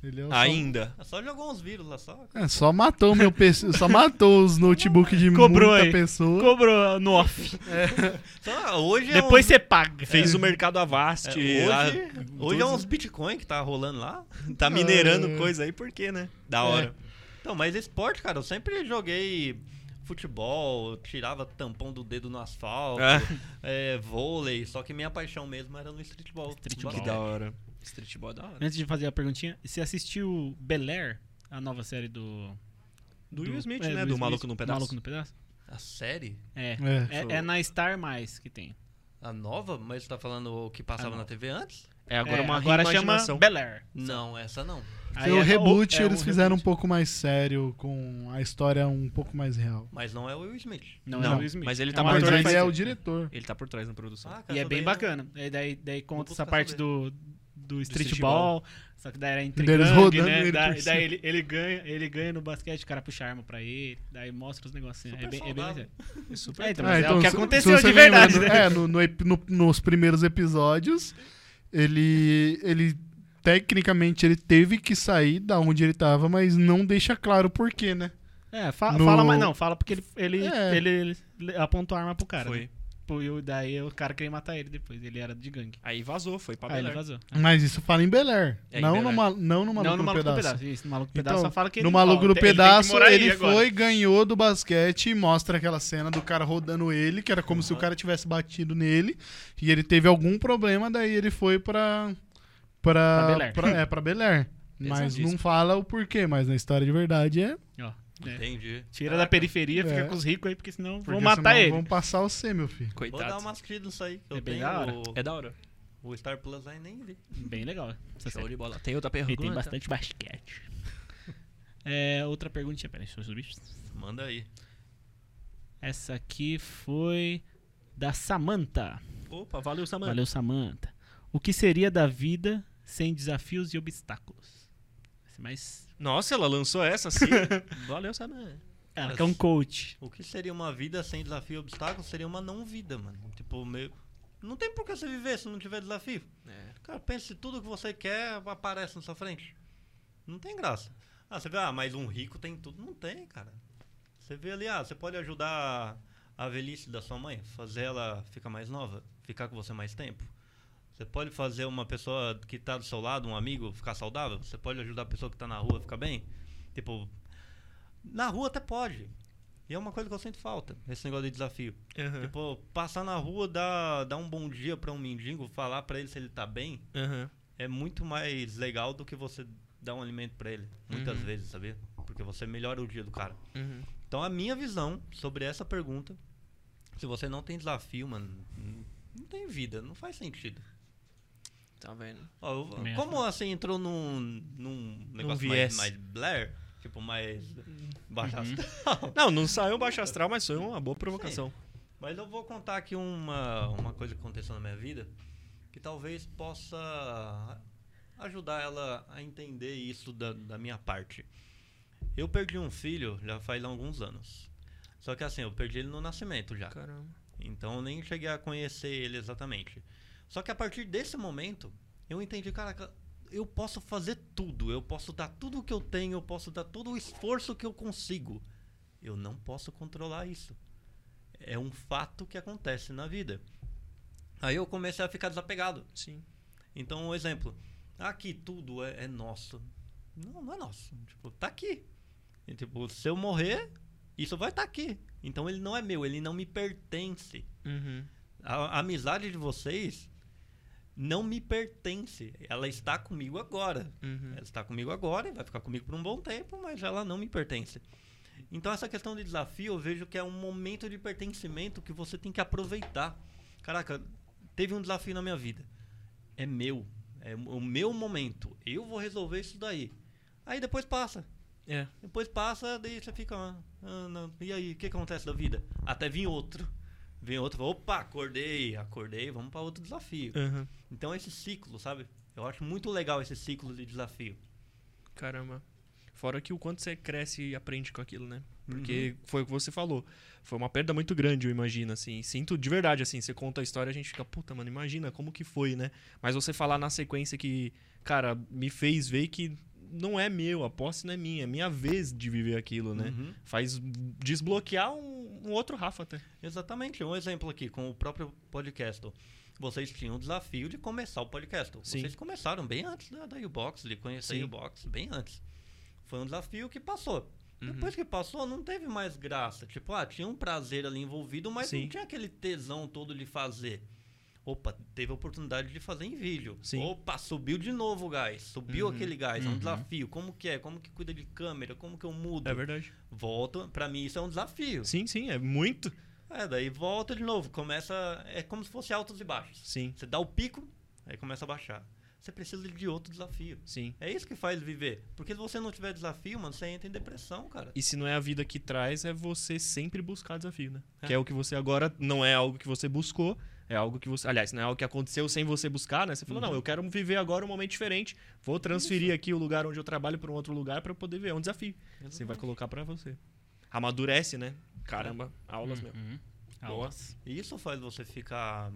Ele é só-
Ainda.
só jogou uns vírus lá só.
É, só matou o meu PC, só matou os notebooks de
Cobrou
muita
aí.
pessoa.
No no off.
Só, hoje
Depois
é
você paga.
Fez o mercado Avast.
um, é, hoje, hoje é uns Bitcoin que tá rolando lá.
Tá minerando
É.
coisa aí, por quê, né? Da hora.
Então, mas esporte, cara, eu sempre joguei futebol, tirava tampão do dedo no asfalto,
É.
é, vôlei, só que minha paixão mesmo era no streetball.
Streetball.
Que da hora. Streetball é da hora.
Antes de fazer a perguntinha, você assistiu Bel Air, a nova série do.
Do Will Smith,
é,
né? Do
Smith,
Maluco no Pedaço.
Maluco no Pedaço?
A série?
É.
É.
É, é na Star Mais que tem.
A nova? Mas você tá falando o que passava
A
na. TV antes?
É agora
É,
uma
agora chama. Bel Air.
Não, essa não.
Aí
o
é-
reboot
é
eles
um
fizeram um
reboot.
pouco mais sério, com a história um pouco mais real.
Mas não é o Will Smith.
Não,
Não,
é o Will Smith.
mas ele
É
tá
um
por trás.
ele é o diretor.
Ele tá por trás na produção.
Ah,
E é bem
daí
bacana. E daí, daí conta essa parte do, do street,
street
ball, Só que daí era entre
Deles
gangue,
rodando
né?
ele
daí
cima.
ele, ele, ganha, ele ganha no basquete, o cara puxa a arma pra ele. Daí mostra os negocinhos. É
Super
bem, é bem
saudável.
legal.
É super
É, então,
Ah,
mas é
então,
o que
se-
aconteceu de verdade,
lembra,
né?
É, no- no no- nos primeiros episódios, ele, ele tecnicamente ele teve que sair da onde ele tava, mas não deixa claro o porquê, né?
É, fa-
No-
fala, mas não, fala porque ele, ele,
É.
ele, ele apontou a arma pro cara.
Foi.
Né? Pô, e daí o cara queria matar ele depois. Ele era de gangue.
Aí vazou, foi pra
Aí ele
Bel Air.
vazou.
Mas isso fala em Bel Air,
É, em
não,
Bel Air.
não no Maluco,
não no
no
Maluco no
Pedaço.
Pedaço. Isso, no Maluco no
Então,
Pedaço só fala que ele
no Maluco no
ele
Pedaço, ele
agora.
foi, ganhou do basquete e mostra aquela cena do cara rodando ele, que era como se o cara tivesse batido nele, e ele teve algum problema, daí ele foi pra.
Pra
Pra,
Bel Air.
pra- é, pra Bel Air. Mas não fala o porquê, mas na história de verdade é.
Ó, é.
Entendi.
Tira da
Caraca,
periferia, fica
É.
com os ricos aí, porque senão
porque
vão matar
senão
ele.
Vão passar o C, meu filho.
Vou dar
Coitado.
uma assistida nisso aí. que
É
Eu
bem
tenho
da hora.
o,
É da hora.
o Star Plus aí nem vi.
Bem legal. Essa
Show
série.
de bola. Tem outra
E
pergunta?
tem bastante basquete. É, outra perguntinha, peraí, deixa eu subir.
Manda aí.
Essa aqui foi da Samantha.
Opa, valeu, Samanta.
Valeu, Samantha. O que seria da vida sem desafios e obstáculos? Mais.
Nossa, ela lançou essa sim. valeu, Samanta.
Ela que é um coach.
O que seria uma vida sem desafio e obstáculo seria uma não vida, mano. Tipo, meio. Não tem por que você viver se não tiver desafio.
É.
Cara, pense tudo que você quer aparece na sua frente. Não tem graça. Ah, você vê, ah, mas um rico tem tudo. Não tem, cara. Você vê ali, ah, você pode ajudar a velhice da sua mãe, fazer ela ficar mais nova, ficar com você mais tempo. Você pode fazer uma pessoa que tá do seu lado, um amigo, ficar saudável. Você pode ajudar a pessoa que tá na rua a ficar bem. Tipo, na rua até pode. E é uma coisa que eu sinto falta, esse negócio de desafio.
Aham.
Tipo, passar na rua, dar, dar um bom dia pra um mendigo, falar pra ele se ele tá bem,
Aham.
é muito mais legal do que você dar um alimento pra ele. Muitas
Uhum.
vezes, sabia? Porque você melhora o dia do cara.
Uhum.
Então, a minha visão sobre essa pergunta, se você não tem desafio, mano, não tem vida, não faz sentido.
Tá vendo?
Ó, eu- como você entrou num, num negócio mais, mais Blair, tipo, mais baixo
Uhum.
astral,
Não, não saiu baixo astral, mas foi uma boa provocação.
Mas eu vou contar aqui uma, uma coisa que aconteceu na minha vida que talvez possa ajudar ela a entender isso da, da minha parte. Eu perdi um filho já faz alguns anos. Só que assim, eu perdi ele no nascimento já.
Caramba.
Então eu nem cheguei a conhecer ele exatamente. Só que a partir desse momento, eu entendi, caraca, eu posso fazer tudo, eu posso dar tudo o que eu tenho, eu posso dar todo o esforço que eu consigo. Eu não posso controlar isso. É um fato que acontece na vida. Aí eu comecei a ficar desapegado.
Sim.
Então, um exemplo. Aqui tudo é, é nosso. Não, não é nosso. Tipo, tá aqui. E, tipo, se eu morrer, isso vai estar aqui. Então ele não é meu, ele não me pertence.
Uhum.
A, a amizade de vocês não me pertence. Ela está comigo agora.
Uhum.
Ela está comigo agora e vai ficar comigo por um bom tempo, mas ela não me pertence. Então essa questão de desafio eu vejo que é um momento de pertencimento que você tem que aproveitar. Caraca, teve um desafio na minha vida. É meu. É o meu momento. Eu vou resolver isso daí. Aí depois passa.
É.
Depois passa, daí você fica. ah, não. E aí, o que acontece da vida? Até vir outro. Vem outro, opa, acordei, acordei, vamos para outro desafio.
Uhum.
Então esse ciclo, sabe? Eu acho muito legal esse ciclo de desafio.
Caramba. Fora que o quanto você cresce e aprende com aquilo, né? Porque foi o que você falou. Foi uma perda muito grande, eu imagino, assim. Sinto de verdade, assim. Você conta a história, a gente fica, puta, mano, imagina como que foi, né? Mas você falar na sequência que, cara, me fez ver que não é meu, a posse não é minha, é minha vez de viver aquilo, né?
Uhum.
Faz desbloquear um, um outro Rafa até.
Exatamente. Um exemplo aqui com o próprio podcast. Vocês tinham o desafio de começar o podcast.
Sim.
Vocês começaram bem antes da, da U-Box, de conhecer a U-Box, bem antes. Foi um desafio que passou.
Uhum.
Depois que passou, não teve mais graça. Tipo, ah, tinha um prazer ali envolvido, mas
Sim.
não tinha aquele tesão todo de fazer. Opa, teve a oportunidade de fazer em vídeo.
Sim.
Opa, subiu de novo o gás. Subiu
Uhum.
aquele gás. É
Uhum.
um desafio. Como que é? Como que cuida de câmera? Como que eu mudo?
É verdade.
Volto. Pra mim, isso é um desafio.
Sim, sim, é muito.
É, daí volta de novo. Começa. É como se fosse altos e baixos.
Sim,
Você dá o pico, aí começa a baixar. Você precisa de outro desafio.
sim.
É isso que faz viver. Porque se você não tiver desafio, mano, você entra em depressão, cara.
E se não é a vida que traz, é você sempre buscar desafio, né?
É.
Que é o que você agora não é algo que você buscou, é algo que você. Aliás, não é algo que aconteceu sem você buscar, né? Você falou,
Uhum.
não, eu quero viver agora um momento diferente. Vou transferir aqui o lugar onde eu trabalho para um outro lugar para poder ver. É um desafio. Você vai colocar para você. Amadurece, né? Caramba, aulas mesmo.
Uhum.
Boa.
Aulas.
E isso faz você ficar.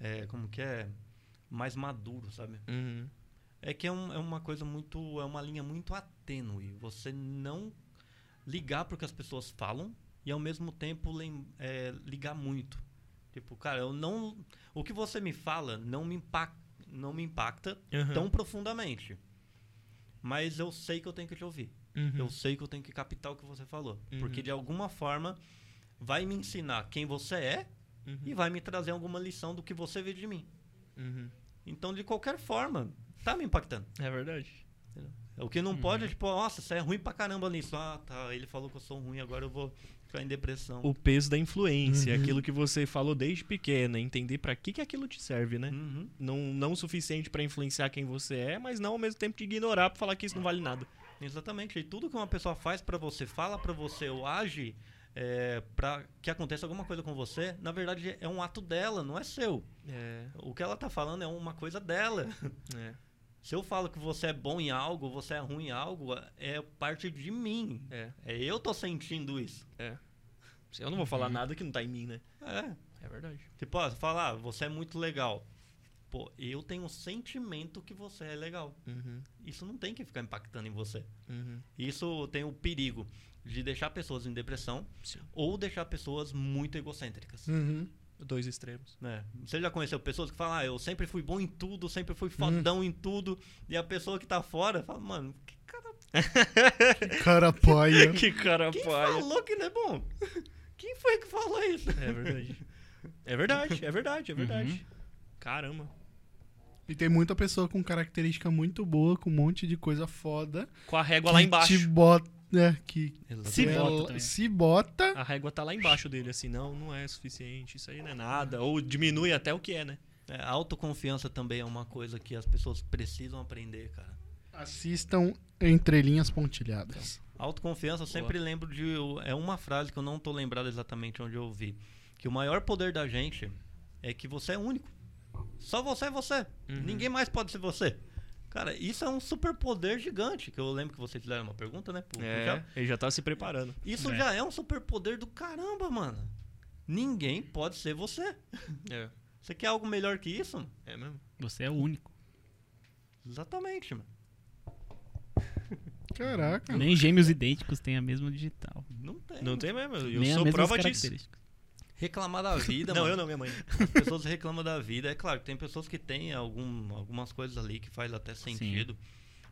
é, como que é? Mais maduro, sabe?
Uhum.
É que é, um- é uma coisa muito. É uma linha muito atênue. Você não ligar pro que as pessoas falam e ao mesmo tempo lem- é, ligar muito. Tipo, cara, eu não. O que você me fala não me, impac, não me impacta
Uhum.
tão profundamente. Mas eu sei que eu tenho que te ouvir.
Uhum.
Eu sei que eu tenho que captar o que você falou.
Uhum.
Porque de alguma forma vai me ensinar quem você é
Uhum.
e vai me trazer alguma lição do que você vê de mim.
Uhum.
Então, de qualquer forma, tá me impactando.
É verdade.
O que não
Uhum.
pode é tipo, nossa, você é ruim pra caramba nisso. Ah, tá, ele falou que eu sou ruim, agora eu vou ficar em depressão.
O peso da influência,
Uhum.
aquilo que você falou desde pequena, entender para que, que aquilo te serve, né?
Uhum.
Não, não o suficiente para influenciar quem você é, mas não ao mesmo tempo de ignorar pra falar que isso não vale nada.
Exatamente. E tudo que uma pessoa faz pra você, fala pra você ou age é, para que aconteça alguma coisa com você, na verdade é um ato dela, não é seu.
É,
O que ela tá falando é uma coisa dela.
é,
Se eu falo que você é bom em algo, você é ruim em algo, é parte de mim.
é,
É eu tô sentindo isso.
é. Eu não vou falar nada que não tá em mim, né?
É.
É verdade.
Tipo, ó, falar, ah, você é muito legal. Pô, eu tenho um sentimento que você é legal.
Uhum,
Isso não tem que ficar impactando em você.
uhum.
Isso tem o perigo de deixar pessoas em depressão
Sim.
ou deixar pessoas muito egocêntricas.
Uhum.
Dois extremos.
né? Você já conheceu pessoas que falam, ah, eu sempre fui bom em tudo, sempre fui fodão em tudo, e a pessoa que tá fora fala, mano, que cara,
Cara paia.
que cara
quem
paia.
falou que não é bom? Quem foi que falou isso?
É verdade. É verdade, é verdade, é verdade. Caramba.
E tem muita pessoa com característica muito boa, com um monte de coisa foda.
Com a régua lá
que
embaixo.
Te bota, é, que
Se
bota também.
se bota.
A régua tá lá embaixo dele, assim, não, não é suficiente, isso aí não é nada. Ou diminui até o que é, né?
É, a autoconfiança também é uma coisa que as pessoas precisam aprender, cara.
Assistam Entre Linhas Pontilhadas.
Autoconfiança, eu sempre lembro de. É uma frase que eu não tô lembrado exatamente onde eu ouvi. Que o maior poder da gente é que você é único. Só você é você.
Uhum.
Ninguém mais pode ser você. Cara, isso é um superpoder gigante. Que eu lembro que vocês fizeram uma pergunta, né? pro-
É, ele já tá se preparando.
Isso
É.
já é um superpoder do caramba, mano. Ninguém pode ser você.
É,
Você quer algo melhor que isso? mano?
é mesmo.
Você é o único.
Exatamente, mano.
Caraca.
Nem gêmeos idênticos têm a mesma digital.
Não tem.
Não tem mesmo, eu
Nem
sou prova disso.
Reclamar da vida,
Não,
mano.
eu não, minha mãe.
As pessoas reclamam da vida. É claro que tem pessoas que têm algum, algumas coisas ali que faz até sentido.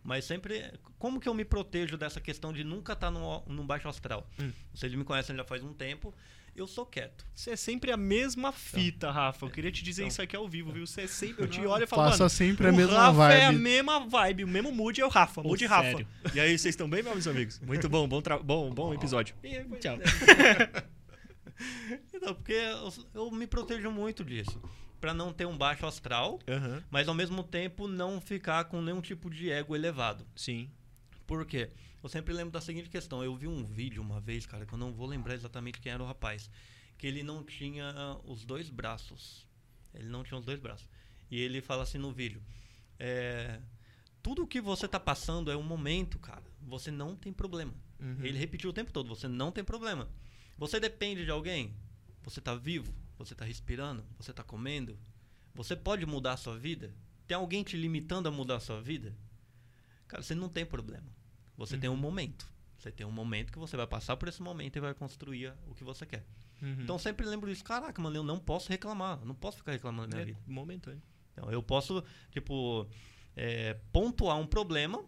Mas sempre. Como que eu me protejo dessa questão de nunca estar no, no baixo astral?
Hum.
Vocês me conhecem já faz um tempo. Eu sou quieto.
Você é sempre a mesma fita, Rafa. Eu queria te dizer
Então.
isso aqui ao vivo, viu? Você é sempre. Eu te olho e falo, mano.
sempre a
o
mesma
Rafa
vibe.
é a mesma vibe, o mesmo mood é o Rafa.
Pô,
Mood Rafa.
sério.
E aí, vocês estão bem, meus amigos? Muito bom, bom, tra- bom, bom episódio.
Tchau.
Então, porque eu, eu me protejo muito disso. Pra não ter um baixo astral,
Aham.
mas ao mesmo tempo não ficar com nenhum tipo de ego elevado.
Sim.
Por quê? Eu sempre lembro da seguinte questão. Eu vi um vídeo uma vez, cara, que eu não vou lembrar exatamente quem era o rapaz. Que ele não tinha os dois braços. Ele não tinha os dois braços. E ele fala assim no vídeo. É, tudo que você tá passando é um momento, cara. Você não tem problema.
Uhum.
Ele repetiu o tempo todo, você não tem problema. Você depende de alguém? Você tá vivo? Você tá respirando? Você tá comendo? Você pode mudar a sua vida? Tem alguém te limitando a mudar a sua vida? Cara, você não tem problema. Você tem um momento. Você tem um momento que você vai passar por esse momento e vai construir o que você quer.
Uhum.
Então sempre lembro disso. Caraca, mano, eu não posso reclamar. Eu não posso ficar reclamando da minha
é
vida.
momentâneo.
Então, eu posso, tipo, é, pontuar um problema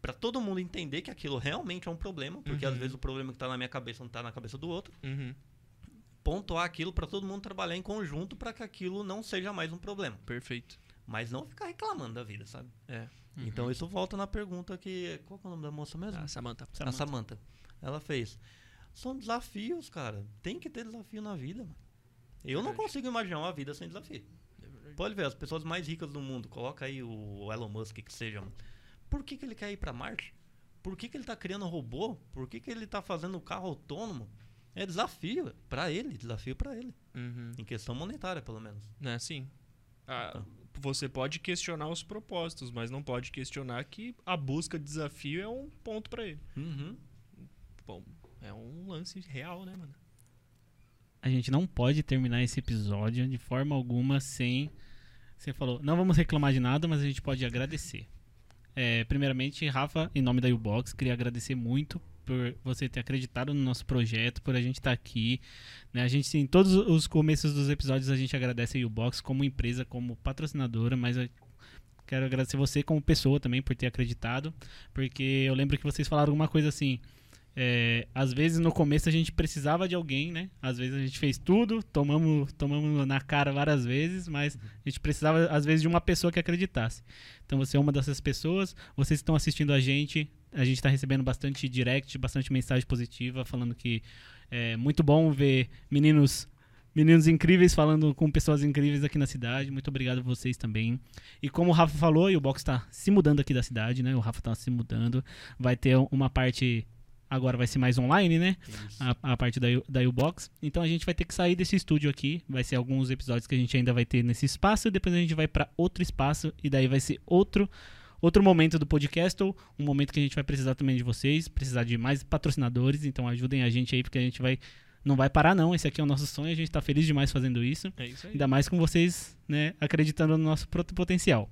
pra todo mundo entender que aquilo realmente é um problema, porque às
Uhum.
vezes o problema que tá na minha cabeça não tá na cabeça do outro.
Uhum.
Pontuar aquilo pra todo mundo trabalhar em conjunto pra que aquilo não seja mais um problema.
Perfeito.
Mas não ficar reclamando da vida, sabe?
É.
Então isso volta na pergunta que. Qual que é o nome da moça mesmo?
Ah, Samantha.
A Samantha. Ela fez. São desafios, cara. Tem que ter desafio na vida, mano. Eu não consigo imaginar uma vida sem desafio. Pode ver, as pessoas mais ricas do mundo, coloca aí o Elon Musk que seja, mano. Por que, que ele quer ir pra Marte? Por que, que ele tá criando robô? Por que, que ele tá fazendo carro autônomo? É desafio, pra ele, desafio pra ele.
Uhum.
Em questão monetária, pelo menos.
Né, sim. Ah, você pode questionar os propósitos, mas não pode questionar que a busca de desafio é um ponto pra ele.
Uhum.
Bom, é um lance real, né, mano?
A gente não pode terminar esse episódio de forma alguma sem. Você falou, não vamos reclamar de nada, mas a gente pode agradecer. É, primeiramente, Rafa, em nome da U-Box, queria agradecer muito por você ter acreditado no nosso projeto, por a gente estar aqui. né? A gente, em todos os começos dos episódios, a gente agradece a U-Box como empresa, como patrocinadora, mas quero agradecer você como pessoa também por ter acreditado, porque eu lembro que vocês falaram alguma coisa assim. É, às vezes no começo a gente precisava de alguém, né? Às vezes a gente fez tudo, tomamos, tomamos na cara várias vezes, mas a gente precisava às vezes de uma pessoa que acreditasse. Então você é uma dessas pessoas, vocês estão assistindo a gente, a gente está recebendo bastante direct, bastante mensagem positiva, falando que é muito bom ver meninos meninos incríveis falando com pessoas incríveis aqui na cidade. Muito obrigado a vocês também. E como o Rafa falou, e o box está se mudando aqui da cidade, né? O Rafa está se mudando, vai ter uma parte agora vai ser mais online, né? A, a parte da, da U-Box. Então a gente vai ter que sair desse estúdio aqui. Vai ser alguns episódios que a gente ainda vai ter nesse espaço. E depois a gente vai para outro espaço. E daí vai ser outro. Outro momento do podcast, ou um momento que a gente vai precisar também de vocês, precisar de mais patrocinadores, então ajudem a gente aí, porque a gente vai. Não vai parar, não. Esse aqui é o nosso sonho, a gente tá feliz demais fazendo isso.
É isso aí.
Ainda mais com vocês, né, acreditando no nosso potencial.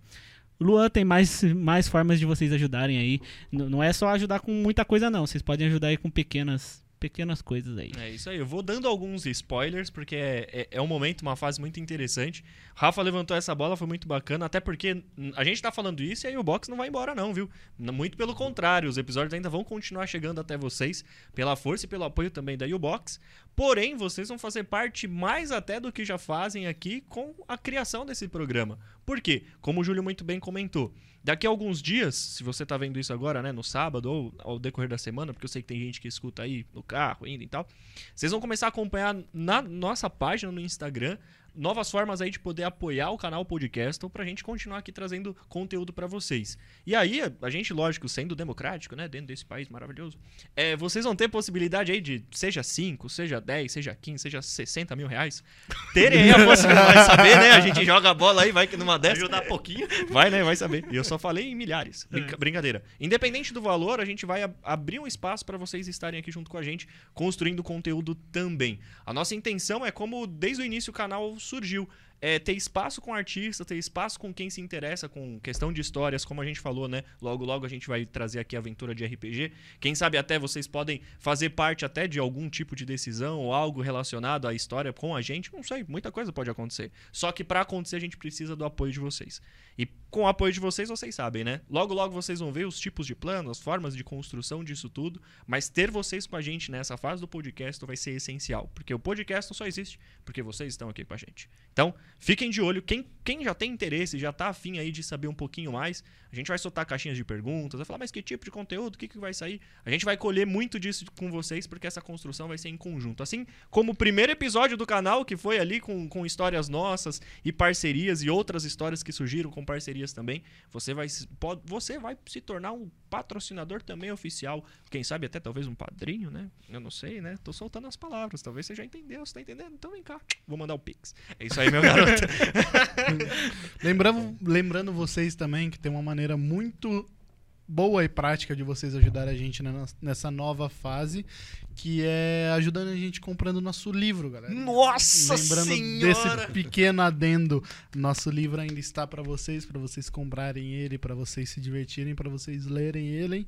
Luan, tem mais, mais formas de vocês ajudarem aí. N- não é só ajudar com muita coisa, não. Vocês podem ajudar aí com pequenas, pequenas coisas aí.
É isso aí. Eu vou dando alguns spoilers, porque é, é, é um momento, uma fase muito interessante. Rafa levantou essa bola, foi muito bacana, até porque a gente tá falando isso e aí o box não vai embora, não, viu? Muito pelo contrário, os episódios ainda vão continuar chegando até vocês, pela força e pelo apoio também da U-Box. Porém, vocês vão fazer parte mais até do que já fazem aqui com a criação desse programa. Por quê? Como o Júlio muito bem comentou, daqui a alguns dias, se você tá vendo isso agora, né, no sábado ou ao decorrer da semana, porque eu sei que tem gente que escuta aí no carro, indo e tal, vocês vão começar a acompanhar na nossa página no Instagram novas formas aí de poder apoiar o canal Podcast pra gente continuar aqui trazendo conteúdo pra vocês. E aí, a gente, lógico, sendo democrático, né, dentro desse país maravilhoso, é, vocês vão ter possibilidade aí de, seja 5, seja 10, seja 15, seja 60 mil reais, terem aí a possibilidade, vai saber, né, a gente joga a bola aí, vai que numa dessas...
Ajudar pouquinho.
Vai, né? Vai saber. E eu só falei em milhares. Brinca- Brincadeira. Independente do valor, a gente vai ab- abrir um espaço para vocês estarem aqui junto com a gente, construindo conteúdo também. A nossa intenção é como desde o início o canal surgiu. É ter espaço com artista, ter espaço com quem se interessa com questão de histórias, como a gente falou, né? Logo, logo a gente vai trazer aqui a aventura de RPG. Quem sabe até vocês podem fazer parte até de algum tipo de decisão ou algo relacionado à história com a gente. Não sei, muita coisa pode acontecer. Só que para acontecer a gente precisa do apoio de vocês. E com o apoio de vocês, vocês sabem, né? Logo, logo vocês vão ver os tipos de plano, as formas de construção disso tudo. Mas ter vocês com a gente nessa fase do podcast vai ser essencial. Porque o podcast só existe porque vocês estão aqui com a gente. Então, fiquem de olho. Quem, quem já tem interesse, já tá afim aí de saber um pouquinho mais, a gente vai soltar caixinhas de perguntas, vai falar, mas que tipo de conteúdo, o que, que vai sair? A gente vai colher muito disso com vocês, porque essa construção vai ser em conjunto. Assim como o primeiro episódio do canal, que foi ali com, com histórias nossas e parcerias e outras histórias que surgiram com parcerias também, você vai, pode, você vai se tornar um patrocinador também oficial. Quem sabe até talvez um padrinho, né? Eu não sei, né? Tô soltando as palavras. Talvez você já entendeu, você tá entendendo? Então vem cá. Vou mandar o Pix. É isso aí, meu garoto.
Lembrando, lembrando vocês também que tem uma maneira muito boa e prática de vocês ajudar a gente nessa nova fase, que é ajudando a gente comprando nosso livro, galera.
Nossa
Lembrando
Senhora!
desse pequeno adendo, nosso livro ainda está para vocês, para vocês comprarem ele, para vocês se divertirem, para vocês lerem ele,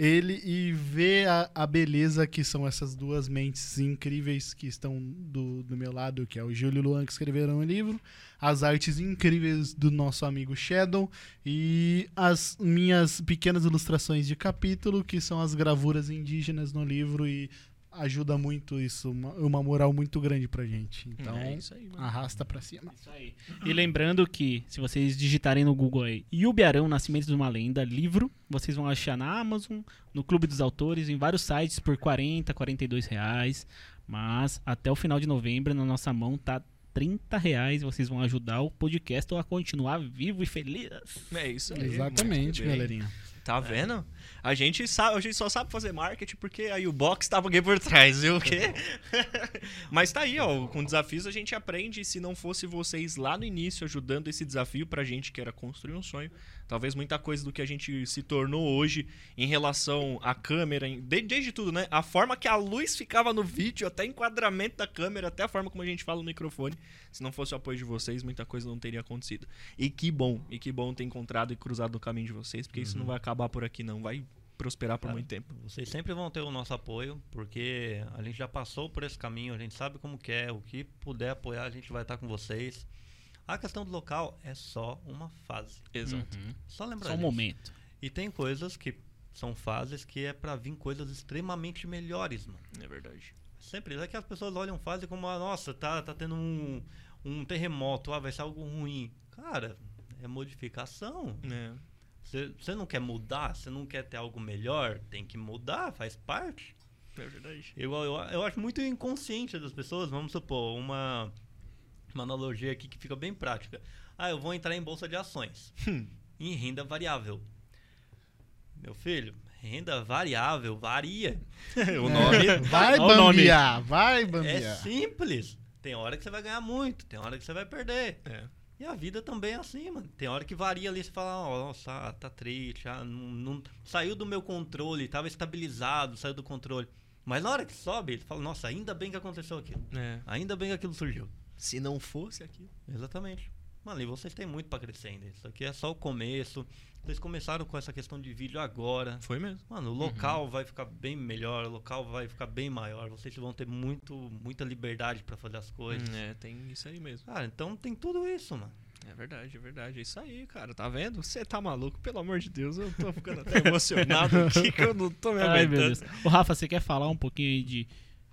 ele e ver a, a beleza que são essas duas mentes incríveis que estão do, do meu lado, que é o Júlio Luan que escreveram o livro, as artes incríveis do nosso amigo Shadow e as minhas pequenas ilustrações de capítulo, que são as gravuras indígenas no livro e ajuda muito isso, uma, uma moral muito grande pra gente. Então,
é isso aí, mano.
arrasta pra cima.
Isso aí. E lembrando que, se vocês digitarem no Google aí, Yubiarão, Nascimento de uma Lenda, livro, vocês vão achar na Amazon, no Clube dos Autores, em vários sites por 40, 42 reais. Mas até o final de novembro, na nossa mão, tá 30 reais. Vocês vão ajudar o podcast a continuar vivo e feliz.
É isso aí.
Exatamente, galerinha.
Tá vendo? A gente, sabe, a gente só sabe fazer marketing porque aí o box tava aqui por trás, viu o quê? Mas tá aí, ó, com desafios a gente aprende. E se não fosse vocês lá no início ajudando esse desafio pra gente, que era construir um sonho, talvez muita coisa do que a gente se tornou hoje em relação à câmera, desde tudo, né? A forma que a luz ficava no vídeo, até enquadramento da câmera, até a forma como a gente fala no microfone. Se não fosse o apoio de vocês, muita coisa não teria acontecido. E que bom, e que bom ter encontrado e cruzado o caminho de vocês, porque isso não vai acabar por aqui, não. Vai prosperar por
Cara,
muito tempo.
Vocês sempre vão ter o nosso apoio, porque a gente já passou por esse caminho, a gente sabe como que é, o que puder apoiar, a gente vai estar com vocês. A questão do local é só uma fase.
Exato.
Uhum.
Só lembrar
Só um
disso.
momento.
E tem coisas que são fases que é pra vir coisas extremamente melhores, mano.
É verdade.
Sempre. É que as pessoas olham fase como, ah, nossa, tá, tá tendo um, um terremoto, ah, vai ser algo ruim. Cara, é modificação.
É.
Você não quer mudar, você não quer ter algo melhor, tem que mudar, faz parte.
É verdade.
Eu, eu, eu acho muito inconsciente das pessoas, vamos supor, uma, uma analogia aqui que fica bem prática. Ah, eu vou entrar em bolsa de ações, em renda variável. Meu filho, renda variável varia.
o nome.
É, vai
nome.
bambear, vai
É
bambear.
simples. Tem hora que você vai ganhar muito, tem hora que você vai perder.
É.
E a vida também é assim, mano. Tem hora que varia ali, você fala, ó, nossa, ah, tá triste, ah, não, não- saiu do meu controle, tava estabilizado, saiu do controle. Mas na hora que sobe, ele fala, nossa, ainda bem que aconteceu aquilo.
É.
Ainda bem que aquilo surgiu.
Se não fosse aqui.
Exatamente. Mano, e vocês têm muito pra crescer ainda. Isso aqui é só o começo. Vocês começaram com essa questão de vídeo agora.
Foi mesmo.
Mano, o local vai ficar bem melhor, o local vai ficar bem maior. Vocês vão ter muito, muita liberdade pra fazer as coisas.
É, tem isso aí mesmo.
Cara, então tem tudo isso, mano.
É verdade, é verdade. É isso aí, cara. Tá vendo? Você tá maluco, pelo amor de Deus. Eu tô ficando até emocionado aqui que eu não tô me
Ai, meu
aguentando.
Deus. Ô, Rafa, você quer falar um pouquinho aí de.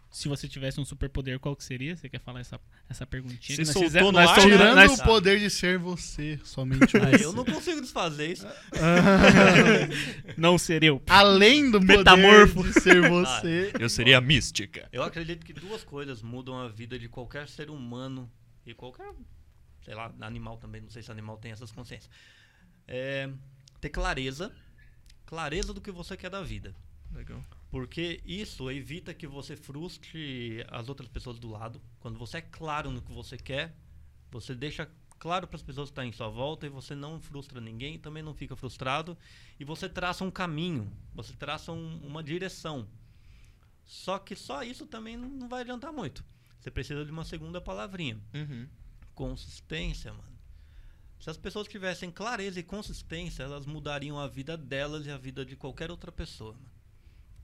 Se você tivesse um superpoder, qual que seria? Você quer falar essa, essa perguntinha?
Você
nós
soltou
fizemos-
no
nós
ar, né?
Tirando
nós-
o poder de ser você, somente
Aí
você.
eu não consigo desfazer isso.
Não seria eu.
Além do
Metamorfo.
poder de ser você.
Eu seria a mística.
Eu acredito que duas coisas mudam a vida de qualquer ser humano e qualquer, sei lá, animal também, não sei se animal tem essas consciências. É ter clareza, clareza do que você quer da vida.
Legal.
Porque isso evita que você frustre as outras pessoas do lado. Quando você é claro no que você quer, você deixa claro para as pessoas que estão em sua volta e você não frustra ninguém, também não fica frustrado. E você traça um caminho, você traça um- uma direção. Só que só isso também não não vai adiantar muito. Você precisa de uma segunda palavrinha.
Uhum.
Consistência, mano. Se as pessoas tivessem clareza e consistência, elas mudariam a vida delas e a vida de qualquer outra pessoa, mano.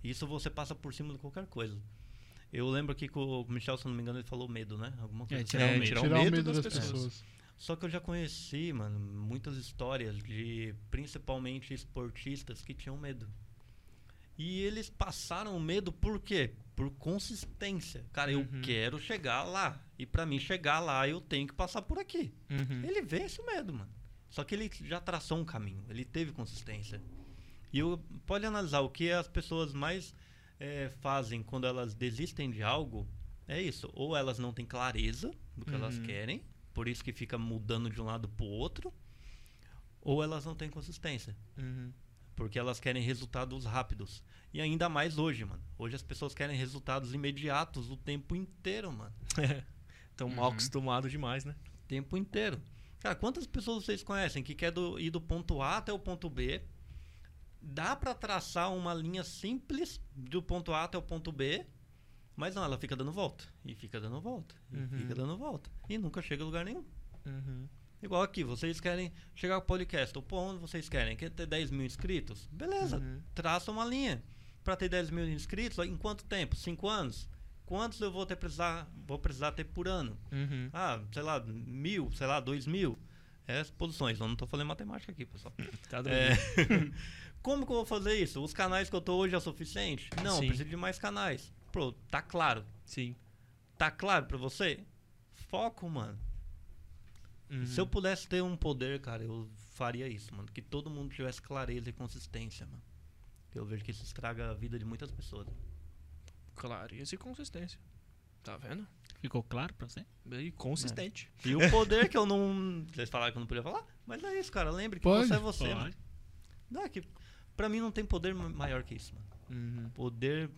Isso você passa por cima de qualquer coisa. Eu lembro aqui que o Michel, se não me engano, ele falou medo, né? Alguma coisa
É,
assim.
tirar o medo.
tirar,
Tirar
o medo, das, pessoas.
pessoas.
Só que eu já conheci, mano, muitas histórias de principalmente esportistas que tinham medo. E eles passaram o medo por quê? Por consistência. Cara, eu
Uhum.
quero chegar lá. E pra mim chegar lá, eu tenho que passar por aqui.
Uhum.
Ele vence o medo, mano. Só que ele já traçou um caminho, ele teve consistência. E eu, pode analisar o que as pessoas mais eh, fazem quando elas desistem de algo, é isso. Ou elas não têm clareza do que elas
Uhum.
querem, por isso que fica mudando de um lado pro outro, ou elas não têm consistência.
Uhum.
Porque elas querem resultados rápidos. E ainda mais hoje, mano. Hoje as pessoas querem resultados imediatos o tempo inteiro, mano.
Tão mal acostumado demais, né?
tempo inteiro. Cara, quantas pessoas vocês conhecem que quer do- ir do ponto A até o ponto B? Dá pra traçar uma linha simples do ponto A até o ponto B, mas não, ela fica dando volta, e fica dando volta, e
Uhum.
fica dando volta, e nunca chega a lugar nenhum.
Uhum.
Igual aqui, vocês querem chegar ao podcast, ou pô, onde vocês querem? Quer ter 10 mil inscritos? Beleza,
Uhum.
traça uma linha. Pra ter 10 mil inscritos, em quanto tempo? 5 anos? Quantos eu vou ter precisar, vou precisar ter por ano?
Uhum.
Ah, sei lá, mil, sei lá, dois mil. É posições, eu não tô falando matemática aqui, pessoal.
Tá
É, como que eu vou fazer isso? Os canais que eu tô hoje é o suficiente? Não,
Sim.
eu preciso de mais canais. Pô, tá claro.
Sim.
Tá claro pra você? Foco, mano.
Uhum.
Se eu pudesse ter um poder, cara, eu faria isso, mano. Que todo mundo tivesse clareza e consistência, mano. Eu vejo que isso estraga a vida de muitas pessoas.
Clareza e consistência. Tá vendo?
Ficou claro pra você?
E consistente.
E o poder que eu não. Vocês falaram que eu não podia falar? Mas é isso, cara. Lembre que
Pode?
você é você,
Pode.
mano. Não, é que pra mim não tem poder ma- maior que isso, mano.
Uhum.
Poder.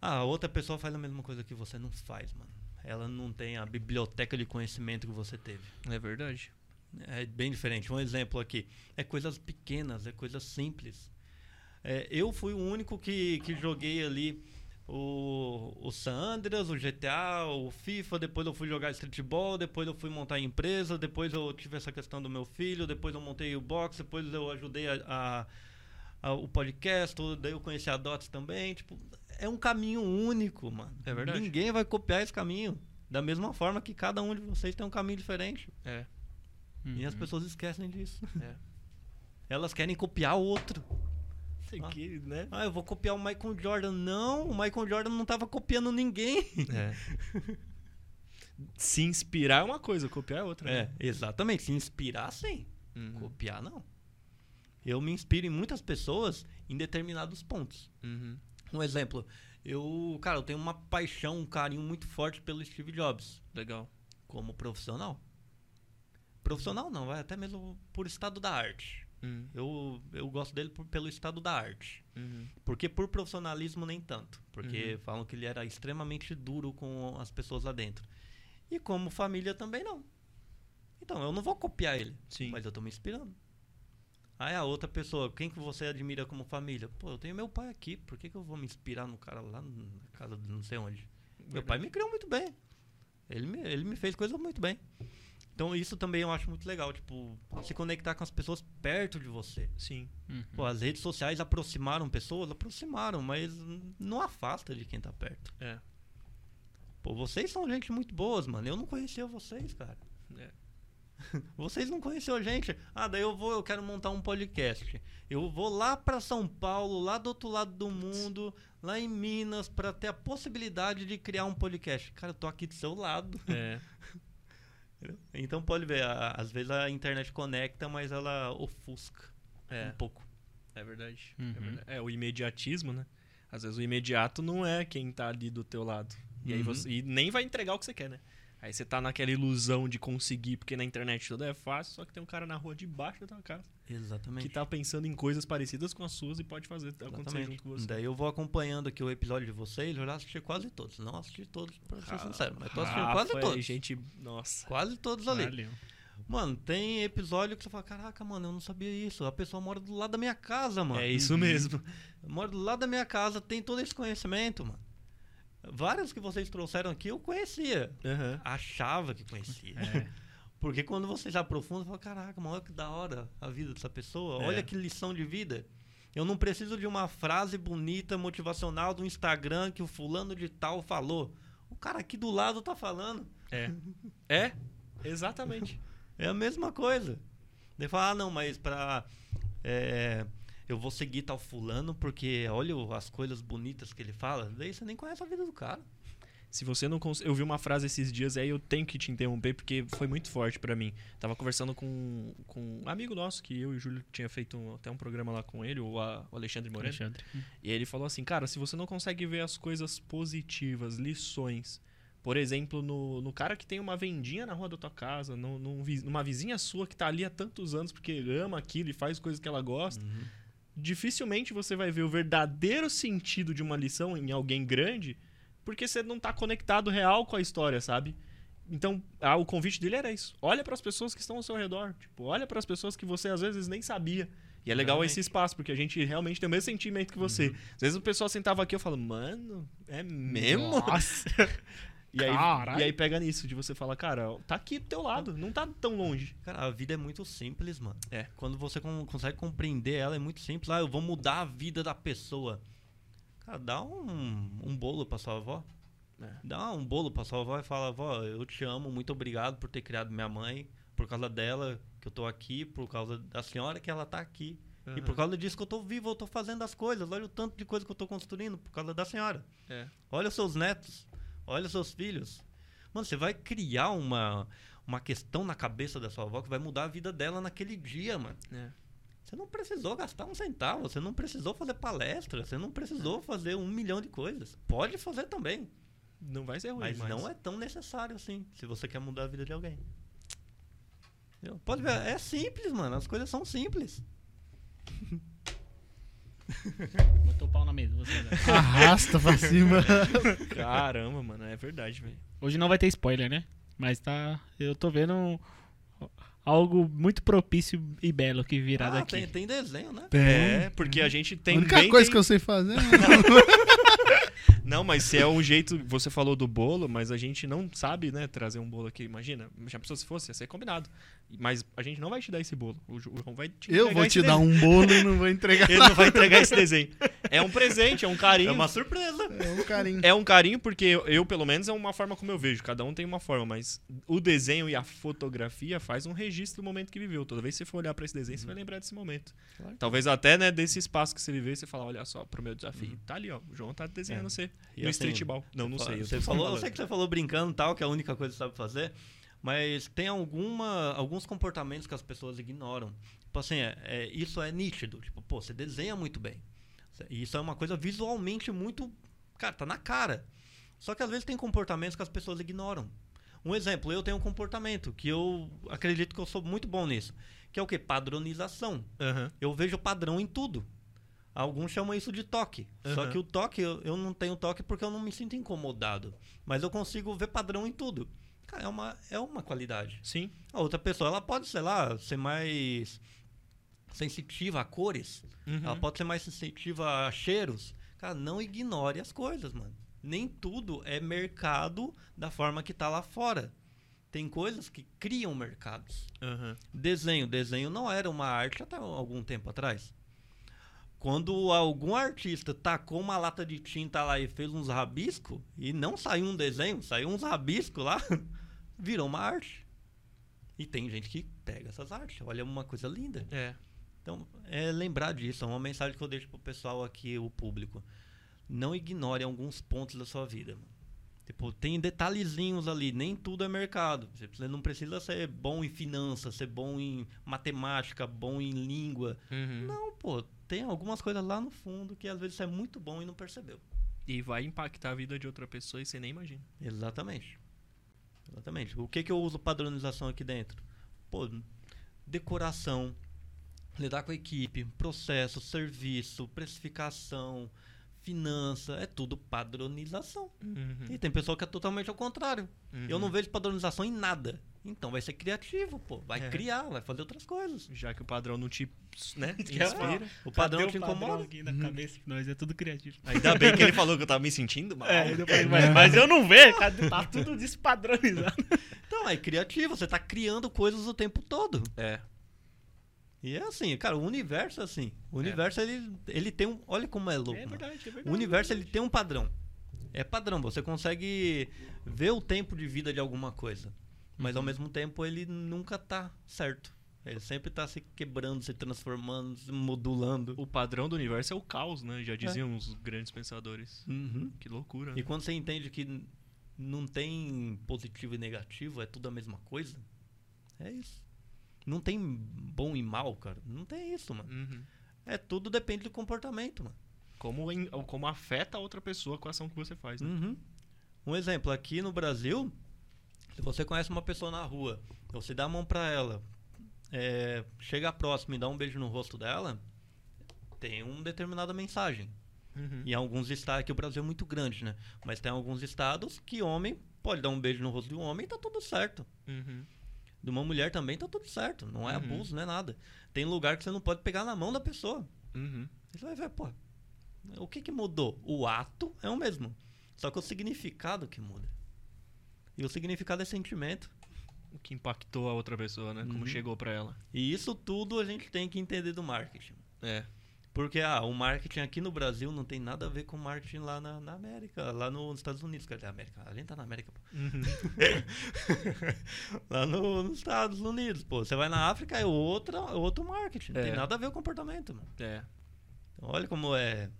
Ah, outra pessoa faz a mesma coisa que você não faz, mano. Ela não tem a biblioteca de conhecimento que você teve.
É verdade.
É bem diferente. Um exemplo aqui. É coisas pequenas, é coisas simples. É, eu fui o único que, que joguei ali o, o San Andreas, o GTA, o FIFA. Depois eu fui jogar streetball. Depois eu fui montar a empresa. Depois eu tive essa questão do meu filho. Depois eu montei o box. Depois eu ajudei a, a- a- o podcast. Daí eu conheci a Dots também. Tipo, é um caminho único, mano.
É verdade.
Ninguém vai copiar esse caminho. Da mesma forma que cada um de vocês tem um caminho diferente.
É.
E as
Uhum.
pessoas esquecem disso.
É.
Elas querem copiar o outro. Ah.
que, né?
Ah, eu vou copiar o Michael Jordan. Não, o Michael Jordan não tava copiando ninguém.
É. Se inspirar é uma coisa, copiar é outra.
É,
né?
exatamente. Se inspirar, sim.
Uhum.
Copiar, não. Eu me inspiro em muitas pessoas em determinados pontos.
Uhum.
Um exemplo, eu, cara, eu tenho uma paixão, um carinho muito forte pelo Steve Jobs,
Legal.
como profissional. Profissional não, vai até mesmo por estado da arte.
Uhum.
Eu, eu gosto dele por- pelo estado da arte.
Uhum.
Porque por profissionalismo nem tanto. Porque
Uhum.
falam que ele era extremamente duro com as pessoas lá dentro. E como família também não. Então, eu não vou copiar ele.
Sim.
Mas eu tô me inspirando. Aí a outra pessoa, quem que você admira como família? Pô, eu tenho meu pai aqui. Por que, que eu vou me inspirar no cara lá na casa de não sei onde? Meu pai me criou muito bem. Ele me, ele me fez coisas muito bem. Então isso também eu acho muito legal. Tipo, se conectar com as pessoas perto de você.
Sim.
Uhum.
Pô, as redes sociais aproximaram pessoas, aproximaram, mas não afasta de quem tá perto.
É.
Pô, vocês são gente muito boas, mano. Eu não conhecia vocês, cara.
É.
Vocês não conheciam a gente. Ah, daí eu vou, eu quero montar um podcast. Eu vou lá pra São Paulo, lá do outro lado do mundo, lá em Minas, pra ter a possibilidade de criar um podcast. Cara, eu tô aqui do seu lado.
É.
Então pode ver, a- às vezes a internet conecta, mas ela ofusca
É.
um pouco.
É verdade.
Uhum.
é verdade. É o imediatismo, né? Às vezes o imediato não é quem tá ali do teu lado. E aí
Uhum.
você e nem vai entregar o que você quer, né? Aí você tá naquela ilusão de conseguir, porque na internet tudo é fácil, só que tem um cara na rua debaixo da tua casa
Exatamente.
que tá pensando em coisas parecidas com as suas e pode fazer acontecer
Exatamente.
junto com você.
Daí eu vou acompanhando aqui o episódio de vocês, eu já assisti quase todos. Não assisti todos, pra ser sincero, mas tô assistindo
Rafa
quase
é
todos.
gente, nossa.
Quase todos ali.
Valeu.
Mano, tem episódio que você fala, caraca, mano, eu não sabia isso. A pessoa mora do lado da minha casa, mano.
É isso mesmo.
Mora do lado da minha casa, tem todo esse conhecimento, mano. Vários que vocês trouxeram aqui eu conhecia.
Aham.
Achava que conhecia.
É.
Porque quando você já aprofunda, você fala, caraca, mano, olha que da hora a vida dessa pessoa.
É.
Olha que lição de vida. Eu não preciso de uma frase bonita, motivacional do Instagram que o fulano de tal falou. O cara aqui do lado tá falando.
É. É, exatamente.
É a mesma coisa. Daí fala, ah, não, mas pra. é, eu vou seguir tal fulano porque olha as coisas bonitas que ele fala. Daí você nem conhece a vida do cara.
Se você não cons... Eu vi uma frase esses dias aí, eu tenho que te interromper porque foi muito forte pra mim. Tava conversando com, com um amigo nosso, que eu e o Júlio tinha feito um- até um programa lá com ele, o, a- o Alexandre Moreno.
Alexandre.
E aí ele falou assim, cara, se você não consegue ver as coisas positivas, lições, por exemplo, no, no cara que tem uma vendinha na rua da tua casa, no, num numa vizinha sua que tá ali há tantos anos porque ama aquilo e faz coisas que ela gosta, dificilmente você vai ver o verdadeiro sentido de uma lição em alguém grande, porque você não tá conectado real com a história, sabe? Então, ah, o convite dele era isso. Olha para as pessoas que estão ao seu redor, tipo, olha para as pessoas que você às vezes nem sabia. E é legal
Realmente.
esse espaço, porque a gente realmente tem o mesmo sentimento que você. Às vezes o pessoal sentava aqui e eu falo, mano, é mesmo?
Nossa.
E aí, e aí pega nisso, de você falar, cara, tá aqui do teu lado, não tá tão longe.
Cara, a vida é muito simples, mano.
É.
Quando você con- consegue compreender ela, é muito simples. Ah, eu vou mudar a vida da pessoa. Cara, dá um, um bolo pra sua avó.
É.
Dá um bolo pra sua avó e fala, avó, eu te amo, muito obrigado por ter criado minha mãe. Por causa dela que eu tô aqui, por causa da senhora que ela tá aqui. E por causa disso que eu tô vivo, eu tô fazendo as coisas. Olha o tanto de coisa que eu tô construindo por causa da senhora.
É.
Olha os seus netos. Olha seus filhos. Mano, você vai criar uma, uma questão na cabeça da sua avó que vai mudar a vida dela naquele dia, mano.
É.
Você não precisou gastar um centavo, você não precisou fazer palestra, você não precisou fazer um milhão de coisas. Pode fazer também,
Não vai ser ruim,
mas
mas,
não é tão necessário assim, se você quer mudar a vida de alguém. Entendeu? Pode ver, é simples, mano, as coisas são simples.
Botou o pau na mesa, você. André.
Arrasta pra cima.
Caramba, mano, é verdade, velho.
Hoje não vai ter spoiler, né? Mas tá. Eu tô vendo um- algo muito propício e belo que virá
Ah,
daqui.
tem, tem desenho, né?
É, porque a gente tem
a única
bem
coisa
tem-
que eu sei fazer. né?
Não, mas se é um jeito, você falou do bolo, mas a gente não sabe, né, trazer um bolo aqui. Imagina, já pensou se fosse, ia ser combinado. Mas a gente não vai te dar esse bolo. O o João vai te
Eu vou te dar
desenho.
um bolo e não vou entregar.
Ele não vai entregar esse desenho. É um presente, é um carinho.
É uma surpresa.
É um carinho.
É um carinho porque eu, pelo menos, é uma forma como eu vejo. Cada um tem uma forma, mas o desenho e a fotografia faz um registro do momento que viveu. Toda vez que você for olhar pra esse desenho, você vai lembrar desse momento.
Claro.
Talvez até, né, desse espaço que você viveu, você fala, olha só, pro meu desafio. Tá ali, ó. O João tá desenhando
É.
você. No
assim,
streetball. Não, não sei.
Você falou, eu sei que você falou brincando e tal, que é a única coisa que sabe fazer, mas tem alguma, alguns comportamentos que as pessoas ignoram. Tipo assim, é, é, isso é nítido. Tipo, pô, você desenha muito bem. Isso é uma coisa visualmente muito. Cara, tá na cara. Só que às vezes tem comportamentos que as pessoas ignoram. Um exemplo, eu tenho um comportamento que eu acredito que eu sou muito bom nisso. Que é o quê? Padronização.
Aham.
Eu vejo padrão em tudo. Alguns chamam isso de toque. Só
Aham.
que o toque, eu, eu não tenho toque porque eu não me sinto incomodado. Mas eu consigo ver padrão em tudo. Cara, é uma, é uma qualidade.
Sim.
A outra pessoa, ela pode, sei lá, ser mais sensitiva a cores.
Uhum.
Ela pode ser mais sensitiva a cheiros. Cara, não ignore as coisas, mano. Nem tudo é mercado da forma que tá lá fora. Tem coisas que criam mercados.
Aham.
Desenho. Desenho não era uma arte até algum tempo atrás. Quando algum artista tacou uma lata de tinta lá e fez uns rabiscos, e não saiu um desenho, saiu uns rabiscos lá, virou uma arte. E tem gente que pega essas artes. Olha, uma coisa linda.
É.
Então, é lembrar disso. É uma mensagem que eu deixo pro pessoal aqui, o público. Não ignore alguns pontos da sua vida. Tipo, tem detalhezinhos ali. Nem tudo é mercado. Você não precisa ser bom em finanças, ser bom em matemática, bom em língua.
Uhum.
Não, pô. Tem algumas coisas lá no fundo que às vezes você é muito bom e não percebeu.
E vai impactar a vida de outra pessoa e você nem imagina.
Exatamente. Exatamente. O que, que eu uso padronização aqui dentro? Pô, decoração, lidar com a equipe, processo, serviço, precificação, finança, é tudo padronização.
Uhum.
E tem pessoa que é totalmente ao contrário. Eu não
Uhum.
vejo padronização em nada. Então vai ser criativo, pô. Vai
É.
criar, vai fazer outras coisas.
Já que o padrão não te, né,
que
inspira.
O padrão
Cadê
te incomoda.
aqui na cabeça de nós, é tudo criativo.
Ainda bem que ele falou que eu tava me sentindo mal.
É, falei, mas, mas eu não vejo, tá tudo despadronizado.
Então é criativo, você tá criando coisas o tempo todo.
É.
E é assim, cara, o universo é assim. O universo, ele, ele tem um. Olha como é louco.
É verdade, é verdade.
O universo, ele tem um padrão. É padrão, você consegue ver o tempo de vida de alguma coisa. Mas
Uhum.
ao mesmo tempo, ele nunca tá certo. Ele sempre tá se quebrando, se transformando, se modulando.
O padrão do universo é o caos, né? Já diziam os grandes pensadores.
Uhum.
Que loucura.
E
né?
quando você entende que não tem positivo e negativo, é tudo a mesma coisa, é isso. Não tem bom e mal, cara. Não tem isso, mano.
Uhum.
É tudo depende do comportamento, mano.
Como, em- como afeta a outra pessoa com a ação que você faz, né?
Uhum. Um exemplo, aqui no Brasil, se você conhece uma pessoa na rua, você dá a mão pra ela, é, chega próximo e dá um beijo no rosto dela, tem uma determinada mensagem.
Uhum.
Em alguns estados, aqui o Brasil é muito grande, né? Mas tem alguns estados que homem pode dar um beijo no rosto de um homem e tá tudo certo.
Uhum.
De uma mulher também tá tudo certo. Não é
Uhum.
abuso, não é nada. Tem lugar que você não pode pegar na mão da pessoa.
Uhum.
Você vai ver, pô. O que que mudou? O ato é o mesmo. Só que o significado que muda. E o significado é sentimento.
O que impactou a outra pessoa, né? Como
Uhum.
chegou pra ela.
E isso tudo a gente tem que entender do marketing.
É.
Porque ah, o marketing aqui no Brasil não tem nada a ver com o marketing lá na, na América, lá nos Estados Unidos. Quer dizer, América, a gente tá na América. Pô.
Uhum.
lá no- nos Estados Unidos, pô. Você vai na África, é outra, outro marketing. Não
É.
tem nada a ver com comportamento, mano.
É.
Então, olha como é.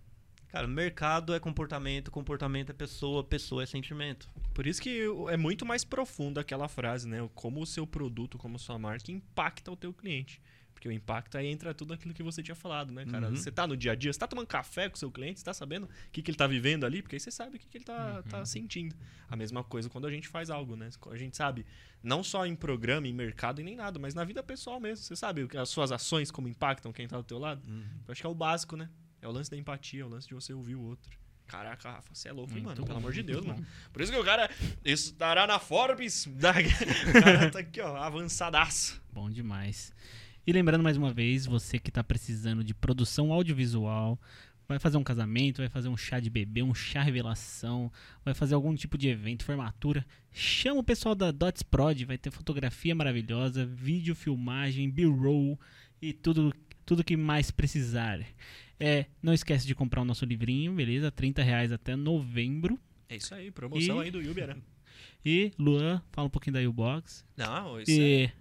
Cara, mercado é comportamento, comportamento é pessoa, pessoa é sentimento.
Por isso que é muito mais profunda aquela frase, né? Como o seu produto, como sua marca impacta o teu cliente. Porque o impacto aí entra tudo aquilo que você tinha falado, né, cara?
Uhum.
Você tá no dia a dia, você tá tomando café com o seu cliente, você tá sabendo o que, que ele tá vivendo ali, porque aí você sabe o que, que ele tá, tá sentindo. A mesma coisa quando a gente faz algo, né? A gente sabe, não só em programa, em mercado e nem nada, mas na vida pessoal mesmo. Você sabe as suas ações como impactam quem tá do teu lado? Eu acho que é o básico, né? É o lance da empatia, é o lance de você ouvir o outro. Caraca, Rafa, você é louco, hein, mano? Pelo
bom,
amor de Deus, mano. Por isso que o cara estará na Forbes. Da... O cara tá aqui, ó, avançadaço.
Bom demais. E lembrando mais uma vez, você que está precisando de produção audiovisual, vai fazer um casamento, vai fazer um chá de bebê, um chá revelação, vai fazer algum tipo de evento, formatura, chama o pessoal da Dots Prod, vai ter fotografia maravilhosa, vídeo, filmagem, B-roll e tudo tudo que mais precisar. É, não esquece de comprar o nosso livrinho, beleza? 30 reais até novembro.
É isso aí, promoção
E-
aí do Uber, né?
E Luan, fala um pouquinho da U-Box.
Não, isso é...
E,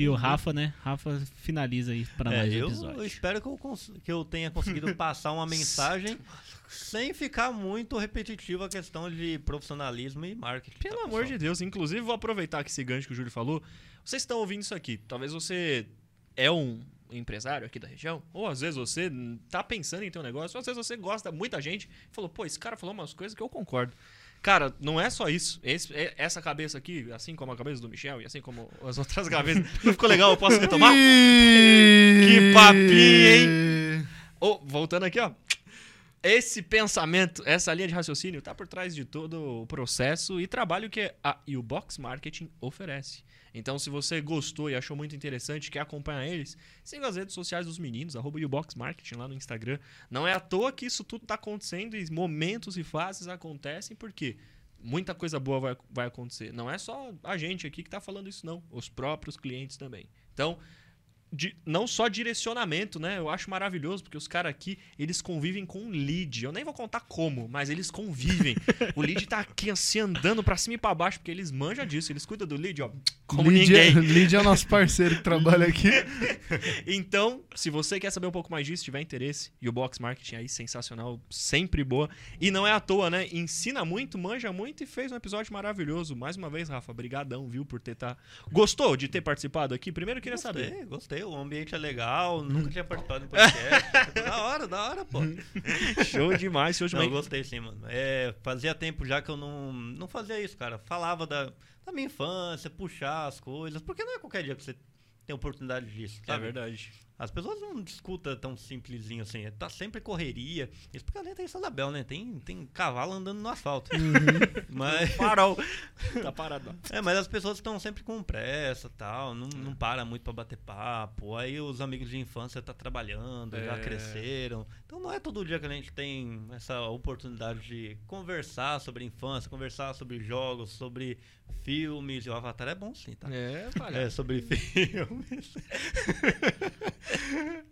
e o Rafa, né? Rafa finaliza aí para
É,
mais um
eu,
episódio.
eu espero que eu, cons- que eu tenha conseguido passar uma mensagem sem ficar muito repetitivo a questão de profissionalismo e marketing.
Pelo
tá,
amor
pessoal?
de Deus. Inclusive, vou aproveitar que esse gancho que o Júlio falou. Vocês estão ouvindo isso aqui. Talvez você é um empresário aqui da região, ou às vezes você tá pensando em ter um negócio, ou às vezes você gosta muita gente e falou, pô, esse cara falou umas coisas que eu concordo. Cara, não é só isso. Esse- é- essa cabeça aqui, assim como a cabeça do Michel e assim como as outras cabeças, não ficou legal? Eu posso retomar?
Que
papinho, hein? Ô, voltando aqui, ó. Esse pensamento, essa linha de raciocínio tá por trás de todo o processo e trabalho que a Ubox Marketing oferece. Então, se você gostou e achou muito interessante, quer acompanhar eles, siga as redes sociais dos meninos, arroba Ubox Marketing lá no Instagram. Não é à toa que isso tudo tá acontecendo e momentos e fases acontecem, porque muita coisa boa vai, vai acontecer. Não é só a gente aqui que tá falando isso, não. Os próprios clientes também. Então, de- não só direcionamento, né? Eu acho maravilhoso, porque os caras aqui, eles convivem com o lead. Eu nem vou contar como, mas eles convivem. o lead tá aqui assim, andando pra cima e pra baixo, porque eles manjam disso. Eles cuidam do lead, ó, como
Lídia,
ninguém.
Lídia é o nosso parceiro que trabalha aqui.
Então, se você quer saber um pouco mais disso, tiver interesse, e o Box Marketing aí, sensacional, sempre boa. E não é à toa, né? Ensina muito, manja muito e fez um episódio maravilhoso. Mais uma vez, Rafa, brigadão, viu, por ter tá... Gostou de ter participado aqui? Primeiro eu queria saber.
Gostei, gostei. O ambiente é legal, nunca tinha participado do podcast. da hora, da hora, pô.
Show demais, show
Não, eu
demais.
gostei sim, mano. É, fazia tempo já que eu não, não fazia isso, cara. Falava da, da minha infância, puxar as coisas. Porque não é qualquer dia que você tem oportunidade disso,
É
sabe?
verdade.
As pessoas não discutem tão simplesinho assim. Tá sempre correria. Isso porque ali tem Isabel, né? Tem, tem cavalo andando no asfalto. Mas,
Farol. tá parado.
é, mas as pessoas estão sempre com pressa tal. Não, não para muito pra bater papo. Aí os amigos de infância tá trabalhando, já
É.
cresceram. Então não é todo dia que a gente tem essa oportunidade de conversar sobre infância, conversar sobre jogos, sobre filmes. E o Avatar é bom sim, tá?
É,
É,
palhaço.
sobre filmes.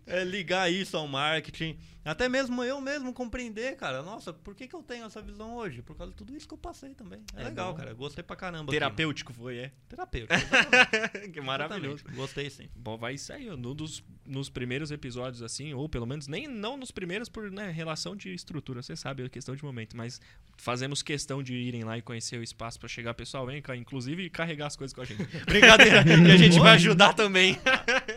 É ligar isso ao marketing. Até mesmo eu mesmo compreender, cara. Nossa, por que, que eu tenho essa visão hoje? Por causa de tudo isso que eu passei também. É,
É
legal,
bom.
cara. Gostei pra caramba. aqui,
Terapêutico foi, é.
Terapêutico.
que maravilhoso.
Exatamente. Gostei sim.
Bom, vai sair ó, no dos, nos primeiros episódios, assim, ou pelo menos, nem não nos primeiros por né, relação de estrutura, você sabe, é questão de momento, mas fazemos questão de irem lá e conhecer o espaço pra chegar, pessoal, vem cá, inclusive carregar as coisas com a gente. Brincadeira, que a gente vai ajudar também.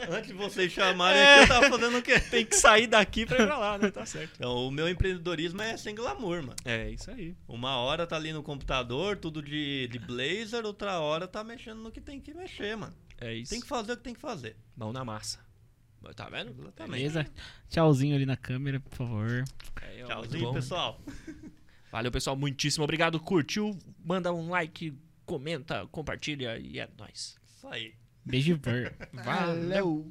Antes de vocês chamarem aqui, eu tava fazendo o quê?
Tem que sair daqui pra ir pra lá, né? Tá certo.
Então, o meu empreendedorismo é sem glamour, mano.
É, isso aí.
Uma hora tá ali no computador, tudo de, de blazer, outra hora tá mexendo no que tem que mexer, mano.
É isso.
Tem que fazer o que tem que fazer.
Mão na massa. Tá vendo?
Exatamente.
Beleza? Tchauzinho ali na câmera, por favor.
É, ó,
Tchauzinho,
bom.
pessoal.
Valeu, pessoal. Muitíssimo obrigado. Curtiu? Manda um like, comenta, compartilha e é nóis.
Isso aí.
Beijo e ver.
Valeu.